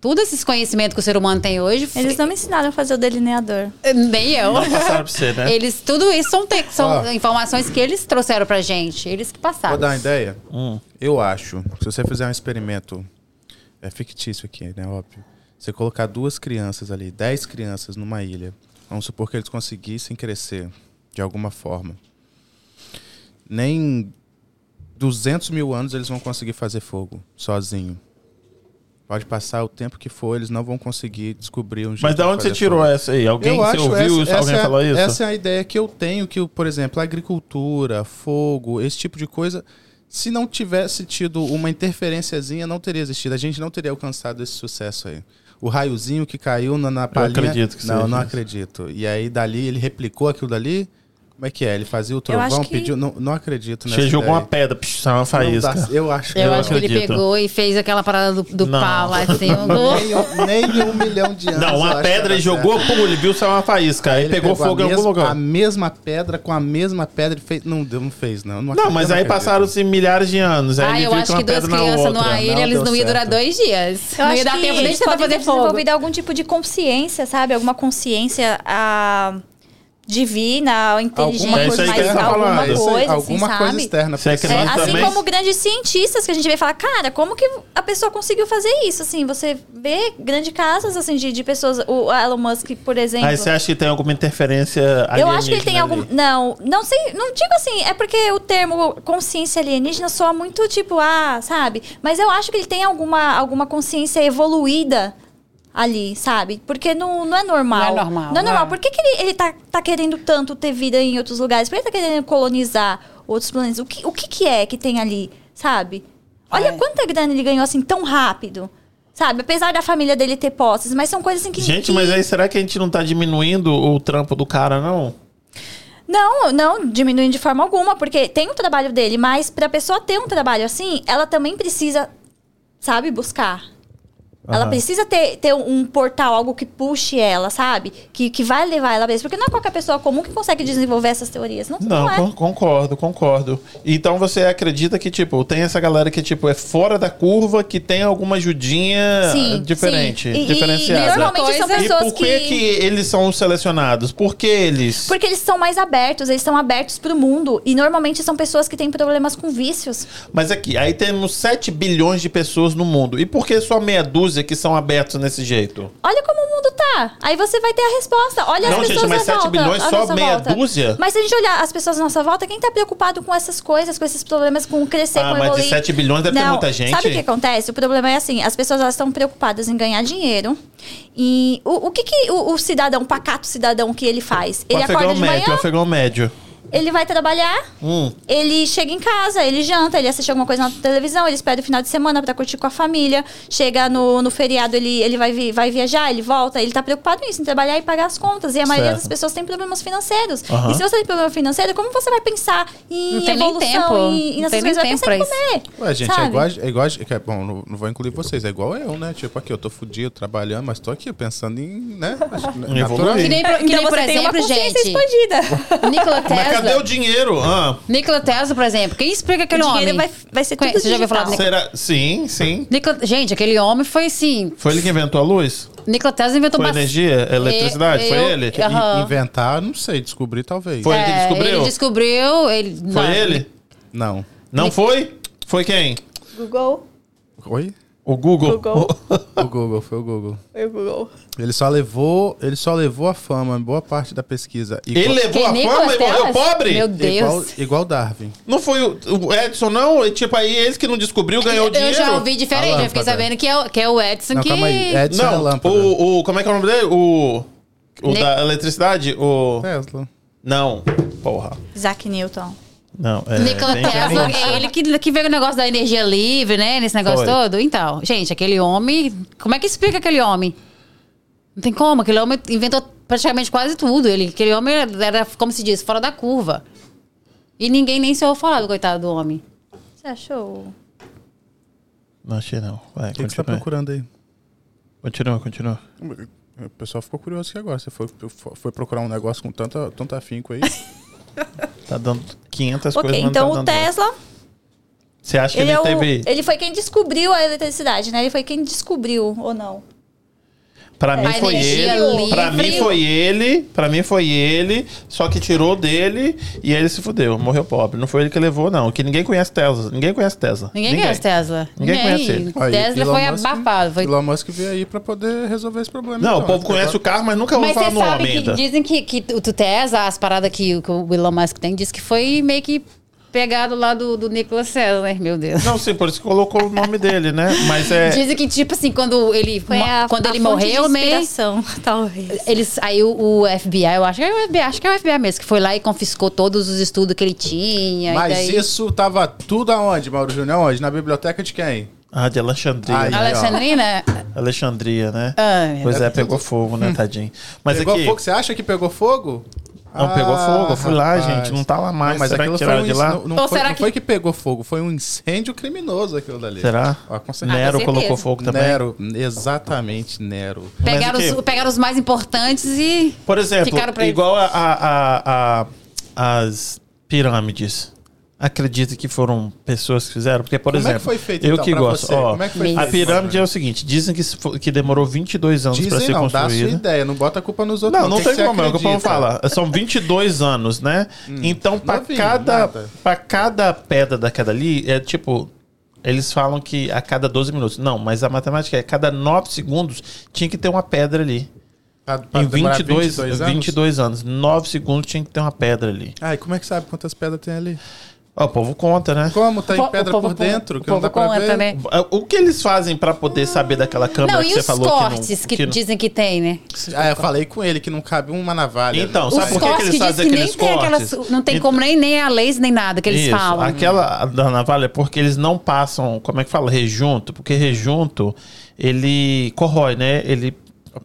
Tudo esses conhecimentos que o ser humano tem hoje. Eles não me ensinaram a fazer o delineador. Nem eu. Não passaram pra você, né? Eles, tudo isso são, te- são informações que eles trouxeram pra gente. Eles que passaram. Vou dar uma ideia? Hum. Eu acho, se você fizer um experimento, é fictício aqui, né? Óbvio. Você colocar duas crianças ali, dez crianças numa ilha, vamos supor que eles conseguissem crescer de alguma forma. Nem 200 mil anos eles vão conseguir fazer fogo sozinho. Pode passar o tempo que for, eles não vão conseguir descobrir um jeito Mas da de onde você tirou fogo. essa aí? Alguém você ouviu essa, isso? Alguém é, falou isso? Essa é a ideia que eu tenho, que, por exemplo, a agricultura, fogo, esse tipo de coisa, se não tivesse tido uma interferenciazinha, não teria existido. A gente não teria alcançado esse sucesso aí. O raiozinho que caiu na, na palhinha... acredito que Não, seja não acredito. E aí, dali, ele replicou aquilo dali... Como é que é? Ele fazia o trovão, que- pediu... Não, não acredito nessa Você jogou uma pedra, psh, saiu uma faísca. dá- eu acho que Eu, Eu acho que ele acredito. pegou e fez aquela parada do, do Não. pau lá assim. um- nem, um- nem um milhão de anos. Não, uma pedra certo. jogou, pum, ele viu saiu uma faísca. Aí, Ele pegou, fogo a em algum mesma- lugar. A mesma pedra com a mesma pedra e fez. Não, deu, não fez, não. Não, Não, acredito, mas aí acredito. passaram-se milhares de anos. Aí Ah, ele eu viu acho que duas crianças numa ilha, Não eles não iam durar dois dias. Eu não ia dar tempo nem de tentar fazer fogo. desenvolvido algum tipo de consciência, sabe? Alguma consciência ah, divina, ou inteligente, É alguma falando. Isso aí, coisa, alguma assim, coisa sabe? externa. É, senão- assim também? como grandes cientistas que a gente vê falar, cara, como que a pessoa conseguiu fazer isso? Assim, você vê grandes casas assim de, de pessoas, o Elon Musk, por exemplo. Aí você acha que tem alguma interferência Eu acho que ele tem alienígena algum. ali? Não, não sei. Não digo assim, é porque o termo consciência alienígena soa muito tipo, ah, sabe? Mas eu acho que ele tem alguma, alguma consciência evoluída ali, sabe? Porque não, não é normal. Não é normal, Não é normal. é. Por que, que ele, ele tá, tá querendo tanto ter vida em outros lugares? Por que ele tá querendo colonizar outros planetas? O que, o que, que é que tem ali, sabe? Olha É. quanta grana ele ganhou assim tão rápido. Sabe? Apesar da família dele ter posses, mas são coisas assim que. Gente, que- mas aí será que a gente não tá diminuindo o trampo do cara, não? Não, não diminuindo de forma alguma, porque tem o trabalho dele, mas pra pessoa ter um trabalho assim, ela também precisa, sabe, buscar. Ela precisa ter, ter um portal, algo que puxe ela, sabe? Que, que vai levar ela isso. Porque não é qualquer pessoa comum que consegue desenvolver essas teorias. Não, Não, não é. con- concordo, concordo. Então você acredita que, tipo, tem essa galera que, tipo, é fora da curva, que tem alguma ajudinha Sim, diferente, sim. E- e- diferenciada. E, normalmente são Coisa- E pessoas por que, que eles são selecionados? Por que eles? Porque eles são mais abertos, eles estão abertos pro mundo. E normalmente são pessoas que têm problemas com vícios. Mas aqui, aí temos 7 bilhões de pessoas no mundo. E por que só meia dúzia que são abertos desse jeito? Olha como o mundo tá. Aí você vai ter a resposta. Olha Não, as gente, pessoas mas à 7 volta, bilhões só nossa meia volta. dúzia? Mas se a gente olhar as pessoas à nossa volta, quem tá preocupado com essas coisas, com esses problemas, com crescer, Ah, com mas de evoluir? 7 bilhões deve ter Não, muita gente. Sabe o que acontece? O problema é assim, as pessoas elas estão preocupadas em ganhar dinheiro. E o, o que, que o, o cidadão, o pacato cidadão que ele faz? Ele afegão acorda de médio, o manhã, afegão médio. Ele vai trabalhar, Hum. ele chega em casa, ele janta, ele assiste alguma coisa na televisão, ele espera o final de semana pra curtir com a família. Chega no, no feriado, ele, ele vai, vi- vai viajar, ele volta. Ele tá preocupado nisso, em trabalhar e pagar as contas. E a maioria Certo. das pessoas tem problemas financeiros. Aham. E se você tem problema financeiro, como você vai pensar em Não tem nem evolução tempo. e, e Não nessas tem nem coisas? Vai tempo pensar em pra comer. Ué, gente, é sabe? igual, é igual. é- Bom, não, não vou incluir vocês, é igual eu, né? Tipo, aqui, eu tô fudido, trabalhando, mas tô aqui pensando em, né? Acho que Em evoluir. natural. Que nem, que Então nem por exemplo, gente. expandida. Nikola cadê o dinheiro? Ah, Nikola Tesla, por exemplo. Quem explica aquele o homem? vai, vai ser tudo Conhece- Você já ouviu falar do. Nikola será? Sim, sim. Nikola- Gente, aquele homem foi assim. Foi ele que inventou a luz? Nikola Tesla inventou Foi energia? Eletricidade? Foi Eu- ele? eu- Aham. Inventar, não sei, descobrir talvez. Foi ele que É, descobriu? Ele descobriu. Ele, Foi não, ele? Não. Não foi? Foi quem? Google. Oi? O Google. Google. O Google, foi o Google. Foi o Google. Ele só levou, ele só levou a fama, boa parte da pesquisa. Ele Igual, levou a fama e morreu pobre? Meu Deus. igual, igual Darwin. Não foi o, o Edson, não? Tipo, aí eles que não descobriu ganhou eu dinheiro. já ouvi diferente, A eu fiquei lâmpada. sabendo que é, o- que é o Edson Não, que. calma aí. Edson é a Não, lâmpada. o, o. Como é que é o nome dele? O. O Ne- da eletricidade? O. Tesla. Não. Porra. Isaac Newton. Não. É, Nikola que- Tesla, é ele que, que veio o negócio da energia livre, né? Nesse negócio Foi. todo. Então, gente, aquele homem. Como é que explica aquele homem? Não tem como. Aquele homem inventou praticamente quase tudo. Ele, aquele homem era, como se diz, fora da curva. E ninguém nem se ouviu falar do coitado do homem. Você achou? Não achei não. Vai, O que, que você tá procurando aí? Continua, continua. O pessoal ficou curioso aqui agora. Você foi, foi procurar um negócio com tanta, tanto afinco aí. Tá dando 500 Ok, coisas, então tá o. Tesla, Você acha que ele, ele, é o, teve... ele foi quem descobriu a eletricidade, né? Ele foi quem descobriu, ou não? Pra mim foi ele. Pra livre. mim foi ele. Pra mim foi ele. Só que tirou dele e ele se fudeu. Morreu pobre. Não foi ele que levou, não. Que ninguém conhece Tesla. Ninguém conhece Tesla. Ninguém, conhece Tesla. Ninguém conhece ele. Aí, Tesla Elon foi Musk- abafado. Foi... Elon Musk veio aí pra poder resolver esse problema. Não, então. o povo conhece o carro, mas nunca ouviu falar no homem ainda. dizem que, que o Tesla, as paradas que, que o Elon Musk tem, diz que foi meio que pegado lá do, do Nicolas Tesla, né? Meu Deus. Não, sim, por isso que colocou o nome dele, né? Mas é. Dizem que, tipo assim, quando ele, Foi a, quando a ele fonte morreu, de né? talvez. Eles, aí o, o FBI, eu acho que é o FBI, acho que é o FBI mesmo, que foi lá e confiscou todos os estudos que ele tinha. e Mas daí... isso tava tudo aonde, Mauro Júnior? Onde? Na biblioteca de quem? Ah, de Alexandria. Aí, né? Alexandria, né? Ai, meu pois é, pegou fogo, né, tadinho? Mas pegou aqui. fogo? Você acha que pegou fogo? Não, pegou Ah, fogo. Eu fui lá, gente. Não tá lá mais. Não, mas Será que tiraram um de lá? Não, não Ou foi, será não que- foi que pegou fogo, foi um incêndio criminoso aquilo dali. Será? Ó, com certeza. Nero com colocou fogo também. Nero, exatamente, Nero. Pegaram, os, pegaram os mais importantes e. Por exemplo, Ficaram pra eles. igual a, a- a- a- as pirâmides. Acredita que foram pessoas que fizeram? Porque, por Como é que exemplo, foi feito, eu então, que gosto. Ó, Como é que foi feito, a pirâmide é o seguinte: dizem que, que demorou 22 anos para ser não, dá a sua construída. ideia, não bota a culpa nos outros. Não, não O que tem como, é o que o povo acredita? fala. São 22 anos, né? então, pra novinho, cada, cada pedra daquela ali, é tipo. Eles falam que a cada 12 minutos. Não, mas a matemática é cada 9 segundos tinha que ter uma pedra ali. Pra- pra Em demorar 22, 22 anos? 22 anos. 9 segundos tinha que ter uma pedra ali. Ai, como é que sabe quantas pedras tem ali? O povo conta, né? Como? Tá em pedra por dentro, o que não povo dá pra conta, ver. né? O que eles fazem pra poder saber daquela câmera Não, que e você os falou cortes que que, não, que não... dizem que tem, né? Ah, eu falei com ele que não cabe uma navalha. Então, Os sabe por que, que cortes eles que dizem fazem que nem aqueles tem cortes? aquelas. Não tem como nem, nem a leis, nem nada que eles Isso, falam. Aquela da navalha é porque eles não passam, como é que fala? Rejunto, porque rejunto ele corrói, né? Ele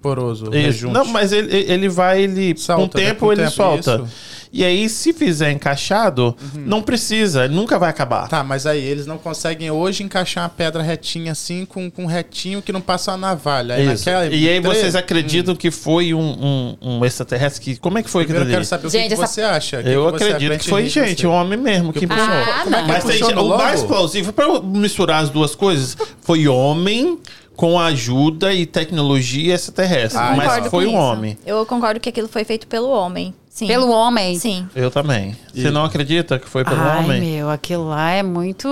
Poroso, Isso. rejunte. Não, mas ele, ele vai, ele. Solta, com o né? tempo Com o ele tempo, solta. isso. Uhum. E aí, se fizer encaixado, não precisa, nunca vai acabar. Tá, mas aí eles não conseguem hoje encaixar uma pedra retinha assim com, com um retinho que não passa a navalha. Aí Isso. naquela- E aí tre- vocês acreditam que foi um, um, um extraterrestre que. Como é que foi Primeiro eu ali? quero saber o Gente, que, que essa- você acha. O que Eu que acredito que foi em gente, um homem mesmo que Que puxou. Ah, não. Mas tem, Puxou no o mais plausível, pra eu misturar as duas coisas, foi homem com ajuda e tecnologia extraterrestre. Ah, mas foi um homem. Eu concordo que aquilo foi feito pelo homem. Sim. Pelo homem. Sim. Eu também. Você não acredita que foi pelo Ai, homem? meu, aquilo lá é muito.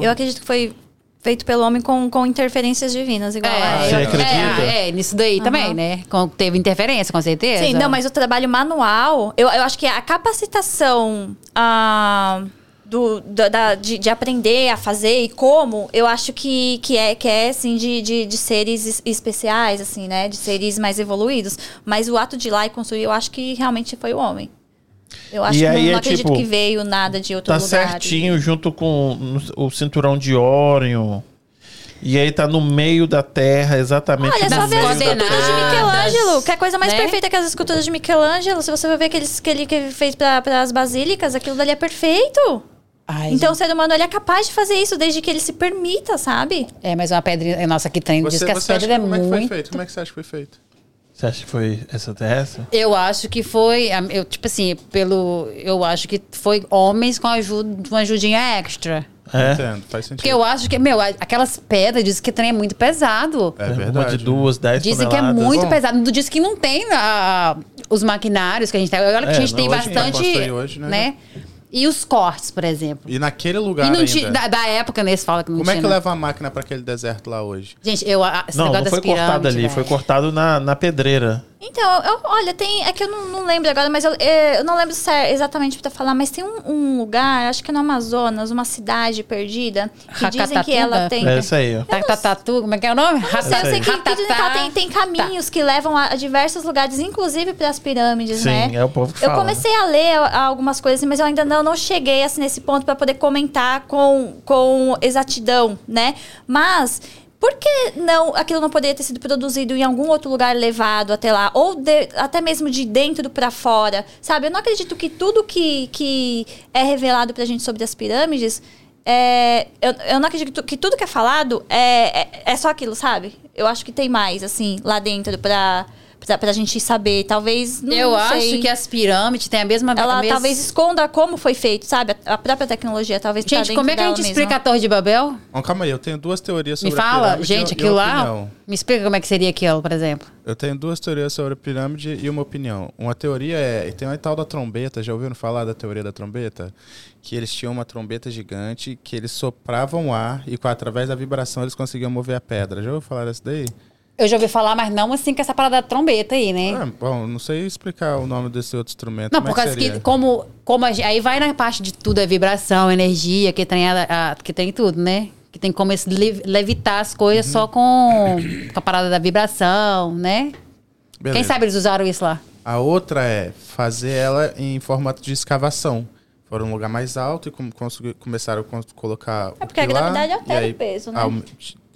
Eu acredito que foi feito pelo homem com, com interferências divinas, igual a Você eu- acredita? É, é, nisso daí também, né? Com- teve interferência, com certeza. Sim, não, mas o trabalho manual, eu, eu acho que a capacitação ah, do, da, da- de, de aprender a fazer e como, eu acho que, que é, que é assim, de, de, de seres es- especiais, assim, né? De seres mais evoluídos. Mas o ato de ir lá e construir, eu acho que realmente foi o homem. Eu acho E que aí não, é não acredito tipo, que veio nada de outro Tá lugar. certinho junto com o cinturão de Órion. E aí tá no meio da terra, exatamente Olha, no só ver as esculturas de Michelangelo, que é a coisa mais né? perfeita que as esculturas de Michelangelo. Se você vai ver aqueles que ele que fez para as basílicas, aquilo dali é perfeito. Ai, Então o ser humano ele é capaz de fazer isso desde que ele se permita, sabe? É, mas uma pedrinha. Nossa, aqui tem. Diz que as você acha pedras que, é como é que foi muito. feito? Como é que você acha que foi feito? Você acha que foi extraterrestre? Eu acho que foi. a- Eu, tipo assim, pelo. Eu acho que foi homens com ajuda, uma ajudinha extra. É? Entendo, faz sentido. Porque eu acho que, meu, a- aquelas pedras dizem que trem é muito pesado. É Uma verdade. de duas, dez Dizem que é toneladas. muito Bom. pesado. Diz que não tem ah, os maquinários que a gente tem. Olha que É, a gente tem hoje pra bastante. hoje, né? né? E os cortes, por exemplo. E naquele lugar E não ainda. ti- da, da época, nesse fala que não Como é tinha. que né? leva a máquina pra aquele deserto lá hoje? Gente, eu. a- Esse Não, não foi cortado ali, foi velho. cortado na, na pedreira. Então, eu- olha, tem. É que eu não, não lembro agora, mas eu, é, eu não lembro cer- exatamente pra falar, mas tem um, um lugar, acho que é no Amazonas, uma cidade perdida, que dizem que ela Hakatatuba? tem. É isso aí. ó. Tatatatu, como é que é o nome? Eu sei, eu sei que, que dizem que ela tem, tem caminhos que levam a, a diversos lugares, inclusive para as pirâmides, Sim, né? é o povo que Eu fala. comecei a ler algumas coisas, mas eu ainda não, não cheguei assim, nesse ponto para poder comentar com, com exatidão, né? Mas por que não aquilo não poderia ter sido produzido em algum outro lugar levado até lá? Ou de- até mesmo de dentro para fora? Sabe? Eu não acredito que tudo que, que é revelado pra gente sobre as pirâmides. É, eu, eu não acredito que tudo que é falado é, é, é só aquilo, sabe? Eu acho que tem mais, assim, lá dentro pra, pra, pra gente saber. Talvez. Não Eu sei. acho que as pirâmides têm a mesma. Ela a mesma- talvez esconda como foi feito, sabe? A a própria tecnologia talvez tá Gente, dentro como é que a gente mesma. explica a Torre de Babel? Bom, calma aí, eu tenho duas teorias Me sobre a fala, pirâmide gente, e- aquilo lá. opinião. Me explica como é que seria aquilo, por exemplo. Eu tenho duas teorias sobre a pirâmide e uma opinião. Uma teoria é. e Tem uma tal da trombeta, já ouviram falar da teoria da trombeta? Que eles tinham uma trombeta gigante que eles sopravam ar e com, através da vibração eles conseguiam mover a pedra. Já ouviu falar dessa daí? Eu já ouvi falar, mas não assim com essa parada da trombeta aí, né? Ah, bom, não sei explicar o nome desse outro instrumento. Não, por causa seria? que, como, como a gente- aí vai na parte de tudo, é vibração, energia, que tem, a, a- que tem tudo, né? Que tem como esse lev- levitar as coisas Uhum. só com, com a parada da vibração, né? Quem Beleza. sabe eles usaram isso lá? A outra é fazer ela em formato de escavação. Foram um lugar mais alto e com, começaram a colocar. É o porque a gravidade altera aí o peso, né?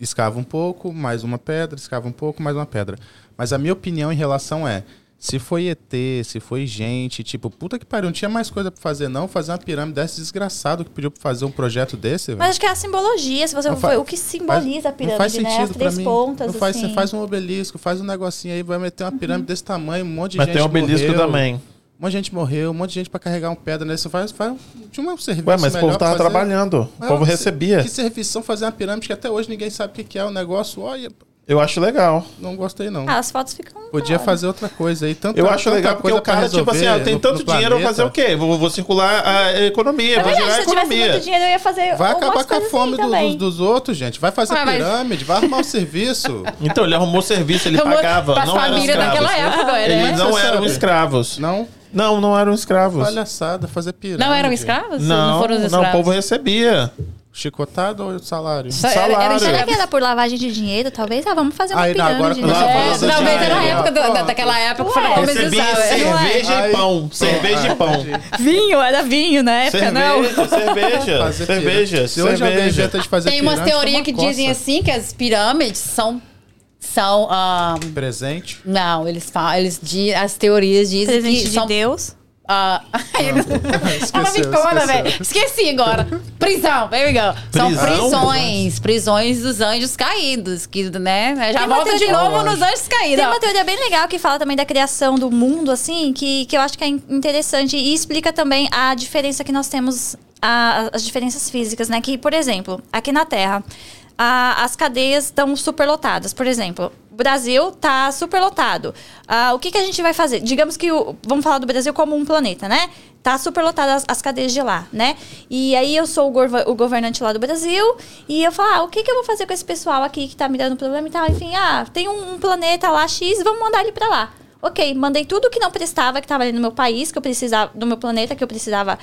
Escava um pouco, mais uma pedra, escava um pouco, mais uma pedra. Mas a minha opinião em relação é. Se foi ET, se foi gente, tipo, puta que pariu, não tinha mais coisa pra fazer, não. Fazer uma pirâmide desse desgraçado que pediu pra fazer um projeto desse, velho. Mas acho que é a simbologia, se você Não for fa- o que simboliza a não pirâmide, faz né? sentido As pra três mim. pontas, não faz, assim. Você faz um obelisco, faz um negocinho aí, vai meter uma pirâmide desse tamanho, um monte de Mas gente tem obelisco morreu. também. Um monte de gente morreu, um monte de gente pra carregar um pedra nesse. Faz, faz, tinha um serviço Ué, mas o povo pra tava fazer. trabalhando. O É, povo recebia. Que serviço são fazer uma pirâmide que até hoje ninguém sabe o que é o negócio. Olha, Eu acho legal. não gostei não. Ah, as fotos ficam. Podia fazer outra coisa aí. Tanta, Eu acho legal porque o cara, pra tipo assim, ah, tem no- tanto no dinheiro, eu vou fazer o planeta. quê? Vou, vou circular a economia, Na vou verdade, gerar se a eu tivesse economia. dinheiro, eu ia fazer Vai acabar com a fome assim do- dos, dos outros, gente. Vai fazer mas- pirâmide, vai arrumar o serviço. Então, ele arrumou serviço, ele pagava. pras Não escravos. daquela época, né? Eles não Você eram escravos. Não? Não, não eram escravos. Palhaçada, fazer pirâmide. Não eram escravos? Não, foram os não, o escravos? povo recebia. Chicotado ou salário? Só era- era salário. Será que era por lavagem de dinheiro, talvez? Ah, vamos fazer uma Aí, não, agora pirâmide. que né? É, talvez era a época do- da- daquela época foi como eles Recebia usavam. cerveja e pão. Cerveja e pão. Vinho, era vinho na época, não. Cerveja, cerveja, Fazer cerveja. Se hoje alguém cerveja. inventa de fazer Tem umas teorias que coça. dizem assim que as pirâmides são. São. ah, Presente. não, eles falam. Eles, as teorias dizem Presente que de são. Deus. Ah, Esqueceu, conta, esqueceu. velho. Esqueci agora. Prisão, there we go. São Prisão? prisões. Prisões dos anjos caídos. Que, né? Já Tem volta de novo nos anjos caídos. Tem ó. uma teoria bem legal que fala também da criação do mundo, assim, que, que eu acho que é in- interessante e explica também a diferença que nós temos, a- as diferenças físicas, né? Que, por exemplo, aqui na Terra, a- as cadeias estão superlotadas. Por exemplo, o Brasil tá superlotado. Ah, o que, que a gente vai fazer? Digamos que, o, vamos falar do Brasil como um planeta, né? Tá superlotado as, as cadeias de lá, né? E aí eu sou o, o governante lá do Brasil e eu falo, ah, o que, que eu vou fazer com esse pessoal aqui que tá me dando problema e tal? Enfim, ah, tem um, um planeta lá X, vamos mandar ele pra lá. Ok, mandei tudo que não prestava, que tava ali no meu país, que eu precisava, no meu planeta, que eu precisava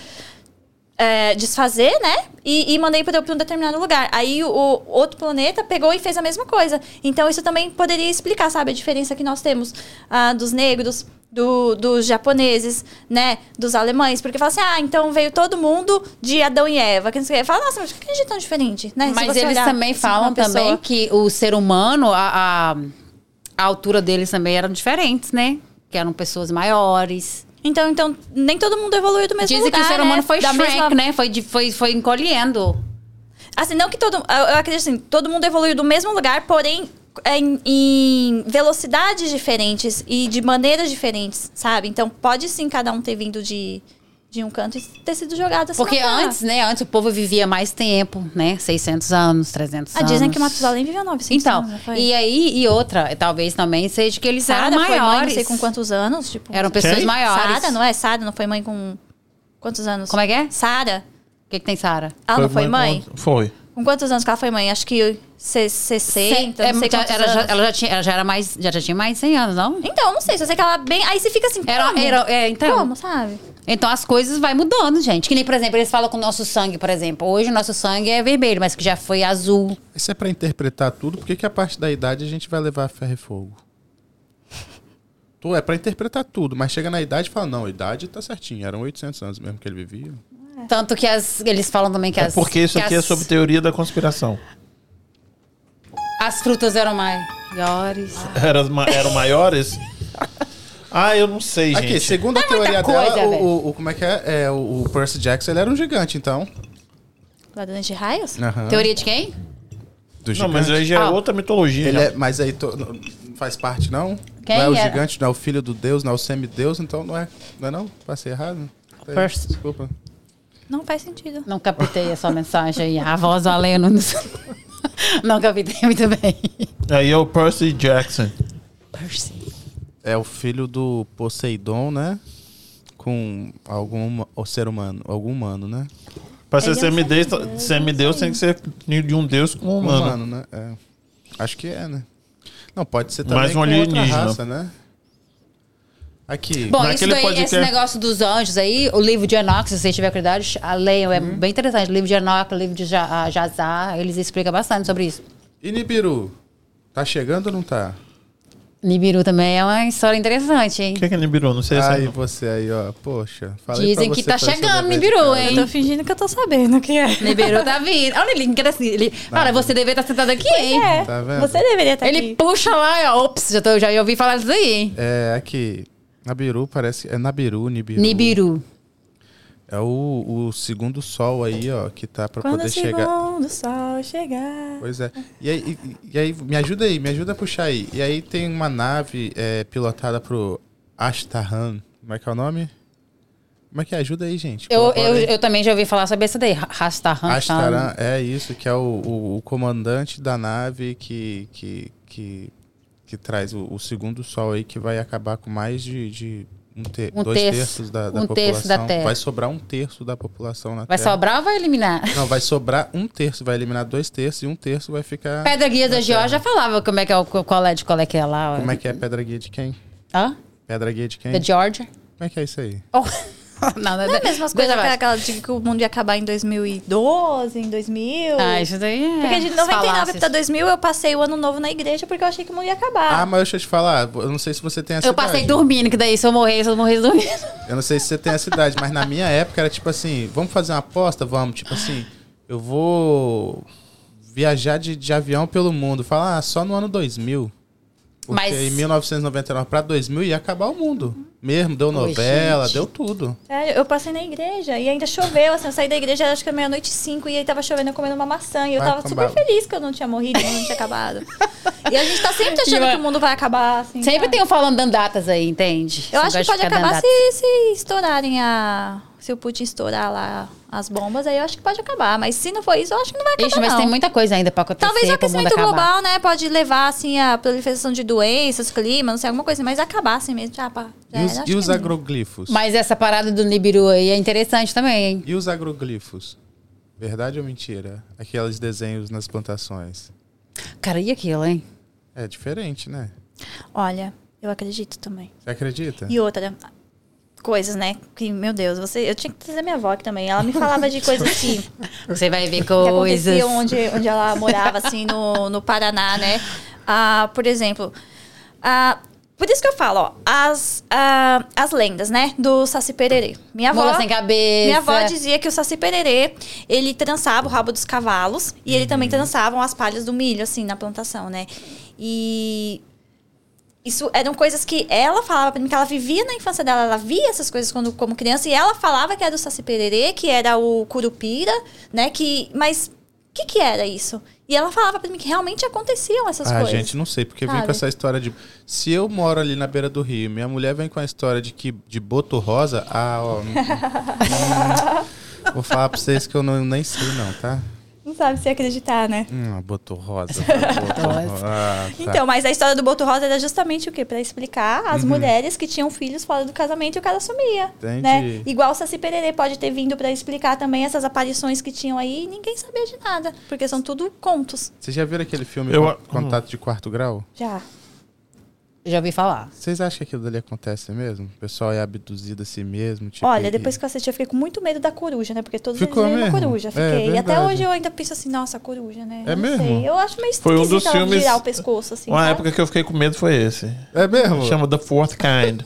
é, desfazer, né? E, e mandei para um determinado lugar. Aí o, o outro planeta pegou e fez a mesma coisa. Então isso também poderia explicar, sabe, a diferença que nós temos ah, dos negros, do- dos japoneses, né? Dos alemães. Porque fala assim, ah, então veio todo mundo de Adão e Eva. Que não sei o quê. Fala, nossa, mas por que a gente é tão diferente? Né? Se Mas eles olhar, também assim, falam pessoa- também que o ser humano, a, a, a altura deles também eram diferentes, né? Que eram pessoas maiores. Então, então, nem todo mundo evoluiu do mesmo Dizem lugar, que o ser humano né? foi Da Shrek, mesma- né? Foi, foi, foi encolhendo. Assim, não que todo. Eu eu acredito assim, todo mundo evoluiu do mesmo lugar, porém em, em velocidades diferentes e de maneiras diferentes, sabe? Então pode sim cada um ter vindo de, de um canto e ter sido jogado assim. Porque terra. antes, né? Antes o povo vivia mais tempo, né? 600 anos, 300 Ah, anos. dizem que Matusalém viveu 900 Então, anos, foi? e aí, e outra, talvez também seja que eles Sara eram foi mãe, maiores. não sei com quantos anos, tipo... Eram pessoas Quem? maiores. Sara, não é? Sara não foi mãe com... Quantos anos? Como é que é? Sara. O que, que tem, Sara? Ela não foi mãe? Foi. Com quantos anos que ela foi mãe? Acho que se- 60, É, não sei já- quantos ela, já, anos. ela já tinha, ela já era mais, já, já tinha mais de 100 anos, não? Então, não sei, só sei que ela bem... Aí você fica assim, Era, como? era, é, então, Como, sabe? Então as coisas vai mudando, gente. Que nem, por exemplo, eles falam com o nosso sangue, por exemplo. Hoje o nosso sangue é vermelho, mas que já foi azul. Isso é pra interpretar tudo, por que que a parte da idade a gente vai levar ferro e fogo? Tu é pra interpretar tudo, mas chega na idade e fala, não, a idade tá certinho, eram 800 anos mesmo que ele vivia. Tanto que as, eles falam também que É as. porque isso que aqui é as- sobre teoria da conspiração. As frutas eram maiores. Eram, ma- eram maiores? ah, eu não sei, Aqui, gente. segundo a É muita teoria coisa, dela, velho. o, o- como é que é? é o, o Percy Jackson, ele era um gigante, então. Ladrões de raios? Aham. Teoria de quem? Do Não, mas aí já é Ah. outra mitologia. Ele já. é, mas aí to- não faz parte, não? Quem não é o era? gigante, não é o filho do Deus, não é o semideus, então não é, não é não? Passei errado? Aí, Percy. Desculpa. Não faz sentido. Não captei a sua mensagem aí. A voz valendo. Não captei muito bem. Aí é o Percy Jackson. Percy. É o filho do Poseidon, né? Com algum o ser humano, algum humano, né? Pra ser Ele é um semideus, semideus, tem que ser de um deus com um humano. Humano, né? É. Acho que é, né? Não, pode ser também Mais um com outra alienígena. raça, né? Aqui. Bom, isso daí, esse podcast- negócio dos anjos aí, o livro de Enoch, se você tiver cuidado, a leiam, é Uhum. bem interessante. O livro de Enoch, o livro de ah, Jazar, eles explicam bastante sobre isso. E Nibiru? Tá chegando ou não tá? Nibiru também é uma história interessante, hein? O que é que Nibiru? Não sei se Aí é. você aí, ó. Poxa. falei Dizem pra que tá chegando Nibiru, hein? Eu tô fingindo que eu tô sabendo o que é. Nibiru tá vindo. Olha ele, que assim, ele... Olha, você deveria estar sentado aqui, hein? É, Tá vendo? você deveria estar Ele aqui. puxa lá, ó, ops, já, tô, já ouvi falar disso aí, hein? É, aqui. Nabiru parece. É Nabiru, Nibiru. Nibiru. É o, o segundo sol aí, ó, que tá pra Quando poder o chegar. segundo sol chegar. Pois é. E aí, e, e aí, me ajuda aí, me ajuda a puxar aí. E aí tem uma nave é, pilotada pro Ashtahan. Como é que é o nome? Como é que é? Ajuda aí, gente. Eu, eu, aí. eu também já ouvi falar sobre essa daí, Rastahan. Ashtaran, é isso, que é o, o, o comandante da nave que, que, que, que traz o, o segundo sol aí, que vai acabar com mais de, de um te, Um dois terço. terços da, da Um população. terço da Terra. Vai sobrar um terço da população na Vai Terra. sobrar ou vai eliminar? Não, vai sobrar um terço, vai eliminar dois terços e um terço vai ficar. Pedra Guia da Geórgia Terra. falava como é que é o qual é de qual é que é lá. Como é que é pedra guia de quem? Hã? Pedra guia de quem? Da Georgia? Como é que é isso aí? Oh. não, não, Não é as mesmas coisas Deixa que aquela de que o mundo ia acabar em 2012, em 2000. Ah, isso daí é. Porque de 99 falácias. pra 2000 eu passei o ano novo na igreja porque eu achei que o mundo ia acabar. Ah, mas deixa eu te falar, eu não sei se você tem essa Eu passei idade. dormindo, que daí se eu morrer, se eu morrer dormindo. Eu não sei se você tem essa idade, mas na minha época era tipo assim, vamos fazer uma aposta? Vamos, tipo assim, eu vou viajar de, de avião pelo mundo. Falar, ah, só no ano 2000. Porque Mas- em 1999 pra 2000 ia acabar o mundo. Mesmo, deu Oi, novela, gente. deu tudo. Sério, eu passei na igreja e ainda choveu, assim, eu saí da igreja acho que era meia-noite e cinco e aí tava chovendo, eu comendo uma maçã e eu Vai tava acabar. super feliz que eu não tinha morrido, que não tinha acabado. E a gente tá sempre achando que o mundo vai acabar, assim. Sempre sabe? tem um falando dando datas aí, entende? Eu Esse acho que pode acabar se, se estourarem a. Se o Putin estourar lá as bombas, aí eu acho que pode acabar. Mas se não for isso, eu acho que não vai acabar. Ixi, mas não. tem muita coisa ainda pra acontecer Talvez o aquecimento global, né, pode levar, assim, a proliferação de doenças, clima, não sei, alguma coisa, mas acabar assim mesmo, já, pá. Já E os, e os agroglifos? Mas essa parada do Nibiru aí é interessante também, hein? E os agroglifos? Verdade ou mentira? Aqueles desenhos nas plantações. Cara, e aquilo, hein? É diferente, né? Olha, eu acredito também. Você acredita? E outra, coisas, né, que, meu Deus, você, eu tinha que trazer minha avó aqui também. Ela me falava de coisas que, Você vai ver que coisas. aconteciam onde, onde ela morava, assim, no, no Paraná, né? Ah, por exemplo, ah, por isso que eu falo, ó, as, ah, as lendas, né, do Saci Pererê. Minha avó, Mula sem cabeça. minha avó dizia que o Saci Pererê, ele trançava o rabo dos cavalos e ele também trançava as palhas do milho, assim, na plantação, né? E isso eram coisas que ela falava pra mim, que ela vivia na infância dela, ela via essas coisas quando, como criança, e ela falava que era o Saci Pererê, que era o Curupira, né? Que, mas o que, que era isso? E ela falava pra mim que realmente aconteciam essas Ah, coisas. gente, não sei, porque vem Sabe? com essa história de. Se eu moro ali na beira do rio, minha mulher vem com a história de que de boto rosa, ah, ó. hum, hum, vou falar pra vocês que eu não, nem sei, não, tá? Então, sabe se acreditar, né? Hum, botou rosa. botou rosa. Ah, tá. Então, mas a história do Boto Rosa era justamente o quê? Pra explicar Uhum. as mulheres que tinham filhos fora do casamento e o cara sumia. Entendi. Né? Igual o Saci Pererê pode ter vindo pra explicar também essas aparições que tinham aí e ninguém sabia de nada. Porque são tudo contos. Vocês já viram aquele filme Eu- Con- Contato de Quarto Grau? Já. Já ouvi falar. Vocês acham que aquilo dali acontece mesmo? O pessoal é abduzido a si mesmo? Tipo, Olha, depois que eu assisti, eu fiquei com muito medo da coruja, né? Porque todos Ficou eles viram uma mesmo? coruja. É, Fiquei. e até hoje eu ainda penso assim, nossa, coruja, né? É Não mesmo? sei. Eu acho meio Foi um dos filmes- girar o pescoço, assim. Uma sabe? época que eu fiquei com medo foi esse. É mesmo? Chama The Fourth Kind.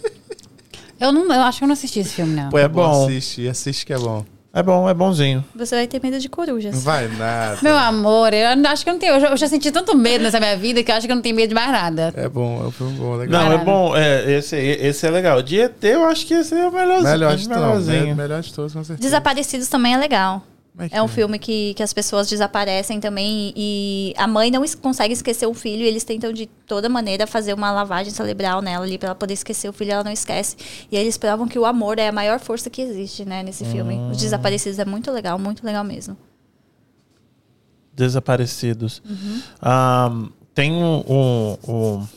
Eu, não, eu acho que eu não assisti esse filme, não. Pô, é, É bom. Assiste, assiste que é bom. É bom, é bonzinho. Você vai ter medo de Não corujas. vai nada. Meu amor, eu não- acho que eu não tenho. Eu já, eu já senti tanto medo nessa minha vida que eu acho que eu não tenho medo de mais nada. É bom, é um filme bom, legal. Não, é bom. É, esse, esse é legal. De ET, eu acho que esse é o melhorzinho. Melhor de todos, me- melhor de todos, com certeza. Desaparecidos também é legal. Que É um filme que, que as pessoas desaparecem também e a mãe não es- consegue esquecer o filho e eles tentam de toda maneira fazer uma lavagem cerebral nela ali pra ela poder esquecer o filho, ela não esquece. E aí eles provam que o amor é a maior força que existe, né, nesse filme. Os Desaparecidos é muito legal, muito legal mesmo. Desaparecidos. Ah, tem um, um- um-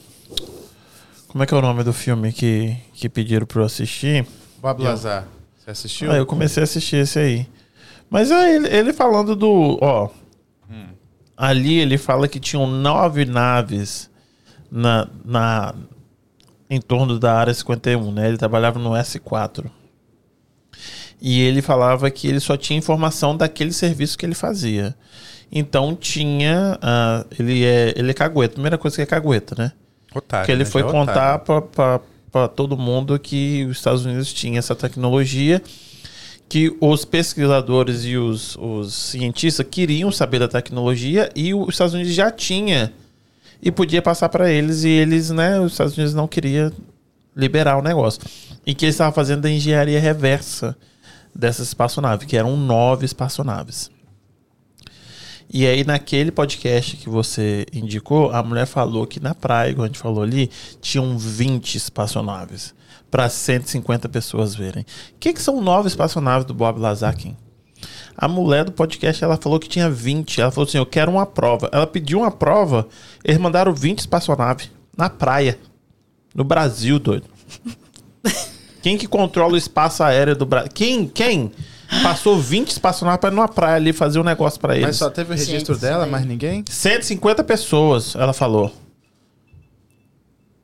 Como é que é o nome do filme que, que pediram pra eu assistir? Bob Lazar. Você assistiu? Ah, eu comecei a assistir esse aí. Mas é ele, ele falando do. Ó. Ali ele fala que tinham nove naves na, na, em torno da área 51, né? Ele trabalhava no S4. E ele falava que ele só tinha informação daquele serviço que ele fazia. Então tinha. ah, ele, é, ele é cagueta. Primeira coisa que é cagueta, né? Otário, que ele né? foi é contar para todo mundo que os Estados Unidos tinha essa tecnologia, que os pesquisadores e os, os cientistas queriam saber da tecnologia e os Estados Unidos já tinha e podia passar para eles e eles, né, os Estados Unidos não queria liberar o negócio. E que eles estavam fazendo a engenharia reversa dessa espaçonave, que eram nove espaçonaves. E aí, naquele podcast que você indicou, a mulher falou que na praia, como a gente falou ali, tinham 20 espaçonaves para 150 pessoas verem. O que, que são nove espaçonaves do Bob Lazakin? A mulher do podcast, ela falou que tinha 20. Ela falou assim, eu quero uma prova. Ela pediu uma prova, eles mandaram 20 espaçonaves na praia. No Brasil, doido. Quem que controla o espaço aéreo do Brasil? Quem? Quem? Passou 20 espaçonaves para ir numa praia ali fazer um negócio para eles. Mas só teve o registro Gente, dela, mas ninguém? 150 pessoas, ela falou.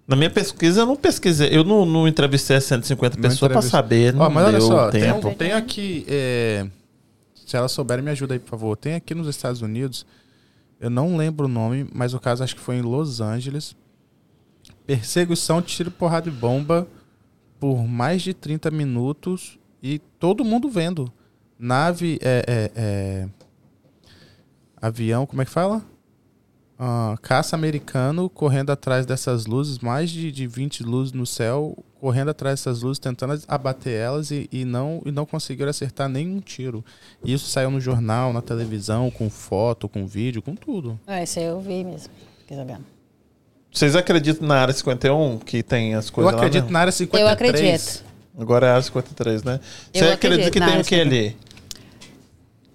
Na minha pesquisa, eu não pesquisei. Eu não, não entrevistei as 150 Não pessoas entrevista. saber. Não Ó, mas olha só, tem, tempo. um- tem aqui. é, se ela souber, me ajuda aí, por favor. Tem aqui nos Estados Unidos, eu não lembro o nome, mas o caso acho que foi em Los Angeles. Perseguição, tiro, porrada e bomba por mais de 30 minutos e todo mundo vendo. Nave, é, é, é, avião, como é que fala? Ah, caça americano correndo atrás dessas luzes, mais de, de 20 luzes no céu, correndo atrás dessas luzes, tentando abater elas e, e não, e não conseguiram acertar nenhum tiro. E isso saiu no jornal, na televisão, com foto, com vídeo, com tudo. É, isso aí eu vi mesmo. Fiquei sabendo. Vocês acreditam na área 51 que tem as Eu coisas lá acredito mesmo? na área 53. Eu acredito. Agora é a área 53, né? Você Eu acredita que tem o que ali?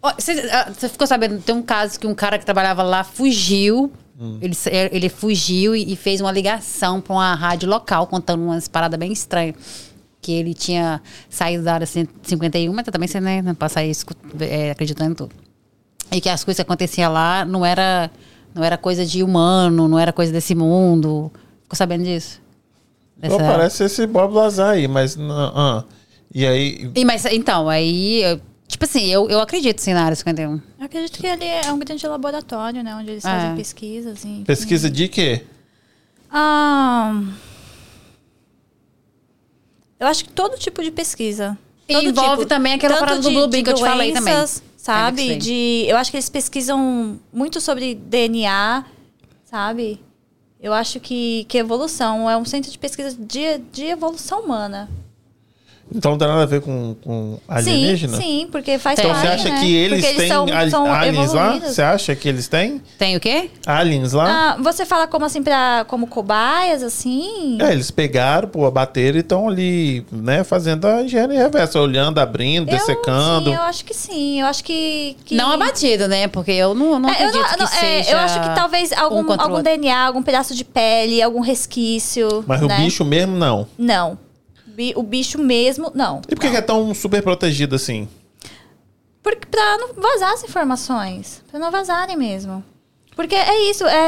Ó, Você ah, você ficou sabendo, tem um caso que um cara que trabalhava lá fugiu. Hum. Ele, é, ele fugiu e, e fez uma ligação para uma rádio local contando umas paradas bem estranhas. Que ele tinha saído da área 151, mas também você né, não passa aí é, acreditando em tudo. E que as coisas que aconteciam lá não era, não era coisa de humano, não era coisa desse mundo. Ficou sabendo disso? Pô, parece esse Bob Lazar aí, mas... não, ah. E aí... E, mas, então, aí, eu- tipo assim, eu, eu acredito sim na área 51. Eu acredito que ele é um grande laboratório, né? Onde eles É. fazem pesquisas. E, Pesquisa de quê? Ah, eu acho que todo tipo de pesquisa. E envolve tipo, também aquela tanto parada do Bluebeam de que eu te falei também. doenças, Sabe? É, de, eu acho que eles pesquisam muito sobre DNA, sabe? Eu acho que, que evolução é um centro de pesquisa de, de evolução humana. Então não tem nada a ver com, com alienígena? Sim, sim, porque faz Então Então parte, você acha né? que eles Porque têm são, ali- são aliens lá? Você acha que eles têm Tem o quê? aliens lá? Ah, você fala como assim, pra, como cobaias, assim? É, eles pegaram, pô, abateram e estão ali, né, fazendo a engenharia reversa, olhando, abrindo, Eu- dessecando. Sim, eu acho que sim. Eu acho que. que... Não abatido, né? Porque eu não, não É, eu, acredito não- que não- é, seja eu acho que talvez algum, um algum. DNA, algum pedaço de pele, algum resquício. Mas né? o bicho mesmo, não. Não. Bi- O bicho mesmo, não. E por que, que é tão super protegido assim? Porque, pra não vazar as informações. Pra não vazarem mesmo. Porque é isso, é,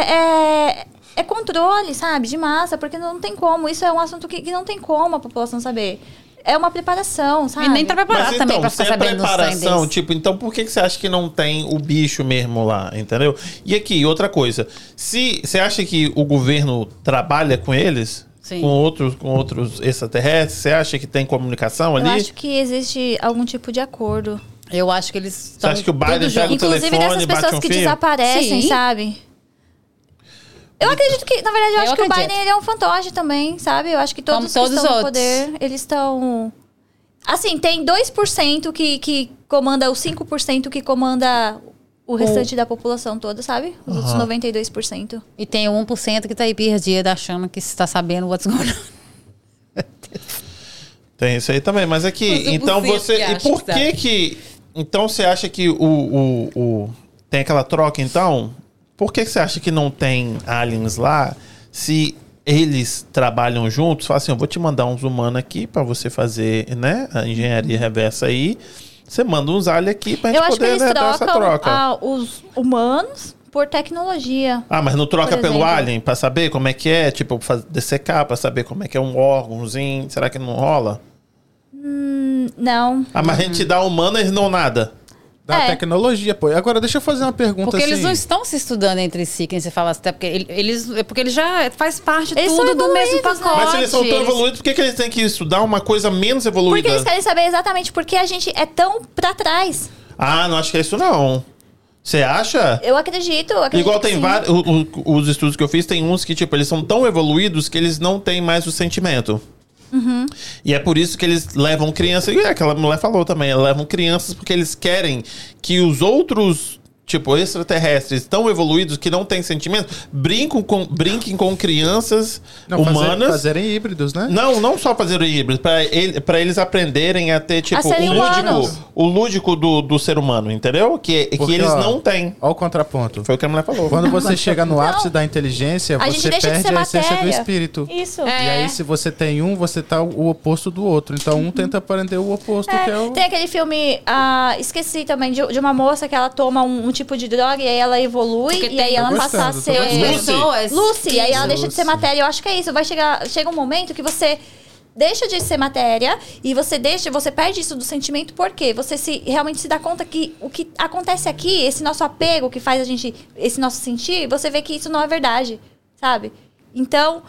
é, é controle, sabe, de massa, porque não tem como. Isso é um assunto que, que não tem como a população saber. É uma preparação, sabe? E nem tá preparado também pra se ficar é sabendo preparação, tipo, então por que, que você acha que não tem o bicho mesmo lá, entendeu? E aqui, outra coisa. Se você acha que o governo trabalha com eles? Sim. Com outros, com outros extraterrestres? Você acha que tem comunicação Eu ali? acho que existe algum tipo de acordo. Eu acho que eles Você estão acha que o Biden pega o junto. Inclusive telefone, dessas bate pessoas um que fio? desaparecem, Sim. sabe? Eu acredito que, na verdade, eu, Eu acho que o acredito. Biden ele é um fantoche também, sabe? Eu acho que todos, Como que todos estão os no outros. poder, eles estão... Assim, tem 2% que, que comanda, os 5% que comanda o restante da população toda, sabe? Os outros 92%. E tem o 1% que tá aí perdido achando que está sabendo what's going on. Tem isso aí também, mas aqui, Os então 1% você. que E por que que sabe. que. Então você acha que o. o, o tem aquela troca, então? Por que, que você acha que não tem aliens lá se eles trabalham juntos? Fala assim: eu vou te mandar uns humanos aqui pra você fazer, né? A engenharia reversa aí. Você manda uns aliens aqui pra gente Eu acho que poder né, dar essa troca. ah, os humanos por tecnologia. Ah, mas não troca pelo alien pra saber como é que é? Tipo, dessecar pra saber como é que é um órgãozinho? Será que não rola? Não. Ah, mas a gente dá humano eles não nada. Da É. tecnologia, pô. Agora, deixa eu fazer uma pergunta Porque assim. eles não estão se estudando entre si, quem você fala assim, até porque ele- eles, é porque eles já faz parte Eles tudo do mesmo né? pacote. Mas se eles são tão Eles- evoluídos, por que, que eles têm que estudar uma coisa menos evoluída? Porque eles querem saber exatamente por que a gente é tão pra trás. Ah, não acho que é isso não. Você acha? Eu acredito, eu acredito Igual tem vários. Os estudos que eu fiz, tem uns que, tipo, eles são tão evoluídos que eles não têm mais o sentimento. Uhum. E é por isso que eles levam crianças. E é, aquela mulher falou também, levam crianças porque eles querem que os outros, tipo, extraterrestres tão evoluídos que não têm sentimento, brincam com, brinquem com crianças Não, fazer- humanas. fazerem híbridos, né? Não, não só fazer o híbrido, pra, ele, pra eles aprenderem a ter, tipo, A o lúdico, o lúdico do, do ser humano, entendeu? Que, que Porque, eles ó, não têm. Olha o contraponto. Foi o que a mulher falou. Quando você chega no ápice da inteligência, A você perde a essência do matéria. espírito. Isso. E É. aí, se você tem um, você tá o oposto do outro. Então, um tenta aprender o oposto, É, que é o... Tem aquele filme, ah, esqueci também, de, de uma moça que ela toma um, um tipo de droga e aí ela evolui Porque e aí ela passa a ser... Pessoas. Lucy, e aí ela deixa de ser matéria. Eu acho que é isso. Vai chegar, chega um momento que você deixa de ser matéria e você deixa, você perde isso do sentimento porque você se realmente se dá conta que o que acontece aqui, esse nosso apego que faz a gente, esse nosso sentir, você vê que isso não é verdade, sabe? Então,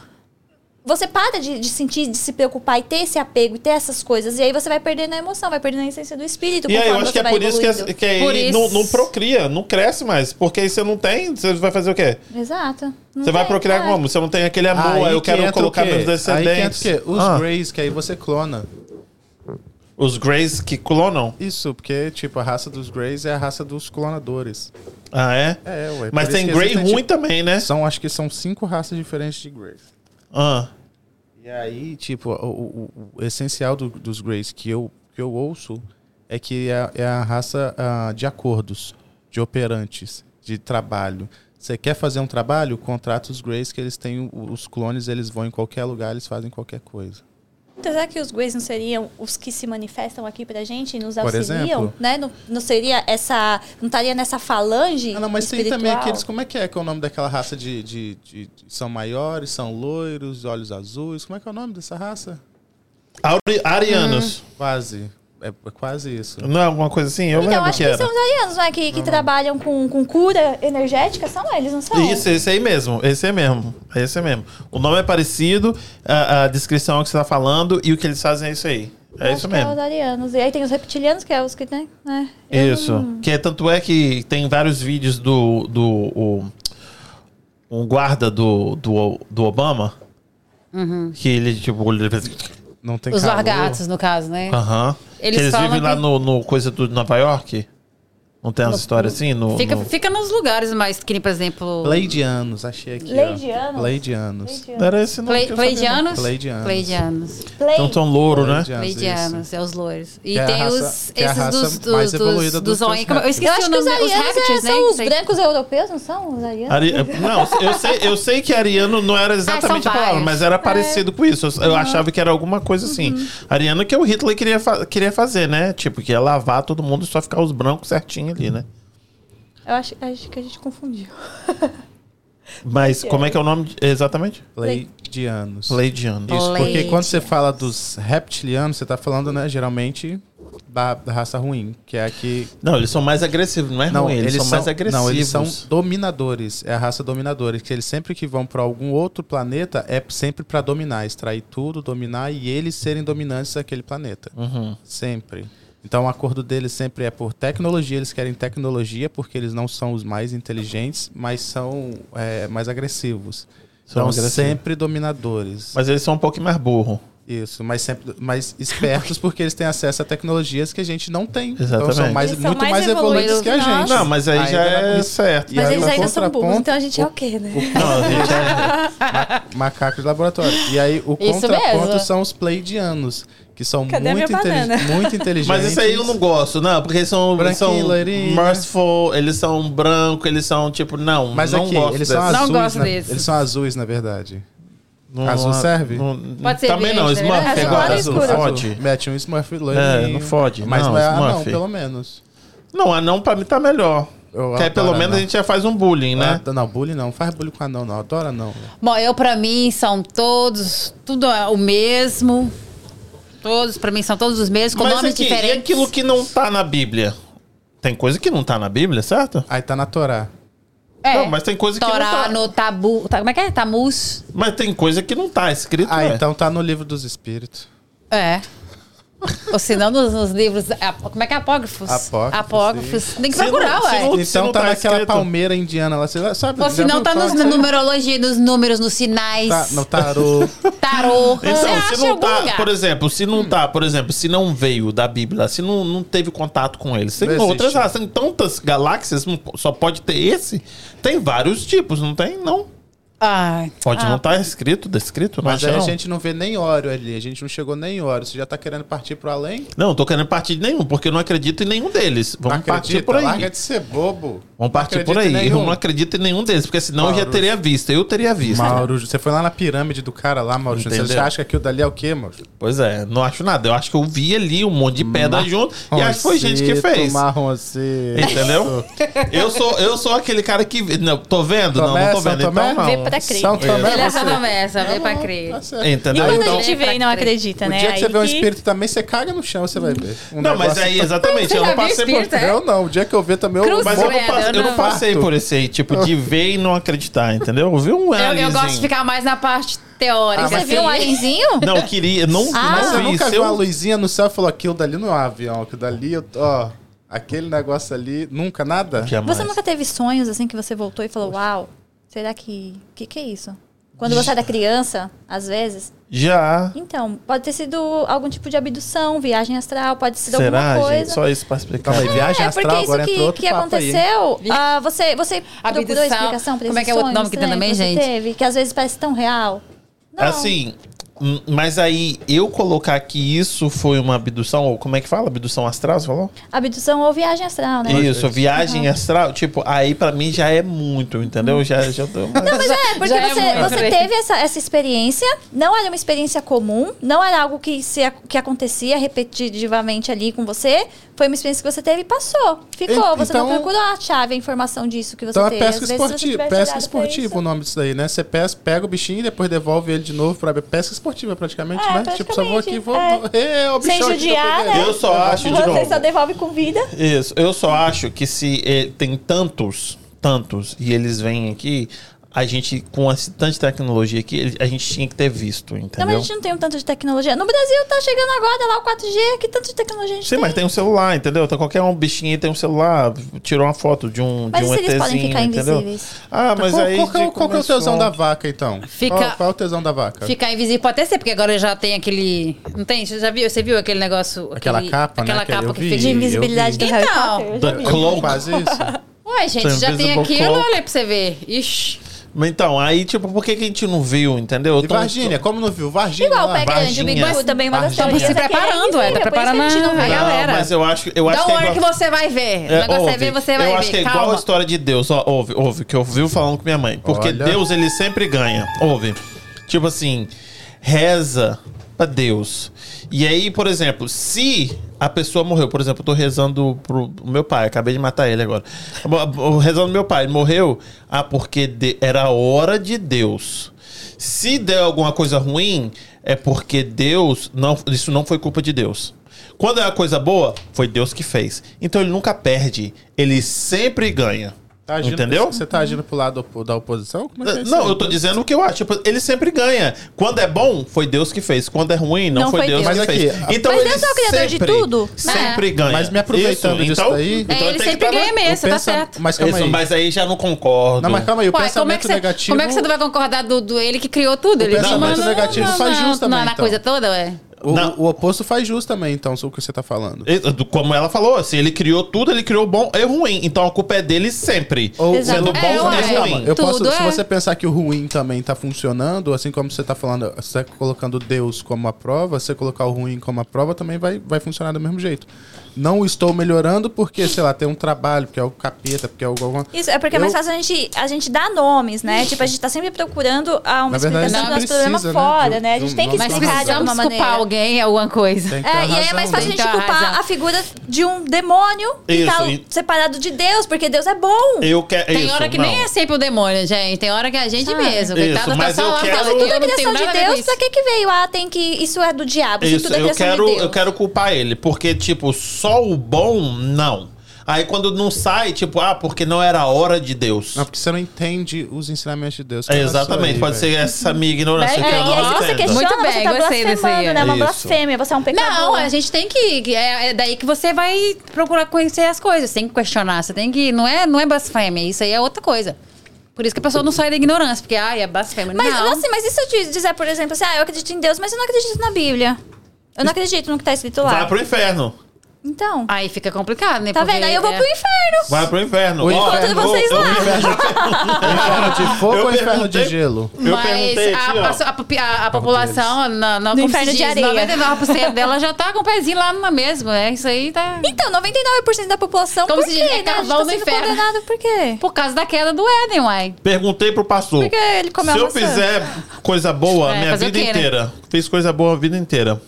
você para de, de sentir, de se preocupar e ter esse apego e ter essas coisas. E aí você vai perdendo a emoção, vai perdendo a essência do espírito. E aí, eu acho que é vai por isso que, evoluindo. é- que aí Por isso- Não, não procria, não cresce mais. Porque aí você não tem, você vai fazer o quê? Exato. Não Você vai tem, procriar é. como? Você não tem aquele amor, aí, eu que quero colocar meus Aí que entra descendentes. o quê? Os Ah, Greys, que aí você clona. os Greys que clonam? Isso, porque, tipo, a raça dos Greys é a raça dos clonadores. Ah, é? É, ué. Mas tem que Grey existem, ruim tipo, também, né? São, acho que são cinco raças diferentes de Greys. Ah. E aí, tipo, o, o- o essencial do- dos Greys que eu, que eu ouço é que é, é a raça ah, de acordos, de operantes, de trabalho. Você quer fazer um trabalho? Contrata os Greys que eles têm os clones, eles vão em qualquer lugar, eles fazem qualquer coisa. Então, será que os Greys não seriam os que se manifestam aqui pra gente e nos Por auxiliam? exemplo? Né? Não, não seria essa. Não estaria nessa falange? Ah, não, mas tem espiritual? também aqueles, como é que é que é o nome daquela raça de, de, de- de- são maiores, são loiros, olhos azuis, como é que é o nome dessa raça? Ari- Arianos. Quase, é, é quase isso. Não é alguma coisa assim? Eu Então, lembro acho que que, são os arianos, não é? Que, que trabalham com, com cura energética, são eles, não são? Isso, esse aí mesmo. Esse aí mesmo. Esse aí mesmo. O nome é parecido, a, a descrição é o que você tá falando e o que eles fazem é isso aí. É Acho isso que É mesmo. os arianos. E aí tem os reptilianos, que é os que tem, né? Eu Isso. não- Que é, tanto é que tem vários vídeos do. do o, um guarda do, do, do Obama. Que ele, tipo, ele não tem Os calor. largatos, no caso, né? Aham. Eles eles vivem lá que- no, no coisa do Nova York? Não tem essa história assim? No, Fica, no- fica nos lugares mais, que nem, por exemplo... Pleidianos, achei aqui. Pleidianos? Pleidianos. Não era esse nome Play, eu pleidianos? Pleidianos. Pleidianos. Play. Então são louro, né? Pleidianos, é os loiros. E Que é a tem raça- os, é a esses raça dos, dos, mais dos, evoluída dos, dos homens. Eu répteis. esqueci Eu acho o que os nome, os arianos répteis, é, né? são os Sei. brancos europeus, não são os arianos? Ari- Não, eu sei, eu sei que ariano não era exatamente são a palavra, mas era parecido com isso. Eu, eu achava que era alguma coisa assim. Ariano que o Hitler queria, fa- queria fazer, né? Tipo, que ia lavar todo mundo e só ficar os brancos certinho ali, né? Eu acho, acho que a gente confundiu. Mas como é que é o nome de- exatamente? Pleidianos. Pleidiano. Isso, porque Pleidianos. quando você fala dos reptilianos, você tá falando, né, geralmente da, da raça ruim, que é a que Não, eles são mais agressivos, não é ruim, eles, são, mais agressivos. Não, eles são dominadores. É a raça dominadora. Que eles sempre que vão pra algum outro planeta é sempre pra dominar, extrair tudo, dominar e eles serem dominantes daquele planeta. Uhum. Sempre. Então o acordo deles sempre é por tecnologia. Eles querem tecnologia porque eles não são os mais inteligentes, mas são é, mais agressivos. São então agressivos. sempre dominadores. Mas eles são um pouco mais burro. Isso, mas sempre mais espertos porque eles têm acesso a tecnologias que a gente não tem. Então Exatamente. são mais, Eles são muito mais mais evoluídos evoluídos que a gente. Não, mas aí já Ainda é certo. E Mas aí, eles ainda são burros, contraponto, então a gente é o quê, né? Não, a gente é... Macacos de laboratório. E aí o Isso contraponto mesmo. são os pleidianos, que são Cadê muito, minha inteli- banana? muito inteligentes. Mas isso aí eu não gosto, não, porque eles são, eles são merciful, eles são branco, eles são tipo, não, Mas não aqui, gosto eles são dessa. Não azuis. gosto na- desses. Eles são azuis, na verdade. Não- Azul serve? não- Pode ser Também não, verde, Smurf né? é Azul igual é azul, escuro. fode. Mete um Smurf É, loirinho. não fode. Mas não, não, é anão, Smurf. pelo menos. Não, anão pra mim tá melhor. Eu Que aí pelo menos anão. a gente já faz um bullying, né? Ah, não, bullying não. Faz bullying com anão, não. Adoro anão. Bom, eu pra mim são todos, tudo é o mesmo. Todos, pra mim, são todos os mesmos, com Mas nomes aqui, e diferentes. aquilo que não tá na Bíblia? Tem coisa que não tá na Bíblia, certo? Aí tá na Torá. É. Não, mas tem coisa que não tá. no tabu. tá- como é que é? Tamus? Mas tem coisa que não tá escrito, Ah, né? então tá no livro dos espíritos. É. Ou se não, nos, nos livros. Como é que é? Apógrafos? Apócrifos, Apógrafos. Tem que Se procurar, não- se ué. não- Então tá, tá naquela escrito. palmeira indiana lá. Você sabe? Ou se não, tá nos, na aí? numerologia, nos números, nos sinais. Tá no tarô. Tarô. Então, Você se não tá, lugar. por exemplo, se não tá, por exemplo, se não veio da Bíblia, se não, não teve contato com eles, tem Não outras tem tantas galáxias, só pode ter esse. Tem vários tipos, não tem? Não. Ai. Pode Ah, não estar escrito, descrito, não Mas aí a não? gente não vê nem óleo ali. A gente não chegou nem óleo. Você já tá querendo partir pro além? Não, não tô querendo partir de nenhum, porque eu não acredito em nenhum deles. Vamos Não partir acredita? por aí. Larga de ser bobo. Vamos partir por acredita aí. Eu não acredito em nenhum deles, porque senão eu já Mauro. teria visto. Eu teria visto. Mauro, você foi lá na pirâmide do cara lá, Mauro. Você Entendeu? acha que aquilo dali é o quê, Mauro? Pois é, não acho nada. Eu acho que eu vi ali um monte de pedra junto e acho que foi gente que fez. Marroncito. Entendeu? eu sou eu sou aquele cara que não tô vendo, não, Tomé, não tô vendo, Tomé? então não. Pra crer. São Tomé, Ele é você? essa promessa, veio pra crer. Tá certo. E Entendeu? quando Então, a gente vê e não acredita, O né? dia que você Aí vê um que- espírito também, você caga no chão, você vai ver. Um não, mas aí exatamente, Você eu não passei por é? Eu não, o dia que eu ver também eu Cruz mas eu não, eu não não. passei por esse aí, tipo, de ver e não acreditar, entendeu? Eu vi um Eu, eu gosto de ficar mais na parte teórica. Ah, Você viu um alienzinho? Não, eu queria, não, Ah. Mas você não vi. nunca Se viu uma luzinha no céu e falou aquilo dali não é um avião, aquilo dali, eu- ó, aquele negócio ali, nunca nada? Jamais. Você nunca teve sonhos assim que você voltou e falou, uau, será que. O que, que é isso? Quando você era criança, às vezes. Já. Então, pode ter sido algum tipo de abdução, viagem astral, pode ter sido Será, alguma gente? coisa. Só isso pra explicar. Calma aí, viagem É, astral, porque isso agora entrou que, outro que aconteceu, ah, você, você procurou Abdução. explicação pra Como é que é o outro nome que tem também, gente? Teve, que às vezes parece tão real. Não. Assim, hum, mas aí eu colocar que isso foi uma abdução, ou como é que fala? Abdução astral, você falou? Abdução ou viagem astral, né? Isso, viagem astral, tipo, aí pra mim já é muito, entendeu? Já, já tô... Não, mas é, porque Já é você, muito, você né? teve essa, essa experiência, não era uma experiência comum, não era algo que, se, que acontecia repetitivamente ali com você, foi uma experiência que você teve e passou. Ficou, En- você não então- procurou a chave, a informação disso que você Então é teve. pesca vezes, se você esportiva, pesca esportiva o nome disso daí, né? Você pesca, pega o bichinho e depois devolve ele de novo pra pesca esportiva praticamente, É, né? Tipo, só vou aqui, vou... praticamente, É, o Sem bichão que eu judiar, né? Eu só acho, de Você novo. só devolve com vida. Isso, eu só acho que se eh, tem tantos, tantos, e eles vêm aqui, a gente, com tanto de tecnologia aqui, a gente tinha que ter visto, Não, mas entendeu? a gente não tem um tanto de tecnologia. No Brasil tá chegando agora lá o 4G, que tanto de tecnologia a gente Sim, tem? mas tem um celular, entendeu? Então qualquer um bichinho aí tem um celular, tirou uma foto de um, Mas de um e se eles podem ETzinho, ficar entendeu? invisíveis? Ah, mas qual, aí. qual, é qual que é o tesão da vaca, então? Fica- Qual, qual é o tesão da vaca? Ficar invisível pode até ser, porque agora já tem aquele. Não tem? Você já viu? Você viu aquele negócio? Aquela aquele- capa, né, Aquela que capa eu que vi. fica. De invisibilidade do Então, Harry Potter. já The vi. Cloak. Faz isso? Ué, gente, já tem aquilo, olha pra você ver. Ixi. Mas Então, aí, tipo, por que, que a gente não viu, entendeu? E Então, Varginha, como não viu? Varginha. Igual o lá. pé grande, o Big Varginha. Bang também, uma das Varginha. teorias Se é é preparando, é, tá invisível, por isso que preparando a gente não a vê. galera. Não, mas eu acho, eu acho Da que é hora igual- que você vai ver. O É, negócio é ouve. ver, você vai eu ver. acho que é igual Calma. a história de Deus. Ó, ouve, ouve, que eu vivo falando com minha mãe. Porque Olha. Deus, ele sempre ganha. Ouve. Tipo assim, reza pra Deus. E aí, por exemplo, se a pessoa morreu, por exemplo, eu tô rezando pro meu pai, acabei de matar ele agora. Rezando meu pai, morreu. Ah, porque de- era hora de Deus. Se der alguma coisa ruim, é porque Deus. não Isso não foi culpa de Deus. Quando é uma coisa boa, foi Deus que fez. Então ele nunca perde. Ele sempre ganha. Tá agindo- Entendeu? Você tá agindo pro lado da oposição? Como é que é Não, eu tô dizendo o que eu acho. Tipo, ele sempre ganha. Quando é bom, foi Deus que fez. Quando é ruim, não, Não foi Deus, Deus. que Mas aqui, fez. a- Então Mas ele Deus é o criador de sempre, tudo. Sempre É. ganha. Mas me aproveitando Isso, disso então, daí- então É, ele sempre ganha mesmo, O tá pensa- certo. Mas calma Isso, aí. mas aí já não concordo. Não, mas calma aí. O Ué, pensamento como é, você, negativo... como é que você não vai concordar do, do ele que criou tudo? Ele pensamento não- negativo não- faz não- jus também, não, Na então. coisa toda, ué. O, o oposto faz jus também, então, sobre o que você tá falando. Do- Como ela falou, assim, ele criou tudo, ele criou bom e ruim. Então a culpa é dele sempre. Ou- Exato. Sendo É, bom Calma, ruim. eu posso, Tudo se é. você pensar que o ruim também tá funcionando, assim como você tá falando, você tá colocando Deus como a prova, você colocar o ruim como a prova também vai, vai funcionar do mesmo jeito. Não estou melhorando porque, sei lá, tem um trabalho, porque é o capeta, porque é o alguma... Isso, é porque é mais Eu- fácil a gente, a gente dar nomes, né? Tipo, a gente tá sempre procurando ah, uma verdade, explicação do nosso precisa, problema né? fora, né? A gente tem que explicar de alguma culpar maneira. alguém, alguma coisa. É, e aí é mais fácil a gente culpar razão. a figura de um demônio que Isso, tá e- separado de Deus, porque Deus é bom. Eu quero. Tem isso, hora que não. nem é sempre o demônio, gente. Tem hora que é a gente Sabe? mesmo. Isso, Coitada, mas tá só eu quero- Tudo eu é criação de Deus, isso. pra que que veio? Ah, tem que. Isso é do diabo, isso, Isso, tudo é eu eu quero culpar ele, porque, tipo, só o bom, não. Aí quando não sai, tipo, ah, porque não era a hora de Deus. Não, porque você não entende os ensinamentos de Deus. É, exatamente, aí, pode velho. ser essa minha ignorância. É, que eu e não aí se você questiona, Muito bem, você tá gostei aí. blasfemando, né? Uma Isso. blasfêmia, você é um pecador. Não, a gente tem que. É, é daí que você vai procurar conhecer as coisas. Você tem que questionar. Você tem que. Não é, não é blasfêmia. Isso aí é outra coisa. Por isso que a pessoa não sai da ignorância, porque, ai, é blasfêmia. Mas, não. assim, mas e se eu te dizer, por exemplo, assim, ah, eu acredito em Deus, mas eu não acredito na Bíblia. Eu não acredito no que tá escrito lá. Vai pro inferno. Então. Aí fica complicado, né? Tá Porque vendo? Aí eu vou é- pro inferno. Vai pro inferno. O Encontro eu- vocês lá. Inferno de fogo Eu ou inferno de gelo? Eu Mas a, a, a- a população, na, na, No inferno se de diz, areia. 99% dela já tá com o pezinho lá na mesma. É isso aí tá. Então, 99% da população, Como por se quê, diz, é né? Carvão tá do sendo inferno. condenado por quê? Por causa da queda do Éden, uai. Perguntei pro pastor. Porque ele comeu Se eu fizer coisa boa a É, minha o vida né? inteira. Fiz coisa boa a vida inteira.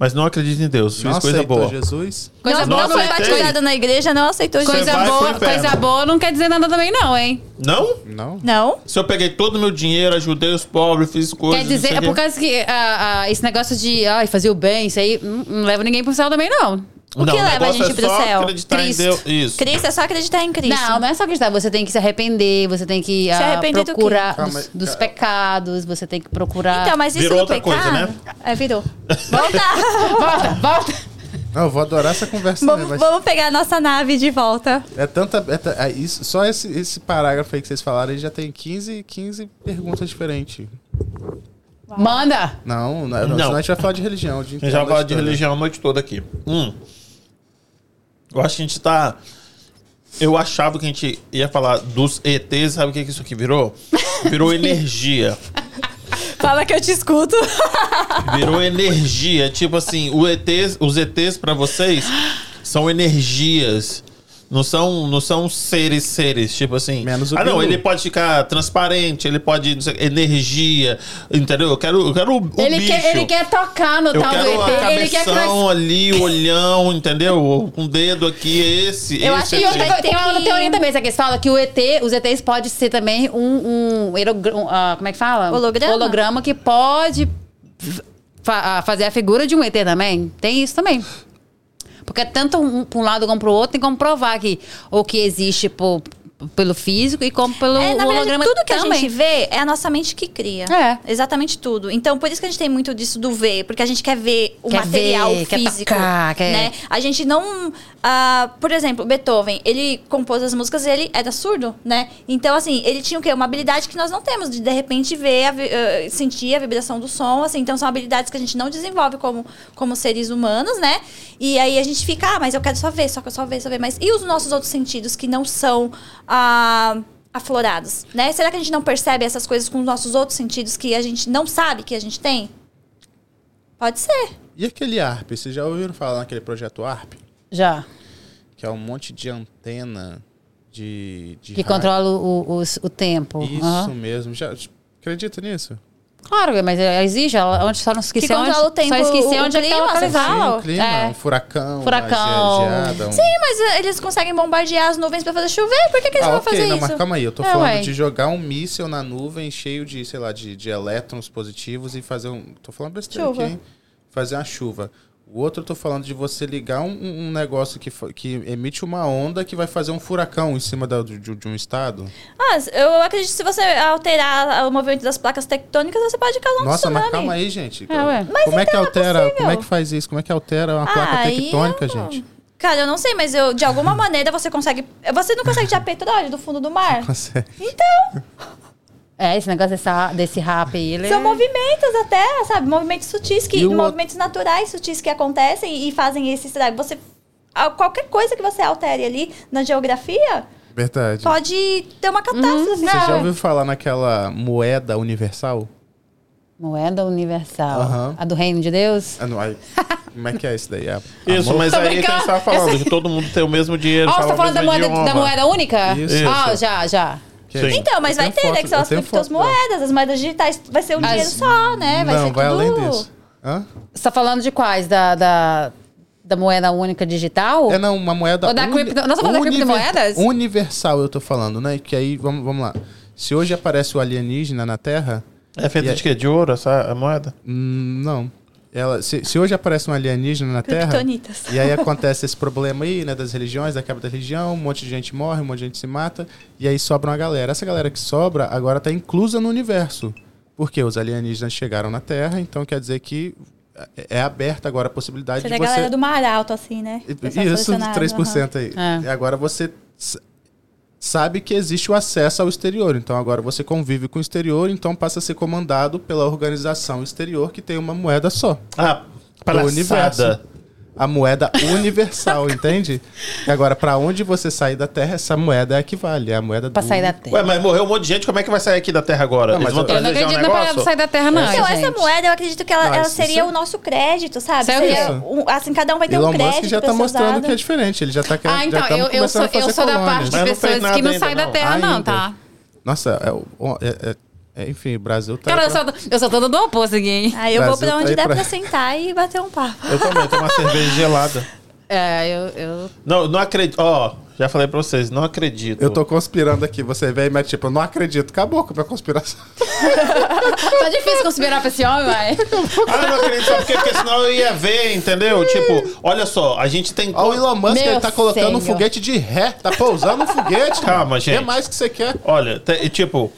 Mas não acredito em Deus. Fiz Não coisa boa. Jesus? Coisa não, boa, não foi batizado na igreja, não aceitou Jesus. coisa boa, coisa boa não quer dizer nada também, não, hein? Não? Não? Não? Se eu peguei todo o meu dinheiro, ajudei os pobres, fiz coisas. Quer dizer, é por causa que ah, ah, esse negócio de ai, fazer o bem, isso aí não, não leva ninguém pro céu também, não. O não, que leva a gente é pro só céu? acreditar Cristo. em Deus. Isso. Cristo é só acreditar em Cristo. Não, não é só acreditar. Você tem que se arrepender, você tem que ah, arrepender do procurar Calma dos, dos pecados, você tem que procurar. Então, mas isso Virou do outra pecado... coisa, né? É, virou. Volta! Volta, volta! Não, eu vou adorar essa conversa também, vamos, mas vamos pegar a nossa nave de volta. é tanta... É é isso, só esse, esse parágrafo aí que vocês falaram, ele já tem 15, 15 perguntas diferentes. Manda! Não, não, Não. senão a gente vai falar de religião. A gente já da fala de história. religião a noite toda aqui. Hum. Eu acho que a gente tá. Eu achava que a gente ia falar dos ETs, sabe o que, que isso aqui virou? Virou energia. Fala que eu te escuto. Virou energia. Tipo assim, ETs, os ETs pra vocês são energias. Não são, não são seres, seres, tipo assim. Menos o ah, não, Bilu. ele pode ficar transparente, ele pode. não sei, energia. Entendeu? Eu quero, eu quero o, o Ele bicho. quer, ele quer tocar no Eu tal do quero a ET, ele quer ali, o olhão, entendeu? Com o dedo aqui, esse. Eu esse acho que tem uma teoria também, sabe? Que eles falam que o ET, os ETs podem ser também um, um, um, ah, como é que fala? Holograma? Holograma que pode fa- fazer a figura de um ET também. Tem isso também. Porque tanto um, pra um lado como pro outro, tem como provar que ou que existe por, pelo físico e como pelo É, na verdade, holograma tudo que a também. gente vê é a nossa mente que cria. É. Exatamente tudo. Então, por isso que a gente tem muito disso do ver, porque a gente quer ver o Quer material ver, quer físico. tocar, quer- né? A gente não. ah, por exemplo, Beethoven, ele compôs as músicas e ele era surdo, né? Então, assim, ele tinha o quê? Uma habilidade que nós não temos, de de repente ver, a ah, sentir a vibração do som, assim. Então, são habilidades que a gente não desenvolve como, como seres humanos, né? E aí a gente fica, ah, mas eu quero só ver, só que eu só ver, só ver. Mas e os nossos outros sentidos que não são ah, aflorados, né? Será que a gente não percebe essas coisas com os nossos outros sentidos que a gente não sabe que a gente tem? Pode ser. E aquele ARP? Vocês já ouviram falar naquele projeto ARP? Já. Que é um monte de antena de. de Que rádio. controla o, o, o tempo. Isso Aham. mesmo. Já acredita nisso? Claro, mas é, existe. ela- Onde só não esqueci Que onde. o tempo, só esqueci o onde é que tá clima, localizado. fala? Sim, um clima, É. um furacão, Furacão. geada. Um... Sim, mas eh, eles conseguem bombardear as nuvens pra fazer chover. Por que, que eles Ah, vão ok, fazer não, isso? mas calma aí, eu tô É, falando ué. de jogar um míssil na nuvem cheio de, sei lá, de, de elétrons positivos e fazer um. Tô falando besteira Chuva. aqui, hein? Fazer uma chuva. O outro eu tô falando de você ligar um, um negócio que, que emite uma onda que vai fazer um furacão em cima da- de, de um estado. Ah, eu acredito que se você alterar o movimento das placas tectônicas, você pode causar um Nossa, tsunami. mas calma aí, gente. É, ué. Mas como é que então é altera? possível. como é que faz isso? Como é que altera uma placa Ah, aí tectônica, eu não- gente? Cara, eu não sei, mas eu, de alguma maneira você consegue. Você não consegue tirar petróleo do fundo do mar? Consegue. Então, É, esse negócio dessa, desse rap aí, ele são movimentos até, sabe? Movimentos sutis, que, o movimentos naturais sutis que acontecem e fazem esse estrago. Você. a- Qualquer coisa que você altere ali na geografia Verdade. pode ter uma catástrofe. Você já ouviu falar naquela moeda universal? Moeda universal. Aham. A do reino de Deus? Ah, não, aí- como é que é isso daí? É Isso, amor? mas aí que a brincando. gente tava falando, de todo mundo ter o mesmo dinheiro, Ó, você tá falando da moeda, da moeda única? Isso. Ah, já, já. Sim. é- Então, mas eu vai ter, né? foto- Que são as foto criptomoedas, as moedas digitais. Vai ser um As- dinheiro só, né? Vai não, ser vai tudo... além disso. Hã? Você tá falando de quais? Da, da, da moeda única digital? É não, uma moeda. Ou da cripto- nós estamos falando da criptomoedas? Universal, eu tô falando, né? Que aí, vamos, vamos lá. Se hoje aparece o alienígena na Terra, É feito E de quê? De ouro, essa a moeda? hum, não. Ela, se, se hoje aparece um alienígena na Terra, e aí acontece esse problema aí, né, das religiões, da quebra da religião, um monte de gente morre, um monte de gente se mata, e aí sobra uma galera. Essa galera que sobra agora tá inclusa no universo. Porque os alienígenas chegaram na Terra, então quer dizer que é é aberta agora a possibilidade Seria a de você... galera do mar alto, assim, né? Isso, selecionado, 3% aí. aham. E agora você sabe que existe o acesso ao exterior. Então agora você convive com o exterior, então passa a ser comandado pela organização exterior que tem uma moeda só. Ah, palhaçada. A moeda universal, entende? E agora, pra onde você sair da Terra, essa moeda é a que vale. É a moeda Pra do... sair da Terra. Ué, mas morreu um monte de gente, como é que vai sair aqui da Terra agora? Não, mas eu- não já um acredito na parada de sair da Terra, não. Então, gente. essa moeda, eu acredito que ela, Não, ela seria isso- o nosso crédito, sabe? É Seria um- assim, cada um vai ter Elon um crédito Musk já tá mostrando usado. que é diferente. Ele já tá querendo. Ah, então, eu, eu sou, a fazer eu sou da parte de pessoas que não saem da. Terra, não, tá? Nossa, é, é- é- é, enfim, o Brasil tá. Cara, eu sou, eu sou toda do oposto aqui, hein? Aí eu vou Brasil pra onde tá der pra- pra sentar e bater um papo. Eu também, tomo uma cerveja gelada. É, eu, eu... Não, não acredito. Ó, já falei pra vocês, não acredito. Eu tô conspirando aqui, você vem e mete tipo, eu não acredito. Acabou com a minha conspiração. Tá difícil conspirar pra esse homem, vai. Ah, não acredito, sabe por quê? Porque senão eu ia ver, entendeu? Tipo, olha só, a gente tem. Ó, o Elon Musk, Meu ele tá colocando um senhor. foguete de ré. Tá pousando um foguete. Calma, O gente. que mais que você quer? Olha, tipo.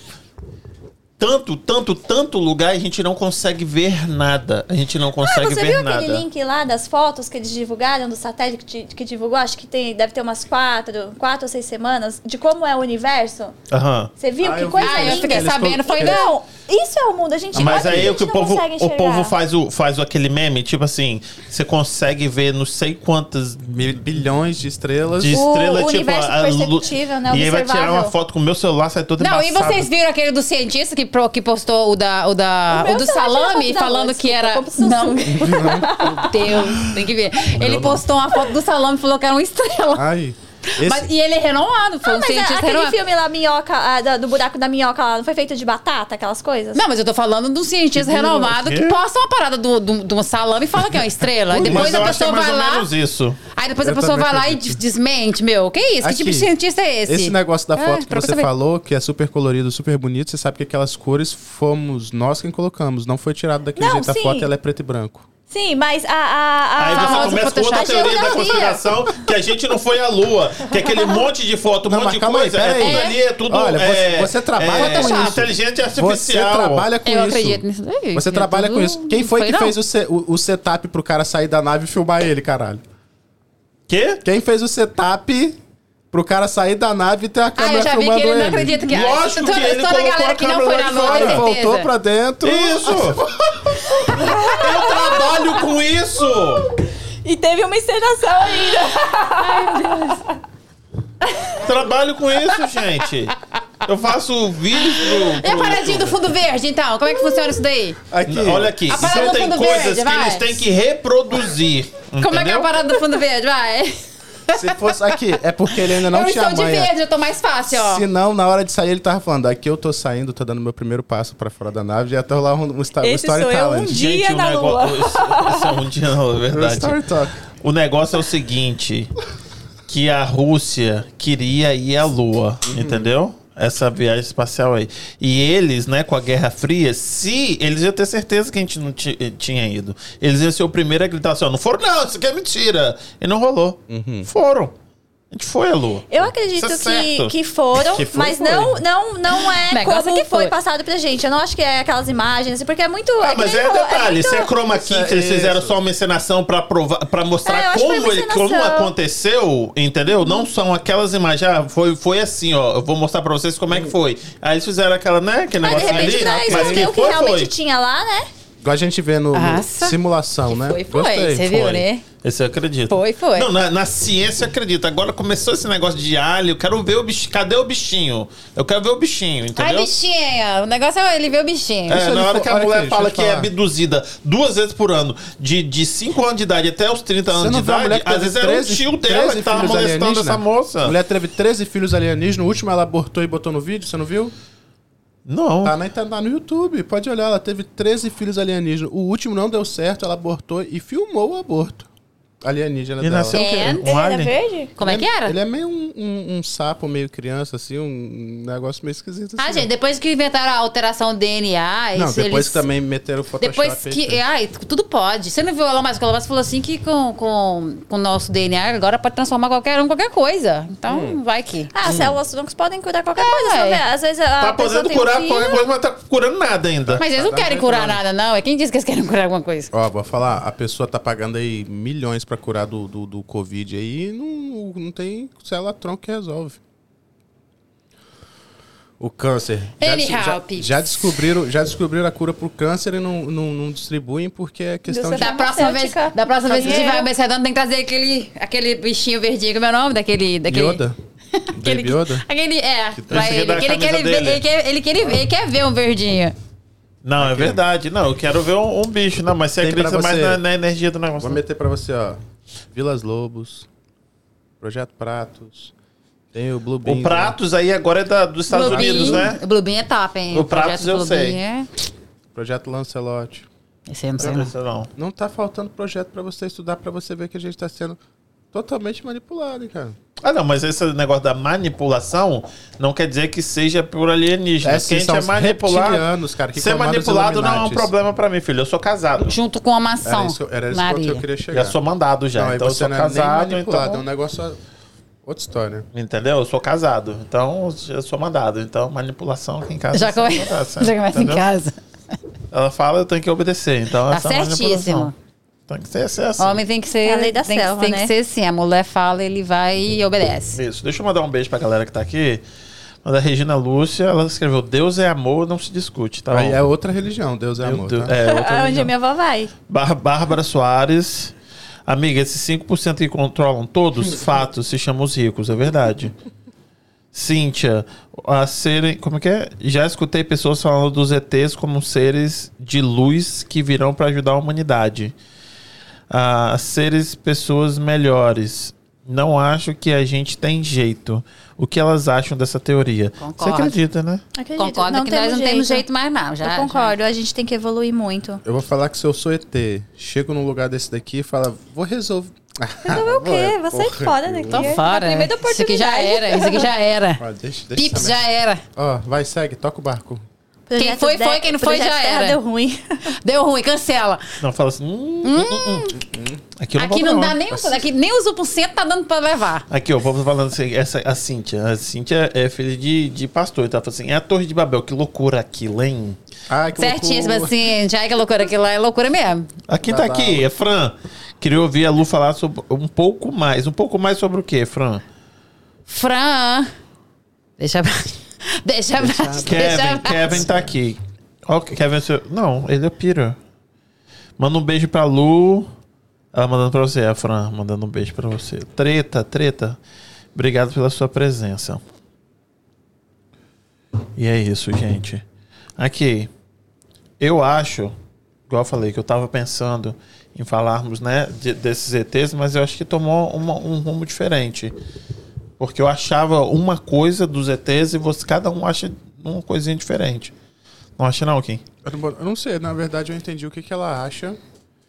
Tanto, tanto, tanto lugar a gente não consegue ver nada. A gente não Ah, consegue você ver viu nada. aquele link lá das fotos que eles divulgaram do satélite que, que divulgou? Acho que tem, deve ter umas quatro, quatro ou seis semanas de como é o universo. Aham. Você viu Ah, que eu vi. coisa Ah, eu fiquei Eles sabendo, foi eles- não. Isso é o mundo, a gente Mas e aí a o que o povo, o povo faz, o, faz o aquele meme, tipo assim, você consegue ver não sei quantas Mil- Bilhões de estrelas. de O estrela, tipo. universo a perceptível, né? E aí vai tirar uma foto com o meu celular, sai todo Não, e vocês viram aquele do cientista que, que postou o da o, da, O o do salame falando que era. Não. Meu Deus, tem que ver. Ele postou uma foto do salame e falou que era uma estrela. Ai. Esse, Mas, e ele é renomado, foi Ah, um mas cientista aquele renomado. filme lá, minhoca, ah, da- do buraco da minhoca lá, não foi feito de batata, aquelas coisas? Não, mas eu tô falando de um cientista Que renomado que posta uma parada do, do, do salame e fala que é uma estrela. e depois Mas a que é pessoa mais vai lá. isso. Aí depois a Eu pessoa também vai lá e desmente, meu. Que isso? Que tipo de Aqui, cientista é esse? Esse negócio da É, foto que pra você saber. falou, que é super colorido, super bonito, você sabe que aquelas cores fomos nós quem colocamos. Não foi tirado daquele Não, jeito. A sim. foto ela é preto e branco. Sim, mas a. a, a Aí você começa com outra teoria da conspiração que a gente não foi à Lua. Que aquele monte de foto, um Não, monte mas de calma aí, coisa. é tudo ali, é tudo. Olha, você- é, você trabalha é, com isso. Inteligente Você artificial. trabalha com Eu isso. acredito nisso daí. Você É trabalha tudo- com isso. Quem foi, não que não. fez o, o- o setup pro cara sair da nave e filmar ele, caralho? Quê? Quem fez o setup pro cara sair da nave e ter a Ah, câmera eu já vi filmando que ele ele? não acredita que... Lógico toda, que ele toda a colocou galera a que não câmera foi lá na de lua, fora. tem Ele certeza. voltou pra dentro. Isso! Eu trabalho com isso! E teve uma encenação ainda. Trabalho com isso, gente. Eu faço vídeos pro. E a paradinha do fundo verde, então? Como é que funciona isso daí? Aqui. Olha aqui, então do tem coisas verde, que vai. eles têm que reproduzir. Como é que é a parada do fundo verde? Vai. Se fosse aqui, é porque ele ainda não eu tinha estou de verde, eu tô mais fácil, ó. Se não, na hora de sair, ele tava falando: aqui eu tô saindo, tô dando meu primeiro passo pra fora da nave, já tô lá um, um, um Esse eu storytelling. um dia. Gente, o na negócio. Isso, isso é um dia, não, é Um verdade. story talk. O negócio é o seguinte: que a Rússia queria ir à Lua, entendeu? Essa viagem espacial aí. E eles, né, com a Guerra Fria, se eles iam ter certeza que a gente não ti- tinha ido. Eles iam ser o primeiro a gritar assim: ó, não foram, não, isso aqui é mentira. E não rolou. Foram. A gente foi à Lua. Eu acredito é que, que foram, Que foi, mas foi. não, não, não é Negócio como é que foi foi. passado pra gente. Eu não acho que é aquelas imagens, assim, porque é muito. Ah, que mas é falou, detalhe, muito- se é chroma key é que eles fizeram só uma encenação pra, provar, pra mostrar É, que foi como, ele, como aconteceu, entendeu? Não são aquelas imagens, ah, foi, foi assim, ó, eu vou mostrar pra vocês como é que foi. Aí eles fizeram aquela, né, aquele negocinho repente ali, não é mas que o que foi, realmente foi. tinha lá, né? Igual a gente vê no, no simulação, né? Foi, foi. Gostei. Você viu, Foi. né? Esse eu acredito. Foi, foi. Não, na, na ciência eu acredito. Agora começou esse negócio de alho, eu quero ver o bichinho. Cadê o bichinho? Eu quero ver o bichinho, entendeu? Ai, bichinha. O negócio é ele ver o bichinho. É, na hora que a mulher aqui, fala que é abduzida duas vezes por ano, de, de 5 anos de idade até os 30 anos Você de não viu a mulher idade, às vezes era o 13, tio dela 13 que tava molestando essa moça. A mulher teve 13 filhos alienígenas, no último ela abortou e botou no vídeo, você não viu? Não. Tá, na, tá no YouTube, pode olhar, ela teve 13 filhos alienígenas. O último não deu certo, ela abortou e filmou o aborto alienígena E dela. nasceu o quê? And- Um Ele alien? verde? Como é que era? Ele é meio um, um- um sapo, meio criança, assim, um negócio meio esquisito. Ah, assim. gente, depois que inventaram a alteração do DNA... Não, isso, depois eles... que também meteram o Photoshop. Depois aí, que. Ai, tudo pode. Você não viu o Elon Musk? O Elon Musk falou assim que com, com, com o nosso DNA agora pode transformar qualquer um em qualquer coisa. Então, Hum. vai que. Ah, as células troncos podem curar qualquer É, coisa. você não ué. vê? Às vezes a Tá pessoa podendo tem um curar filho, qualquer coisa, mas tá curando nada ainda. Mas eles não Tá querem dando curar nada. nada, não. É quem disse que eles querem curar alguma coisa. Ó, vou falar, a pessoa tá pagando aí milhões pra curar do, do, do Covid aí não, não tem célula tronco que resolve. O câncer. Já, Anyhow, já, peeps. já descobriram, já descobriram a cura pro câncer e não, não, não distribuem porque é questão de. Da próxima vez, da próxima vez que tiver o Mercedão, tem que trazer aquele, aquele bichinho verdinho. Como é o nome daquele. daquele Yoda? aquele, Baby Yoda? Aquele, é, que ele. ele, quer, ele, quer, ele, quer, ele quer ver um verdinho. Não, é verdade. Não, eu quero ver um, um bicho. Não, mas você Tem pra acredita mais você. na, na energia do negócio. Vou meter pra você, ó. Vilas Lobos, Projeto Pratos, tem o Blue Bean. O Pratos aí agora é da- dos Estados Blue Unidos, Bean- né? O Blue Bean é top, hein? O Pratos projeto eu Blue sei. É... né? Projeto Lancelote. Esse eu não sei, Não, não. Não tá faltando projeto pra você estudar, pra você ver que a gente tá sendo totalmente manipulado, hein, cara. Ah, não, mas esse negócio da manipulação não quer dizer que seja por alienígena. É, Porque a sim, gente são é os manipulado. reptilianos, cara, que Ser manipulado não é um problema pra mim, filho. Eu sou casado. Junto com a maçã. Era isso, era isso que eu queria chegar. Já sou mandado já. não, então eu você sou não é nem casado, manipulado, é um então. negócio... Outra história. Entendeu? Eu sou casado. Então eu sou mandado. Então, manipulação aqui em casa. Já, você come... acontece, Já começa em casa. Ela fala, eu tenho que obedecer. Então, Tá essa é a manipulação. certíssimo. Tem que ser, ser assim. Homem tem que ser. É a lei da tem, selva, tem né? que ser assim. A mulher fala, ele vai e obedece. Isso. Deixa eu mandar um beijo pra galera que tá aqui. Mas a Regina Lúcia, ela escreveu: Deus é amor, não se discute. Tá Aí bom? é outra religião, Deus é Meu amor, Deus, tá? É, outra Onde a religião. minha avó vai. Bar- Bárbara Soares. Amiga, esses 5% que controlam todos, fatos, se chamam os ricos, é verdade. Cíntia, a serem. Como é que é? Já escutei pessoas falando dos ETs como seres de luz que virão para ajudar a humanidade. Ah, seres, pessoas melhores. Não acho que a gente tem jeito. O que elas acham dessa teoria? Você Concordo. acredita, né? Acredito. Concorda que nós não temos jeito mais, não. Já, Eu concordo, a gente tem que evoluir muito. Eu vou falar que se eu sou ET, chego num lugar desse daqui e falo, vou resolver. Resolver o quê? Vou sair fora daqui. Já. Tô fora. Na primeira Isso aqui já oportunidade. era. Isso aqui já era. Ó, deixa, deixa Pips já era. Ó, vai, segue, toca o barco. Projeto foi, de- foi, quem não foi, já era. deu ruim. Deu ruim, cancela. Não, fala assim. Hum, hum, hum, hum. Aqui eu não Aqui vou não dá nem, aqui nem os 1% tá dando pra levar. Aqui, ó, o povo falando assim, essa, a Cíntia. A Cíntia é filha de, de pastor. Então, ela falou assim, é a Torre de Babel. Que loucura aquilo, hein? Ai, que Certíssimo, loucura. assim, já é que loucura, aquilo lá é loucura mesmo. Aqui tá aqui, é Fran. Queria ouvir a Lu falar sobre, um pouco mais. Um pouco mais sobre o quê, Fran? Fran. Deixa pra. Deixa pra. Kevin, Kevin tá aqui. Ó, Kevin, seu... não, ele é pira. Manda um beijo pra Lu. Ela mandando pra você, a Fran, mandando um beijo pra você. Treta, treta. Obrigado pela sua presença. E é isso, gente. Aqui. Eu acho, igual eu falei, que eu tava pensando em falarmos, né, de- desses ETs, mas eu acho que tomou uma- um rumo diferente. Porque eu achava uma coisa dos ETs e você, cada um acha uma coisinha diferente. Não acha não, Kim? Eu não, eu não sei, na verdade eu entendi o que, que ela acha.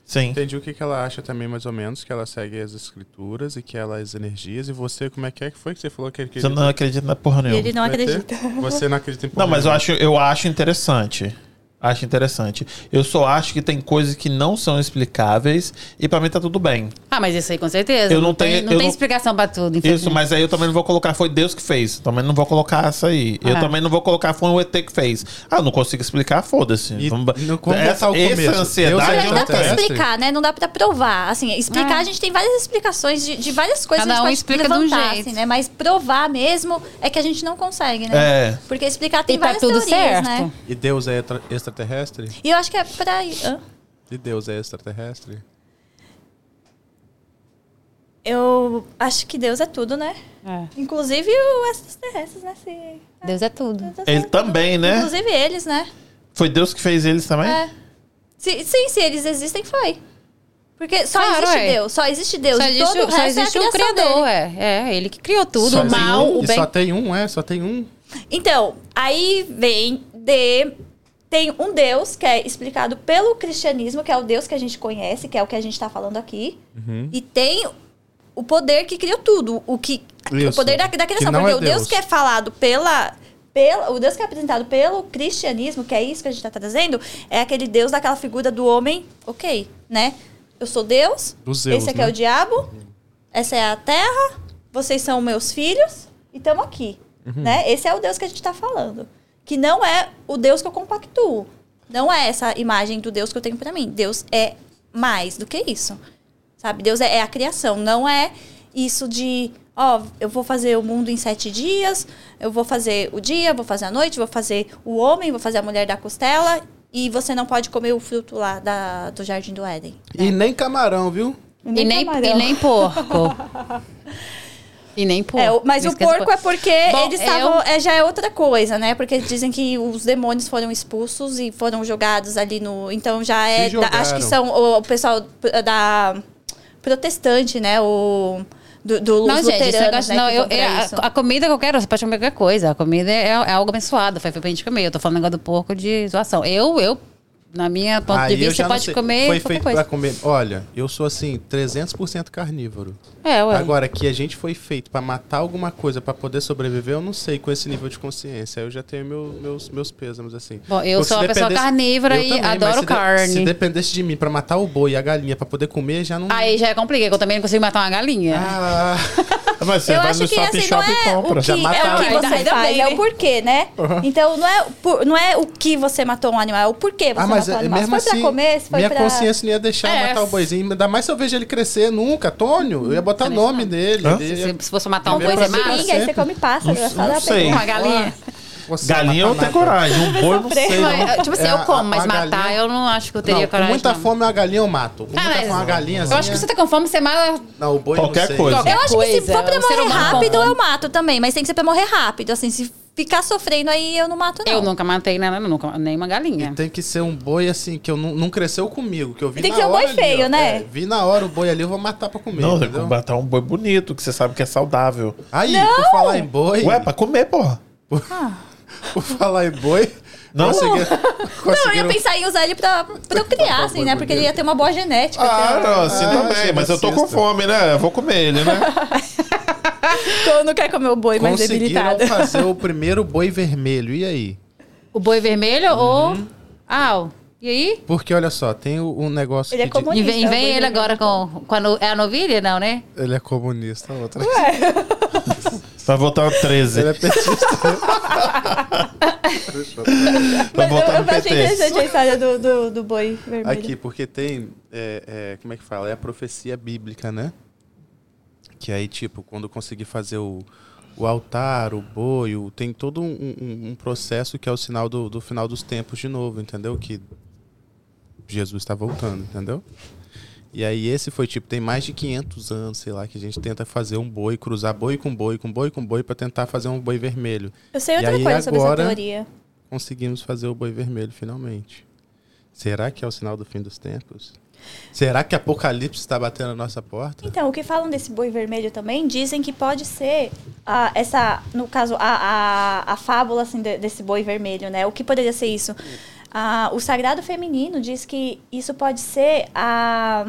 Sim. Entendi o que, que ela acha também, mais ou menos, que ela segue as escrituras e que ela as energias. E você, como é que é que foi que você falou que ele Você não acredita na porra nenhuma. Ele não acredita. Você não acredita em Não, mas eu porra acho, eu acho interessante. Acho interessante. Eu só acho que tem coisas que não são explicáveis e pra mim tá tudo bem. Ah, mas isso aí com certeza. Eu não tem, tenho- não eu tem não- explicação pra tudo, Isso, mas aí eu também não vou colocar foi Deus que fez. Também não vou colocar essa aí. Eu Ah. também não vou colocar foi o ET que fez. Ah, não consigo explicar, foda-se. Essa, essa ansiedade Deus é eu Não não dá pra explicar, né? Não dá pra provar. Assim, explicar, É. a gente tem várias explicações de, de várias coisas Cada que a um gente explica pode de um levantar, jeito. assim, né? Mas provar mesmo é que a gente não consegue, né? É. Porque explicar tem E tá várias tudo teorias, certo. né? E Deus é extra- extraterrestre? E eu acho que é pra... Hã? E Deus é extraterrestre? Eu acho que Deus é tudo, né? É. Inclusive os extraterrestres, né? Se... Deus é tudo. Deus é Ele tudo. também, né? Inclusive eles, né? Foi Deus que fez eles também? É. Se, sim, se eles existem, foi. Porque só Claro, existe é. Deus. Só existe Deus. Só e existe, todo o só resto existe é a o Criador, dele. é. É, ele que criou tudo, Só o mal, um, o e bem. só tem um, é? Só tem um. Então, aí vem de. Tem um Deus que é explicado pelo cristianismo, que é o Deus que a gente conhece, que é o que a gente está falando aqui. Uhum. E tem o poder que criou tudo. O, que, o Isso. poder da, da criação. Porque é o Deus. Deus. que é falado pela. Pela, o Deus que é apresentado pelo cristianismo, que é isso que a gente está trazendo, é aquele Deus daquela figura do homem, ok, né? Eu sou Deus, Zeus, esse aqui né? é o diabo, essa é a terra, vocês são meus filhos e estamos aqui. Uhum. Né? Esse é o Deus que a gente está falando. Que não é o Deus que eu compactuo. Não é essa imagem do Deus que eu tenho para mim. Deus é mais do que isso. Sabe? Deus é, é a criação. Não é isso de, ó, eu vou fazer o mundo em sete dias, eu vou fazer o dia, vou fazer a noite, vou fazer o homem, vou fazer a mulher da costela e você não pode comer o fruto lá da, do jardim do Éden. E nem camarão, viu? E nem, camarão. e nem porco. e nem porco. É, mas o porco é porque Bom, eles eu- estavam. É, já é outra coisa, né? Porque dizem que os demônios foram expulsos e foram jogados ali no. Então já é. Da- acho que são o, o pessoal da protestante, né? O. Do, do Não, gente, esse luteranos, negócio, né, não, que eu, pra é, isso. a, a comida qualquer, você pode comer qualquer coisa. A comida é, é algo abençoado, foi, foi pra gente comer. Eu tô falando negócio do porco de zoação. Eu, eu, na minha ponto Aí de vista, você pode sei. comer Foi feito pra comer. Olha, eu sou assim, 300% carnívoro. É, ué. Agora, que a gente foi feito pra matar alguma coisa pra poder sobreviver, eu não sei com esse nível de consciência. Eu já tenho meu- meus, meus pêsames, assim. Bom, eu Porque sou uma pessoa carnívora e também, adoro se de- carne. Se dependesse de mim pra matar o boi e a galinha pra poder comer, já não. Aí já é complicado, eu também não consigo matar uma galinha. Ah, Mas você eu vai acho no que Shop assim, Shop não é o compra. que, Já é o que você ainda faz, bem, é né? o porquê, né? Então não é, o por- não é o que você matou um animal, é o porquê você ah, mas matou um é, animal. mesmo se foi assim, pra comer, se foi minha pra... consciência não ia deixar É. matar o boizinho. Ainda mais se eu vejo ele crescer nunca. Antônio, eu ia botar o nome não. dele. Se, se você matar um boi, você? Seringa, aí você come pássaro. Não- é não sei. pra- Uma galinha. Você Galinha eu não tenho coragem. Um boi não sei. não. Mas, tipo assim, É, eu como, a- mas uma matar galinha- eu não acho que eu teria Não, com coragem. muita não. fome uma galinha eu mato. Com Ah, muita fome uma galinha Eu acho que você tá com fome, você mata Não, o boi Qualquer não sei. coisa. Qualquer Eu acho que se for pra morrer rápido, come. eu mato também. Mas tem que ser pra morrer rápido. Assim, se ficar sofrendo aí, eu não mato, não. Eu nunca matei nada, nunca, nem uma galinha. Tem que ser um boi assim, que eu não, não cresceu comigo, que eu vi Tem na que ser um boi hora ali, feio, ó. né? É, vi na hora o boi ali, eu vou matar pra comer, Não, tem que matar um boi bonito, que você sabe que é saudável. Aí, por falar em boi... Ué, pra comer, porra. Por falar em boi... Não. consegui- Não, eu ia pensar em usar ele pra, pra eu criar, assim, né? Porque ele ia ter uma boa genética. Ah, não, assim Ah, também. Mas eu tô com fome, né? Eu vou comer ele, né? Eu não quero comer o boi mais Conseguiram debilitado. fazer o primeiro boi vermelho, e aí? O boi vermelho ou. Ah, o- e aí? Porque, olha só, tem o- um negócio Ele é comunista. E vem, é o vem ele agora com, com a, no- é a novilha? Não, né? Ele é comunista, outra. Vai votar no 13. Ele é petista. Vai Mas votar eu, no eu achei PT. interessante a história do, do, do boi vermelho. Aqui, porque tem. é, é, como é que fala? É a profecia bíblica, né? Que aí, tipo, quando conseguir fazer o, o altar, o boi, o- tem todo um, um- um processo que é o sinal do, do final dos tempos de novo, entendeu? Que Jesus está voltando, entendeu? E aí esse foi tipo, tem mais de 500 anos, sei lá, que a gente tenta fazer um boi, cruzar boi com boi, com boi com boi, para tentar fazer um boi vermelho. Eu sei E outra aí coisa sobre essa agora- teoria. Conseguimos fazer o boi vermelho finalmente. Será que é o sinal do fim dos tempos? Será que Apocalipse está batendo na nossa porta? Então, o que falam desse boi vermelho também, dizem que pode ser essa, no caso, a, a, a fábula assim, de- desse boi vermelho, né? O que poderia ser isso? Ah, o sagrado feminino diz que isso pode ser a,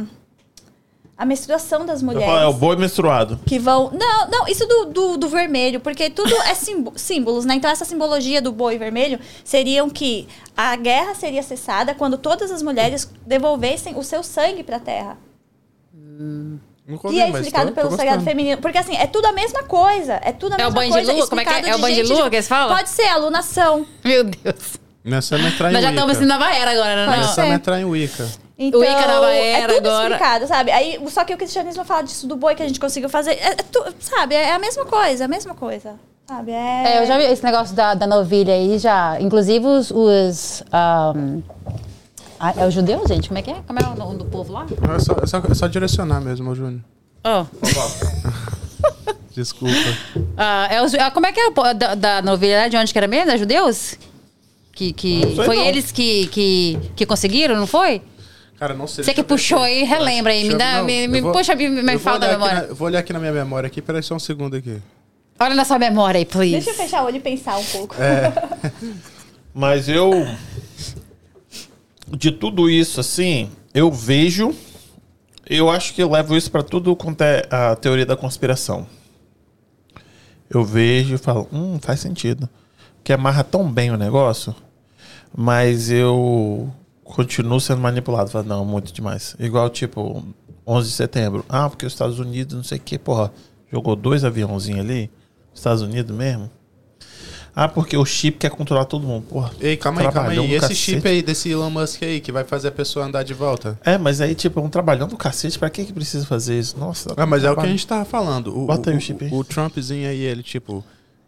a menstruação das mulheres. falo, É o boi menstruado. Que vão. Não, não, isso do, do, do vermelho, porque tudo é símbo- símbolos, né? Então, essa simbologia do boi vermelho seriam que a guerra seria cessada quando todas as mulheres devolvessem o seu sangue para a terra. Nunca Que é explicado pelo sagrado feminino. Porque assim, é tudo a mesma coisa. É tudo a É o mesma coisa. lua? Como é que é? É o banho de lua que eles falam? Pode ser, alunação. Meu Deus. Nessa entrar em Nós já estamos assim nova era agora, não? Pode não? ser. Começamos a entrar em Wicca. Então, Wicca nova é era tudo agora. explicado, sabe? Aí, só que o cristianismo fala disso do boi que a gente conseguiu fazer. É, é tu- sabe? É a mesma coisa, é a mesma coisa. Sabe? É... É, eu já vi esse negócio da, da novilha aí já. Inclusive os. os ahm, ah, é os judeus, gente? Como é que é? Como é o nome do povo lá? É só, é só, é só direcionar mesmo, Júnior. Oh. Desculpa. Ah, é os- ah, como é que é o da, da novilha lá? De onde que era mesmo? É judeus? Que, que foi não. eles que, que, que conseguiram, não foi? Cara, não sei. Você que ver puxou aí, relembra aí, me dá- não, me- me puxa, me- me vou fala da memória. na- eu vou olhar aqui na minha memória aqui, peraí só um segundo aqui. Olha na sua memória aí, please. Deixa eu fechar o olho e pensar um pouco. É. Mas eu. De tudo isso, assim, eu vejo. Eu acho que eu levo isso pra tudo quanto é a teoria da conspiração. Eu vejo e falo, hum, faz sentido. Que amarra tão bem o negócio, mas eu continuo sendo manipulado. Falo, não, muito demais. Igual, tipo, 11 de setembro. Ah, porque os Estados Unidos, não sei o que, porra, jogou dois aviãozinhos ali. Estados Unidos mesmo. Ah, porque o chip quer controlar todo mundo. Porra, Ei, calma aí, calma aí. E esse cacete. chip aí desse Elon Musk aí, que vai fazer a pessoa andar de volta? É, mas aí, tipo, é um trabalhão do cacete. Pra que que precisa fazer isso? Nossa. Ah, mas é o que a trabalho. gente tava falando. O, Bota aí o, o chip aí. o Trumpzinho aí, ele, tipo,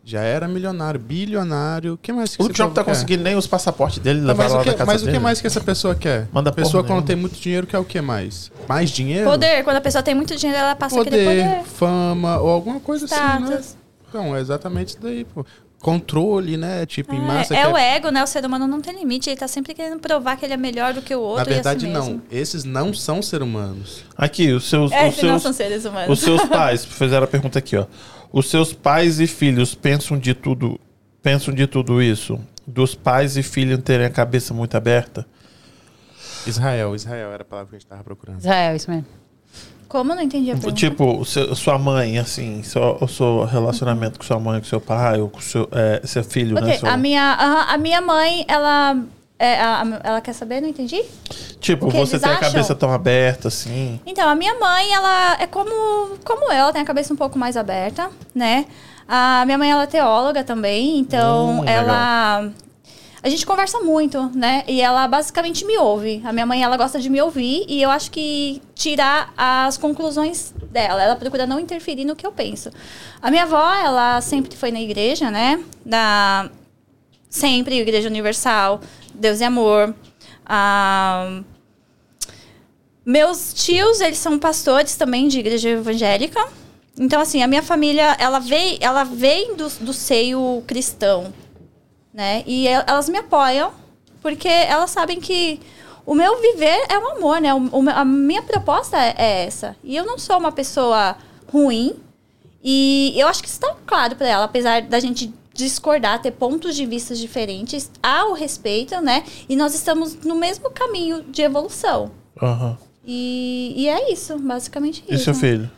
já era milionário, bilionário. O que mais que O Trump tá quer? conseguindo nem os passaportes dele levar mas lá o, que, da casa mas o que dele. mais que essa pessoa quer? Manda a pessoa, quando nenhuma. tem muito dinheiro, quer o que mais? Mais dinheiro? Poder, quando a pessoa tem muito dinheiro, ela passa Poder, aquele poder. fama ou alguma coisa assim, né? Status. Então, é exatamente isso daí, pô. Controle, né? Tipo, em massa. É, é o ego, né? O ser humano não tem limite. Ele tá sempre querendo provar que ele é melhor do que o outro. Na verdade, e assim não. mesmo. Esses não são ser humanos. Aqui, os seus, É, os esses não seus, são seres humanos. os seus pais, fizeram a pergunta aqui, ó. Os seus pais e filhos pensam de tudo, pensam de tudo isso? Dos pais e filhos terem a cabeça muito aberta? Israel, Israel era a palavra que a gente tava procurando. Israel, isso mesmo. Como eu não entendi a pergunta? Tipo, seu- sua mãe, assim, seu, o seu relacionamento com sua mãe, com seu pai, ou com seu, é, seu filho, Ok, né? Seu- a, minha, a minha mãe, ela. É, a- ela quer saber? Não entendi? Tipo, você tem a acham? cabeça tão aberta, assim. Então, a minha mãe, ela é como, como eu, ela tem a cabeça um pouco mais aberta, né? A minha mãe, ela é teóloga também, então Hum, ela... A gente conversa muito, né? E ela basicamente me ouve. A minha mãe, ela gosta de me ouvir e eu acho que tirar as conclusões dela. Ela procura não interferir no que eu penso. A minha avó, ela sempre foi na igreja, né? Da... Sempre, Igreja Universal, Deus e Amor. Ah, meus tios, eles são pastores também de igreja evangélica. Então, assim, a minha família, ela vem, ela vem do, do seio cristão, né? E el- elas me apoiam, porque elas sabem que o meu viver é um amor, né? O- o a minha proposta é, é essa. E eu não sou uma pessoa ruim. E eu acho que está claro para ela, apesar da gente discordar, ter pontos de vista diferentes, há o respeito, né? E nós estamos no mesmo caminho de evolução. Aham. E, e é isso, basicamente E isso. seu filho?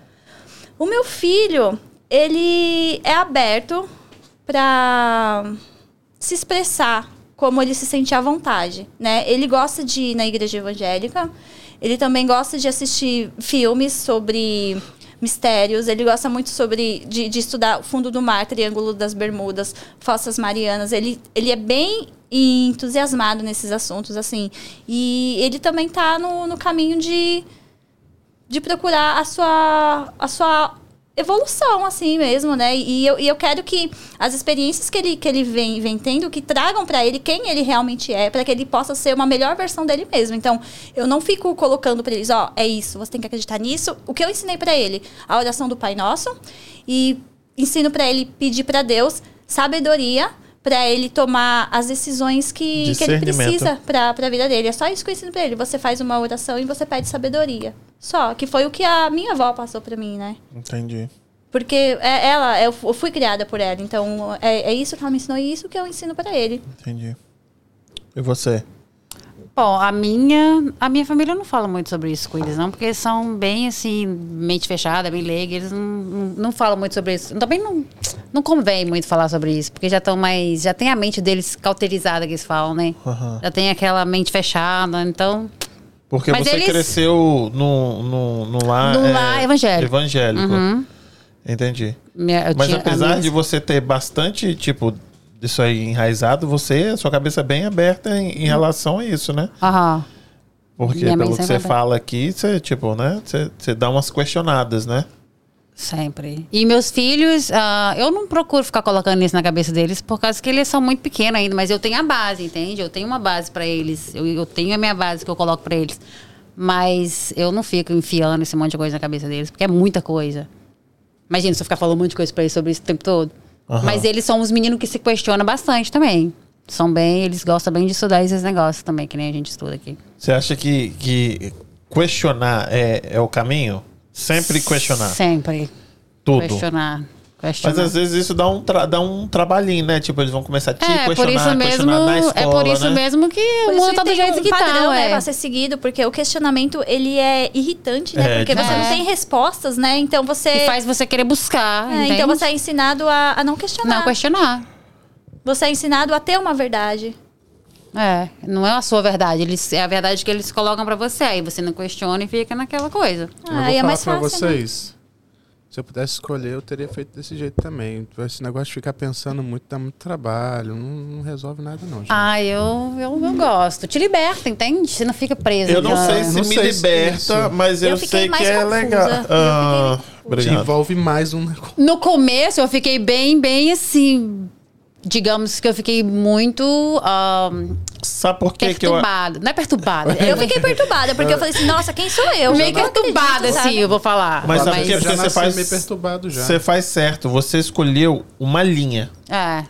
O meu filho, ele é aberto para se expressar como ele se sente à vontade, né? Ele gosta de ir na igreja evangélica, ele também gosta de assistir filmes sobre mistérios, ele gosta muito sobre de, de estudar o fundo do mar, Triângulo das Bermudas, Fossas Marianas. Ele, ele é bem entusiasmado nesses assuntos, assim. E ele também está no, no caminho de, de procurar a sua, a sua evolução, assim mesmo, né? E eu, e eu quero que as experiências que ele, que ele vem, vem tendo, que tragam para ele quem ele realmente é, para que ele possa ser uma melhor versão dele mesmo. Então, eu não fico colocando para eles, ó, oh, é isso, você tem que acreditar nisso. O que eu ensinei para ele? A oração do Pai Nosso. E ensino para ele pedir para Deus sabedoria para ele tomar as decisões que, que ele precisa para a vida dele. É só isso que eu ensino para ele. Você faz uma oração e você pede sabedoria. Só, que foi o que a minha avó passou para mim, né? Entendi. Porque é, ela, eu fui criada por ela, então é, é isso que ela me ensinou e isso que eu ensino para ele. Entendi. E você? Bom, a minha, a minha família não fala muito sobre isso com eles, não, porque são bem assim, mente fechada, bem leiga, eles não, não, não, falam muito sobre isso. Também não, não convém muito falar sobre isso, porque já estão mais. Já tem a mente deles cauterizada que eles falam, né? Uhum. Já tem aquela mente fechada, então. Porque Mas você eles... cresceu no, no, no lar, no lar é, evangélico. evangélico. Uhum. Entendi. Minha, Mas apesar minha... de você ter bastante, tipo, disso aí enraizado, você, sua cabeça é bem aberta em, em relação a isso, né? Aham. Porque minha pelo que você fala aqui, você, tipo, né? Você, você dá umas questionadas, né? Sempre. E meus filhos, uh, eu não procuro ficar colocando isso na cabeça deles, por causa que eles são muito pequenos ainda, mas eu tenho a base, entende? Eu tenho uma base para eles. Eu, eu tenho a minha base que eu coloco para eles. Mas eu não fico enfiando esse monte de coisa na cabeça deles, porque é muita coisa. Imagina se eu ficar falando um monte de coisa pra eles sobre isso o tempo todo. Uhum. Mas eles são os meninos que se questionam bastante também. São bem, eles gostam bem de estudar esses negócios também, que nem a gente estuda aqui. Você acha que, que questionar é, é o caminho? Sempre questionar. Sempre. Tudo. Questionar. Questionar. Mas às vezes isso dá um, dá um trabalhinho, né? Tipo, eles vão começar a te é, questionar, por isso mesmo, na escola, É por isso né? mesmo que o mundo tá do jeito um que padrão, tá, né, é. pra ser seguido, porque o questionamento, ele é irritante, né? É, porque você não tem respostas, né? Então você... E faz você querer buscar, é, Então você é ensinado a, a não questionar. Não questionar. Você é ensinado a ter uma verdade. É, não é a sua verdade, eles, é a verdade que eles colocam para você, aí você não questiona e fica naquela coisa. Ah, eu vou é falar mais fácil, pra vocês. Né? Se eu pudesse escolher, eu teria feito desse jeito também. Esse negócio de ficar pensando muito dá muito trabalho. Não, não resolve nada, não. Gente. Ah, eu, eu, eu gosto. Te liberta, entende? Você não fica preso. Eu não sei se não me sei liberta, se mas eu, eu sei que é legal. Ah, Te envolve mais um negócio. No começo, eu fiquei bem, bem assim digamos que eu fiquei muito. Um, Sabe por quê que eu. Perturbada. Não é perturbada. eu fiquei perturbada, porque eu falei assim, nossa, quem sou eu? Meio perturbada, assim, eu vou falar. Mas sabe por quê? Porque você faz. meio perturbado já. Você faz certo. Você escolheu uma linha. É.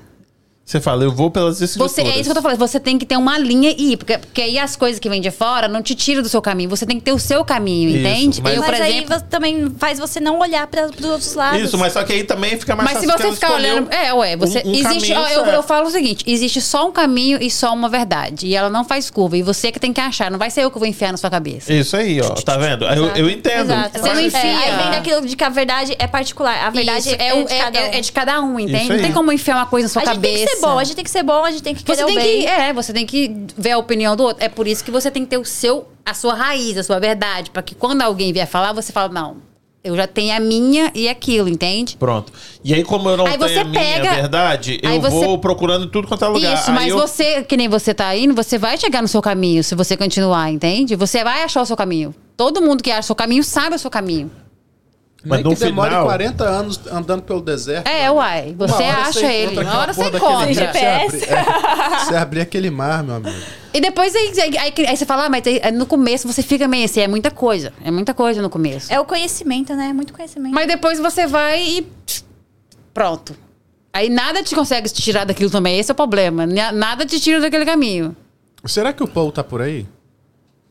Você fala, eu vou pelas escrituras. Você, é isso que eu tô falando. Você tem que ter uma linha e ir. Porque, porque aí as coisas que vêm de fora não te tiram do seu caminho. Você tem que ter o seu caminho, isso, entende? Mas, eu, mas exemplo, aí também faz você não olhar para os outros lados. Isso, mas só que aí também fica mais mas fácil. Mas se você ficar olhando. É, ué, você. Um, um existe, ó, eu, eu, falo o seguinte: existe só um caminho e só uma verdade. E ela não faz curva. E você que tem que achar. Não vai ser eu que vou enfiar na sua cabeça. Isso aí, ó. Tá vendo? Eu, eu entendo. Exato. Você não enfia. É, aí vem daquilo de que a verdade é particular. A verdade é, é, de cada um. É, de cada um, entende? Não tem como enfiar uma coisa na sua a cabeça. A gente tem que ser bom, a gente tem que ser bom a gente tem que querer você tem bem. Que, é, você tem que ver a opinião do outro. É por isso que você tem que ter o seu, a sua raiz, a sua verdade. para que quando alguém vier falar, você fala, não, eu já tenho a minha e aquilo, entende? Pronto. E aí, como eu não aí tenho a minha pega, verdade, eu você... vou procurando tudo quanto é lugar. Isso, mas eu... você, que nem você tá indo, você vai chegar no seu caminho se você continuar, entende? Você vai achar o seu caminho. Todo mundo que acha o seu caminho sabe o seu caminho. Mas Nem que demore final... 40 anos andando pelo deserto. É, uai. Você acha ele. Uma hora você encontra. GPS. Você, é, você abrir aquele mar, meu amigo. E depois aí, aí, aí, aí você fala, ah, mas no começo você fica meio assim, é muita coisa. É muita coisa no começo. É o conhecimento, né? É muito conhecimento. Mas depois você vai e. Pronto. Aí nada te consegue te tirar daquilo também. Esse é o problema. Nada te tira daquele caminho. Será que o Paul tá por aí?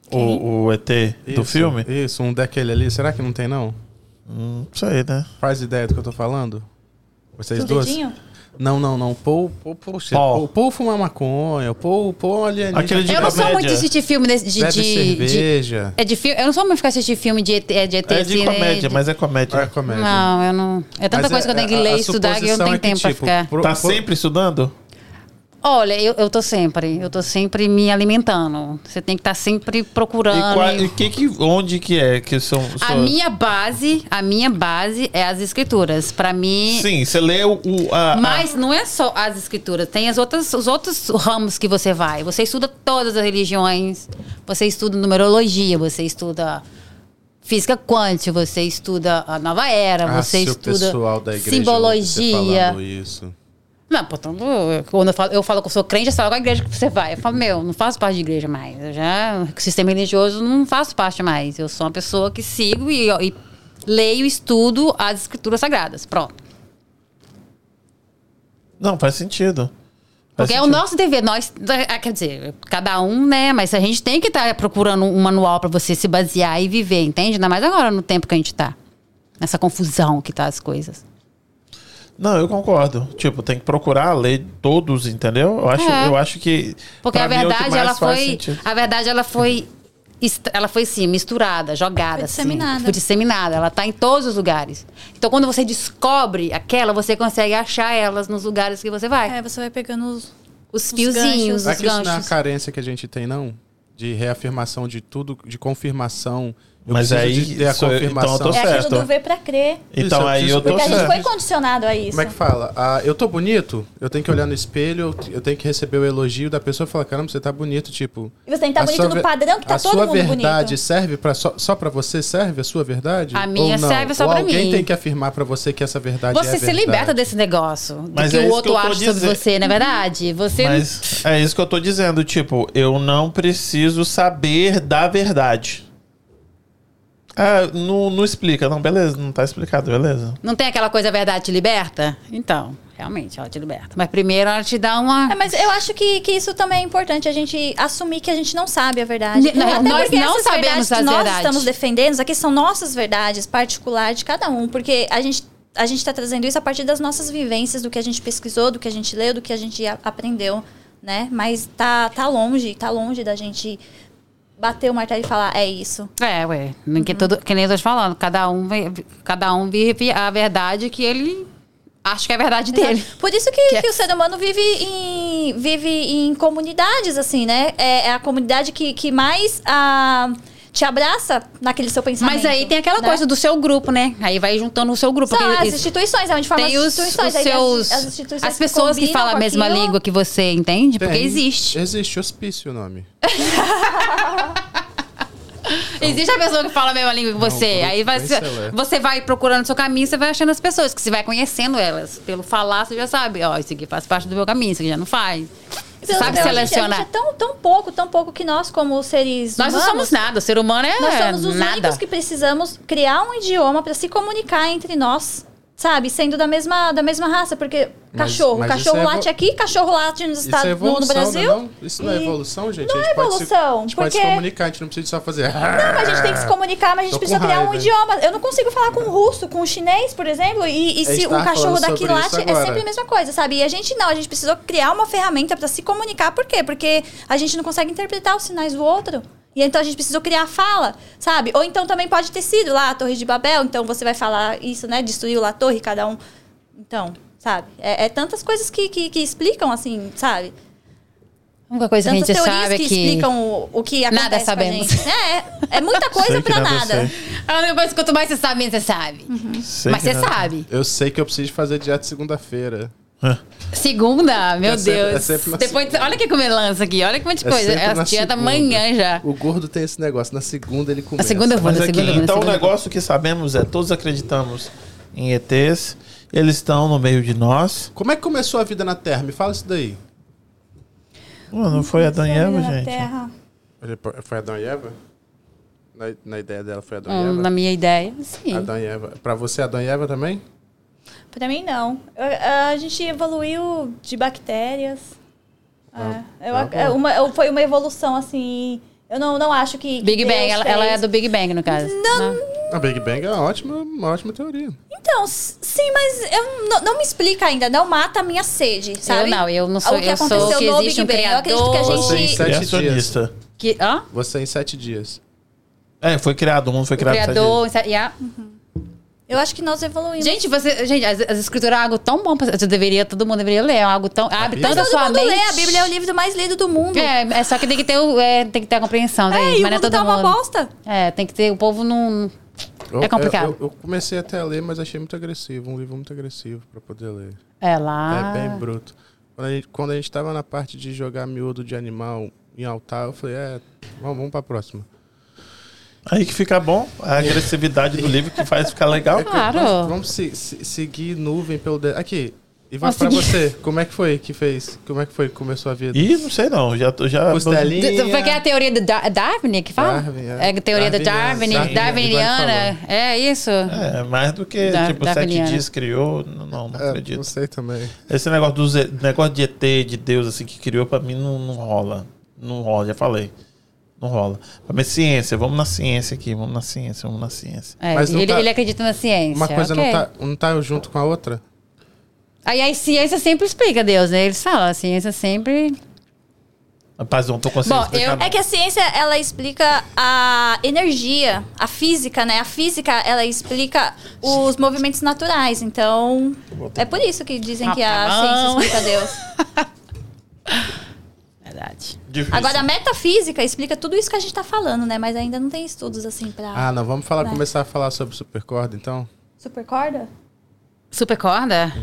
O, o ET isso, do filme? Isso, um daquele ali. Será que não tem, não? Hum, isso aí, né? Faz ideia do que eu tô falando? Vocês do duas? Dedinho? Não, não, não. Paul, Paul, poxa, Paul, Paul fuma maconha, Paul, Paul alienígena. Aquele de eu não sou muito de assistir filme de, de, Bebe de cerveja. De, é de filme. Eu não sou muito ficar assistir filme de ET, de ET É de assim, comédia, de... mas é comédia. É comédia. Não, eu não. É tanta mas coisa é, que eu tenho que ler e estudar que eu não tenho é tempo que, tipo, pra ficar. Pro, tá sempre estudando? Olha, eu, eu tô sempre, eu tô sempre me alimentando. Você tem que estar sempre E, procurando. qual, e que, que, onde que é que são... A minha base, a minha base é as escrituras. Pra mim, Sim, você lê o... o- a, a- Mas não é só as escrituras, tem as outras, os outros ramos que você vai. Você estuda todas as religiões, você estuda numerologia, você estuda física quântica, você estuda a nova era, Ah, você estuda pessoal da igreja simbologia. você falando isso. Não, portanto, quando eu falo, eu falo que eu sou crente, eu falo qual igreja que você vai. Eu falo, meu, não faço parte de igreja mais. Eu já, sistema religioso, não faço parte mais. Eu sou uma pessoa que sigo e, e leio e estudo as escrituras sagradas. Pronto. Não, faz sentido. Faz Porque é o sentido. nosso dever, nós, ah, quer dizer, cada um, né? Mas a gente tem que estar procurando um manual para você se basear e viver, entende? Ainda mais agora no tempo que a gente tá. Nessa confusão que tá as coisas. Não, eu concordo. Tipo, tem que procurar ler todos, entendeu? Eu acho, É. eu acho que. Porque a mim, é verdade, mais ela foi. A verdade, ela foi. Ela foi sim, misturada, jogada. Foi assim. disseminada. Foi disseminada. Ela tá em todos os lugares. Então, quando você descobre aquela, você consegue achar elas nos lugares que você vai. É, você vai pegando os. Os Os fiozinhos, ganchos. os Será que isso não é a ganchos. carência que a gente tem, não? De reafirmação de tudo, de confirmação. Eu Mas aí, de ter a isso- então eu confirmação. tô É aquilo certo. do ver pra crer. Então Isso, eu aí preciso- eu tô Porque a gente certo. foi condicionado a isso. Como é que fala? Ah, eu tô bonito, eu tenho que olhar no espelho, eu tenho que receber o elogio da pessoa e falar, caramba, você tá bonito, tipo. E você tem que estar a bonito sua no padrão que tá a todo sua mundo verdade bonito. serve para só, só para você serve a sua verdade? A minha Ou não? serve só Ou pra alguém mim. tem que afirmar pra você que essa verdade é Você se verdade. liberta desse negócio. Do Mas que é o outro que acha sobre você, não é verdade? Você. Mas é isso que eu tô dizendo. Tipo, eu não preciso saber da verdade. Ah, não, não explica. Não, beleza, não tá explicado, beleza. Não tem aquela coisa a verdade te liberta? Então, realmente, ela te liberta. Mas primeiro ela te dá uma. É, mas eu acho que, que isso também é importante, a gente assumir que a gente não sabe a verdade. Não, Até nós porque não sabemos verdades as que nós verdades. estamos defendendo, aqui são nossas verdades particulares de cada um, porque a gente a gente está trazendo isso a partir das nossas vivências, do que a gente pesquisou, do que a gente leu, do que a gente a- aprendeu, né? Mas tá, tá longe, tá longe da gente bater o martelo e falar, é isso. É, ué. Que, todo, que nem eu tô te falando. Cada um, cada um vive a verdade que ele acha que é a verdade dele. Exato. Por isso que, Que é- que o ser humano vive em, vive em comunidades, assim, né? É, é a comunidade que, que mais ah, te abraça naquele seu pensamento. Mas aí tem aquela né? coisa do seu grupo, né? Aí vai juntando o seu grupo. São as instituições, é onde falam tem as os, os instituições. aí seus. as, as instituições as pessoas que combinam falam a mesma aquilo. língua que você, entende? Porque Tem. existe. Existe hospício o nome. Existe a pessoa que fala a mesma língua que você. grupo aí vai, seleto. você vai procurando o seu caminho, você vai achando as pessoas, que você vai conhecendo elas. Pelo falar, você já sabe, ó, isso aqui faz parte do meu caminho, isso aqui já não faz. Você sabe selecionar. A gente é tão, tão pouco, tão pouco que nós, como seres Nós não humanos, somos nada, o ser humano é Nós somos os nada. únicos que precisamos criar um idioma para se comunicar entre nós, sabe? Sendo da mesma, da mesma raça, porque cachorro, mas cachorro isso é late aqui, cachorro late nos Isso Estados é no, no evolução, Brasil. não é? Isso não é evolução, gente? Não é gente pode se- evolução, a gente pode se porque- comunicar, a gente não precisa só fazer. Não, mas a gente tem que se comunicar, mas a gente Tô precisa criar um raiva, idioma. Eu não consigo falar com o russo, com o chinês, por exemplo, e, e se um cachorro daqui late, é sempre a mesma coisa, sabe? E a gente não, a gente precisou criar uma ferramenta para se comunicar. Por quê? Porque a gente não consegue interpretar os sinais do outro. E então a gente precisou criar a fala, sabe? Ou então também pode ter sido lá a Torre de Babel, então você vai falar isso, né? Destruiu lá a torre, cada um. Então, sabe? É, é tantas coisas que, que, que explicam, assim, sabe? A única coisa que a Tantas gente teorias sabe é que, que. explicam o, o que acontece Nada com a sabemos. gente. É, é muita coisa pra nada que quanto mais você sabe, menos você sabe. Sei Mas você sabe. Eu sei que eu preciso fazer dieta segunda-feira. Ah, Segunda, meu É sempre- Deus. é sempre na Depois, segunda. olha que comelança aqui, olha que monte de É coisa. sempre É a dieta segunda. amanhã já. O gordo tem esse negócio. Na segunda ele Na começa. segunda eu vou, Mas na aqui, segunda eu vou. na então o segunda eu vou. negócio que sabemos é, todos acreditamos em ETs, eles estão no meio de nós. Como é que começou a vida na Terra? Me fala isso daí. Pô, não foi Adão e Eva, gente? Terra. Foi Adão e Eva? Na, na ideia dela foi Adão Hum, e Eva? Na minha ideia, sim. Adão e Eva. Pra você, Adão e Eva também? Pra mim, não. A, a gente evoluiu de bactérias. Ah, É, eu, ah, é bom. uma, foi uma evolução, assim... Eu não, não acho que... que Big Bang, ela, ela é do Big Bang, no caso. Não. né? A Big Bang é uma ótima, uma ótima teoria. Então, sim, mas eu não, não me explica ainda. Não mata a minha sede, sabe? não, eu não sou- O que eu sou aconteceu que no existe Big um Bang. Eu acredito que a criador. Você em gente... sete dias. Criacionista. Que, hã? Você em sete dias. É, foi criado, o mundo foi O criado. em sete criador. yeah. Eu acho que nós evoluímos. Gente, você, gente, as, as escrituras é algo tão bom. pra- Você deveria, todo mundo deveria ler. É algo tão. Abre a todo sua mundo mente. lê. A Bíblia é o livro mais lido do mundo. É, é só que tem que ter, o- é, tem que ter a compreensão, né? É, gente? e o Mas não é mundo todo tá uma mundo. bosta. É, tem que ter. O povo não. Eu- É complicado. Eu, eu- comecei até a ler, mas achei muito agressivo. Um livro muito agressivo pra poder ler. É lá. É bem bruto. Quando a, gente, quando a gente tava na parte de jogar miúdo de animal em altar, eu falei, é, vamos, vamos pra próxima. Aí que fica bom, a agressividade do livro que faz ficar legal. É que Claro. Vamos, vamos se- se- seguir nuvem pelo dedo. Aqui, e vai pra você. Como é que foi que fez? Como é que foi que começou a vida? Ih, não sei não, já tô já Costelinha. Foi que é a teoria do Dar Darwin que fala? Darwin, é. é. a teoria do Darwin, Darwiniana. É isso. É, mais do que Da- tipo da sete dias criou, não, não, não É, acredito. não sei também. Esse negócio do negócio de ET, de Deus assim que criou pra mim não, não rola. Não rola, já falei. Não rola. Pra mim, ciência, vamos na ciência aqui, vamos na ciência, vamos na ciência. É, Mas não ele, tá- ele acredita na ciência. Uma coisa ok. não, tá, não tá junto com a outra? Aí a ciência sempre explica Deus, né? Eles falam, a ciência sempre. Rapaz, não tô conseguindo Bom, explicar, eu- não. É que a ciência, ela explica a energia, a física, né? A física, ela explica os movimentos naturais. Então, é por isso que dizem que a ciência explica Deus. Verdade. Difícil. Agora, a metafísica explica tudo isso que a gente tá falando, né? Mas ainda não tem estudos, assim, pra... Ah, não, vamos falar, Vai. começar a falar sobre supercorda, então? Supercorda? Supercorda?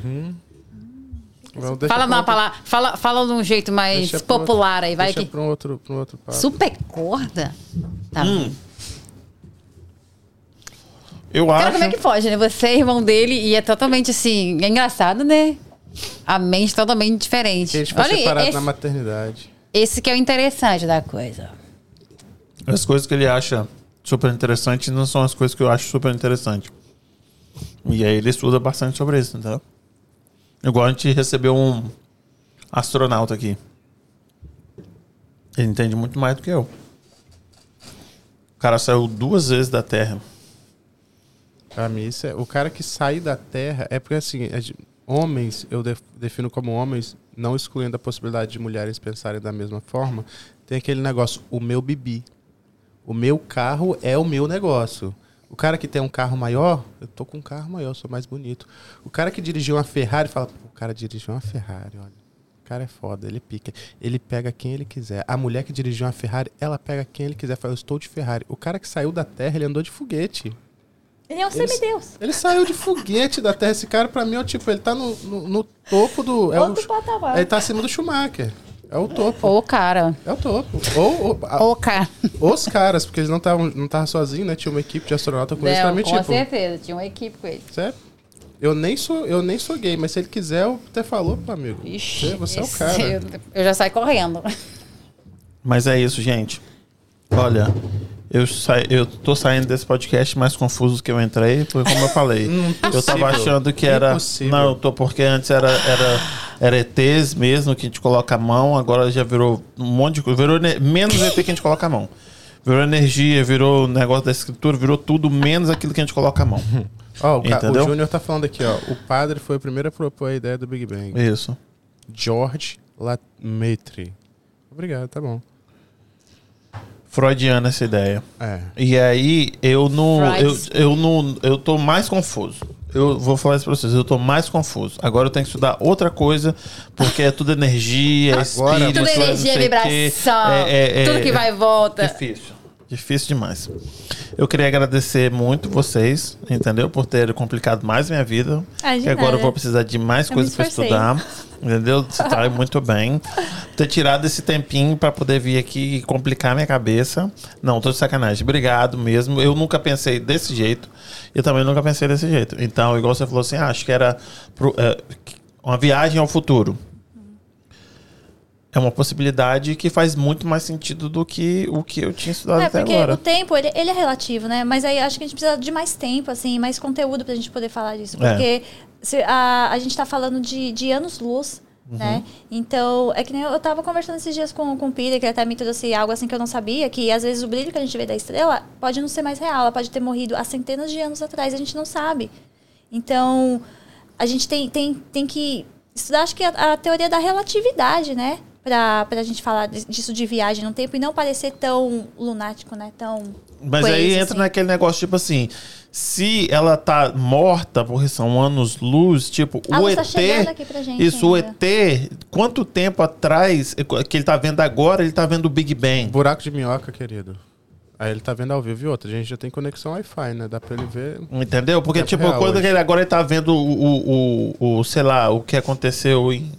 Vamos, Fala uma outro- palavra. Fala, fala de um jeito mais deixa pra outro- popular aí, vai deixa que. pra um outro, pra um outro papo. Supercorda? Tá Hum, eu Cara, acho. como é que pode, né? Você é irmão dele e é totalmente assim. É engraçado, né? A mente totalmente diferente. Que a gente foi Olha, separado esse, na maternidade. esse que é o interessante da coisa. As coisas que ele acha super interessantes não são as coisas que eu acho super interessante. E aí ele estuda bastante sobre isso, entendeu? Igual a gente recebeu um astronauta aqui. Ele entende muito mais do que eu. O cara saiu duas vezes da Terra. Pra mim, isso é, o cara que sai da Terra é porque, assim, homens, eu def- defino como homens, não excluindo a possibilidade de mulheres pensarem da mesma forma, tem aquele negócio, o meu bibi. O meu carro é o meu negócio. O cara que tem um carro maior, eu tô com um carro maior, sou mais bonito. O cara que dirigiu uma Ferrari fala, "Pô, o cara dirigiu uma Ferrari, olha. O cara é foda, ele pica. Ele pega quem ele quiser. A mulher que dirigiu uma Ferrari, ela pega quem ele quiser. Fala, eu estou de Ferrari. O cara que saiu da Terra, ele andou de foguete. Ele é um Eles- semideus. Ele saiu de foguete da Terra. Esse cara, pra mim, é o tipo, ele tá no, no, no topo do. É Outro o, patamar. ele tá acima do Schumacher. É o topo. Ô, cara. É o topo. Ou, ou- a- Ô, cara. os caras, porque eles não estavam não tavam sozinhos, né? Tinha uma equipe de astronauta com eles. Mim, com tipo, certeza. Tinha uma equipe com ele. sério? Eu nem, sou, eu nem sou gay, mas se ele quiser, eu até falou pro amigo. Ixi, Você, você é o cara. Eu, eu já saio correndo. Mas é isso, gente. Olha, eu, sa... eu tô saindo desse podcast mais confuso que eu entrei, porque como eu falei, eu tava achando que era. Impossível. Não, eu tô porque antes era, era, era ETs mesmo, que a gente coloca a mão, agora já virou um monte de coisa. Virou ne- menos ET que a gente coloca a mão. Virou energia, virou negócio da escritura, virou tudo menos aquilo que a gente coloca a mão. Ó, o, ca- o Entendeu? Júnior tá falando aqui, ó. O padre foi o primeiro a propor a ideia do Big Bang. Isso. George Latmetre. Obrigado, tá bom. Freudiana essa ideia. É. E aí eu não. Eu, eu não. Eu tô mais confuso. Eu vou falar isso pra vocês, eu tô mais confuso. Agora eu tenho que estudar outra coisa, porque é tudo energia, Agora, espírito, Tudo não sei energia, vibração. É, é, é, tudo que vai e volta. Difícil. Difícil demais. Eu queria agradecer muito vocês, entendeu? Por terem complicado mais minha vida. De que agora eu vou precisar de mais Eu coisas para estudar. Entendeu? Você tá muito bem. Ter tirado esse tempinho para poder vir aqui e complicar minha cabeça. Não, tô de sacanagem. Obrigado mesmo. Eu nunca pensei desse jeito. Eu também nunca pensei desse jeito. Então, igual você falou assim, ah, acho que era pro- é, uma viagem ao futuro. É uma possibilidade que faz muito mais sentido do que o que eu tinha estudado É, até porque agora. o tempo, ele, ele é relativo, né? Mas aí acho que a gente precisa de mais tempo, assim, mais conteúdo pra gente poder falar disso. É. Porque se- a, a gente tá falando de, de anos-luz, Uhum. né? Então, é que nem eu, eu tava conversando esses dias com, com o Peter, que ele até me trouxe algo assim que eu não sabia, que às vezes o brilho que a gente vê da estrela pode não ser mais real, ela pode ter morrido há centenas de anos atrás, a gente não sabe. Então, a gente tem, tem, tem que estudar, acho que a, a teoria da relatividade, né? Pra, pra gente falar disso de viagem no tempo e não parecer tão lunático, né? Tão. Mas coisa, aí entra assim. naquele negócio, tipo assim, se ela tá morta, porque são anos luz, tipo, A o tá ET. chegando aqui pra gente isso, o ainda. ET, quanto tempo atrás que ele tá vendo agora, ele tá vendo o Big Bang. Buraco de minhoca, querido. Aí ele tá vendo ao vivo e outra. A gente já tem conexão Wi-Fi, né? Dá pra ele ver. Entendeu? Porque, Tempo tipo, quando ele agora ele tá vendo o, o, o, o, sei lá, o que aconteceu em.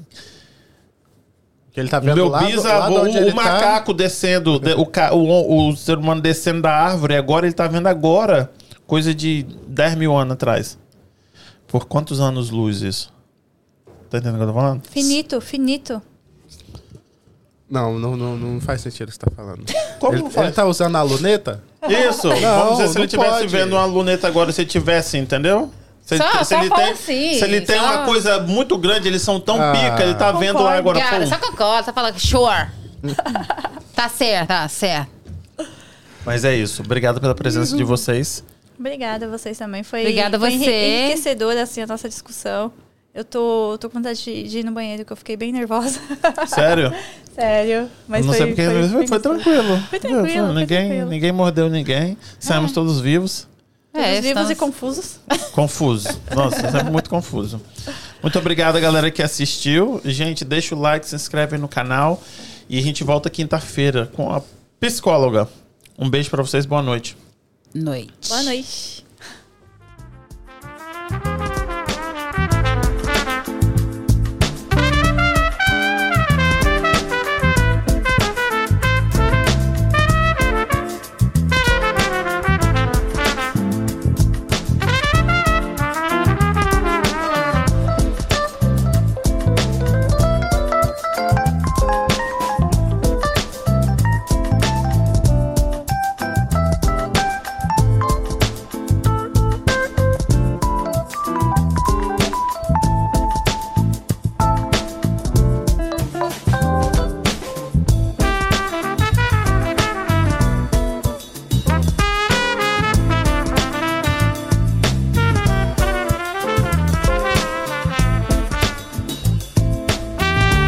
Que ele tá O vendo meu lá, do- lá o, o tá. macaco descendo, de- o, o, o ser humano descendo da árvore, agora ele tá vendo agora, coisa de 10 mil anos atrás. Por quantos anos luz isso? Tá entendendo o que eu tô falando? Finito, finito. Não, não, não, não faz sentido o que você tá falando. Como ele, não faz? ele tá usando a luneta? Isso, Não, vamos dizer se não ele tivesse pode. vendo uma luneta agora, se ele tivesse, entendeu? Se, Só- se só ele tem, assim, se ele tem só- uma coisa muito grande, eles são tão Ah. pica, ele tá vendo lá agora. Cara, só concorda, só fala que sure. tá certo, tá certo. Mas é isso. Obrigado pela presença de vocês. Obrigada a vocês também. Foi, Obrigada a foi você. enri- enriquecedora assim, a nossa discussão. Eu tô, tô com vontade de, de ir no banheiro, que eu fiquei bem nervosa. Sério? Sério. Mas Eu não foi, sei porque foi, foi, foi foi tranquilo. Foi tranquilo, foi ninguém, tranquilo. ninguém mordeu ninguém. Saímos todos vivos. Todos é, vivos estamos... e confusos. Confuso. Nossa, sempre é muito confuso. Muito obrigado, galera que assistiu. Gente, deixa o like, se inscreve no canal. E a gente volta quinta-feira com a psicóloga. Um beijo para vocês, boa noite. Noite. Boa noite.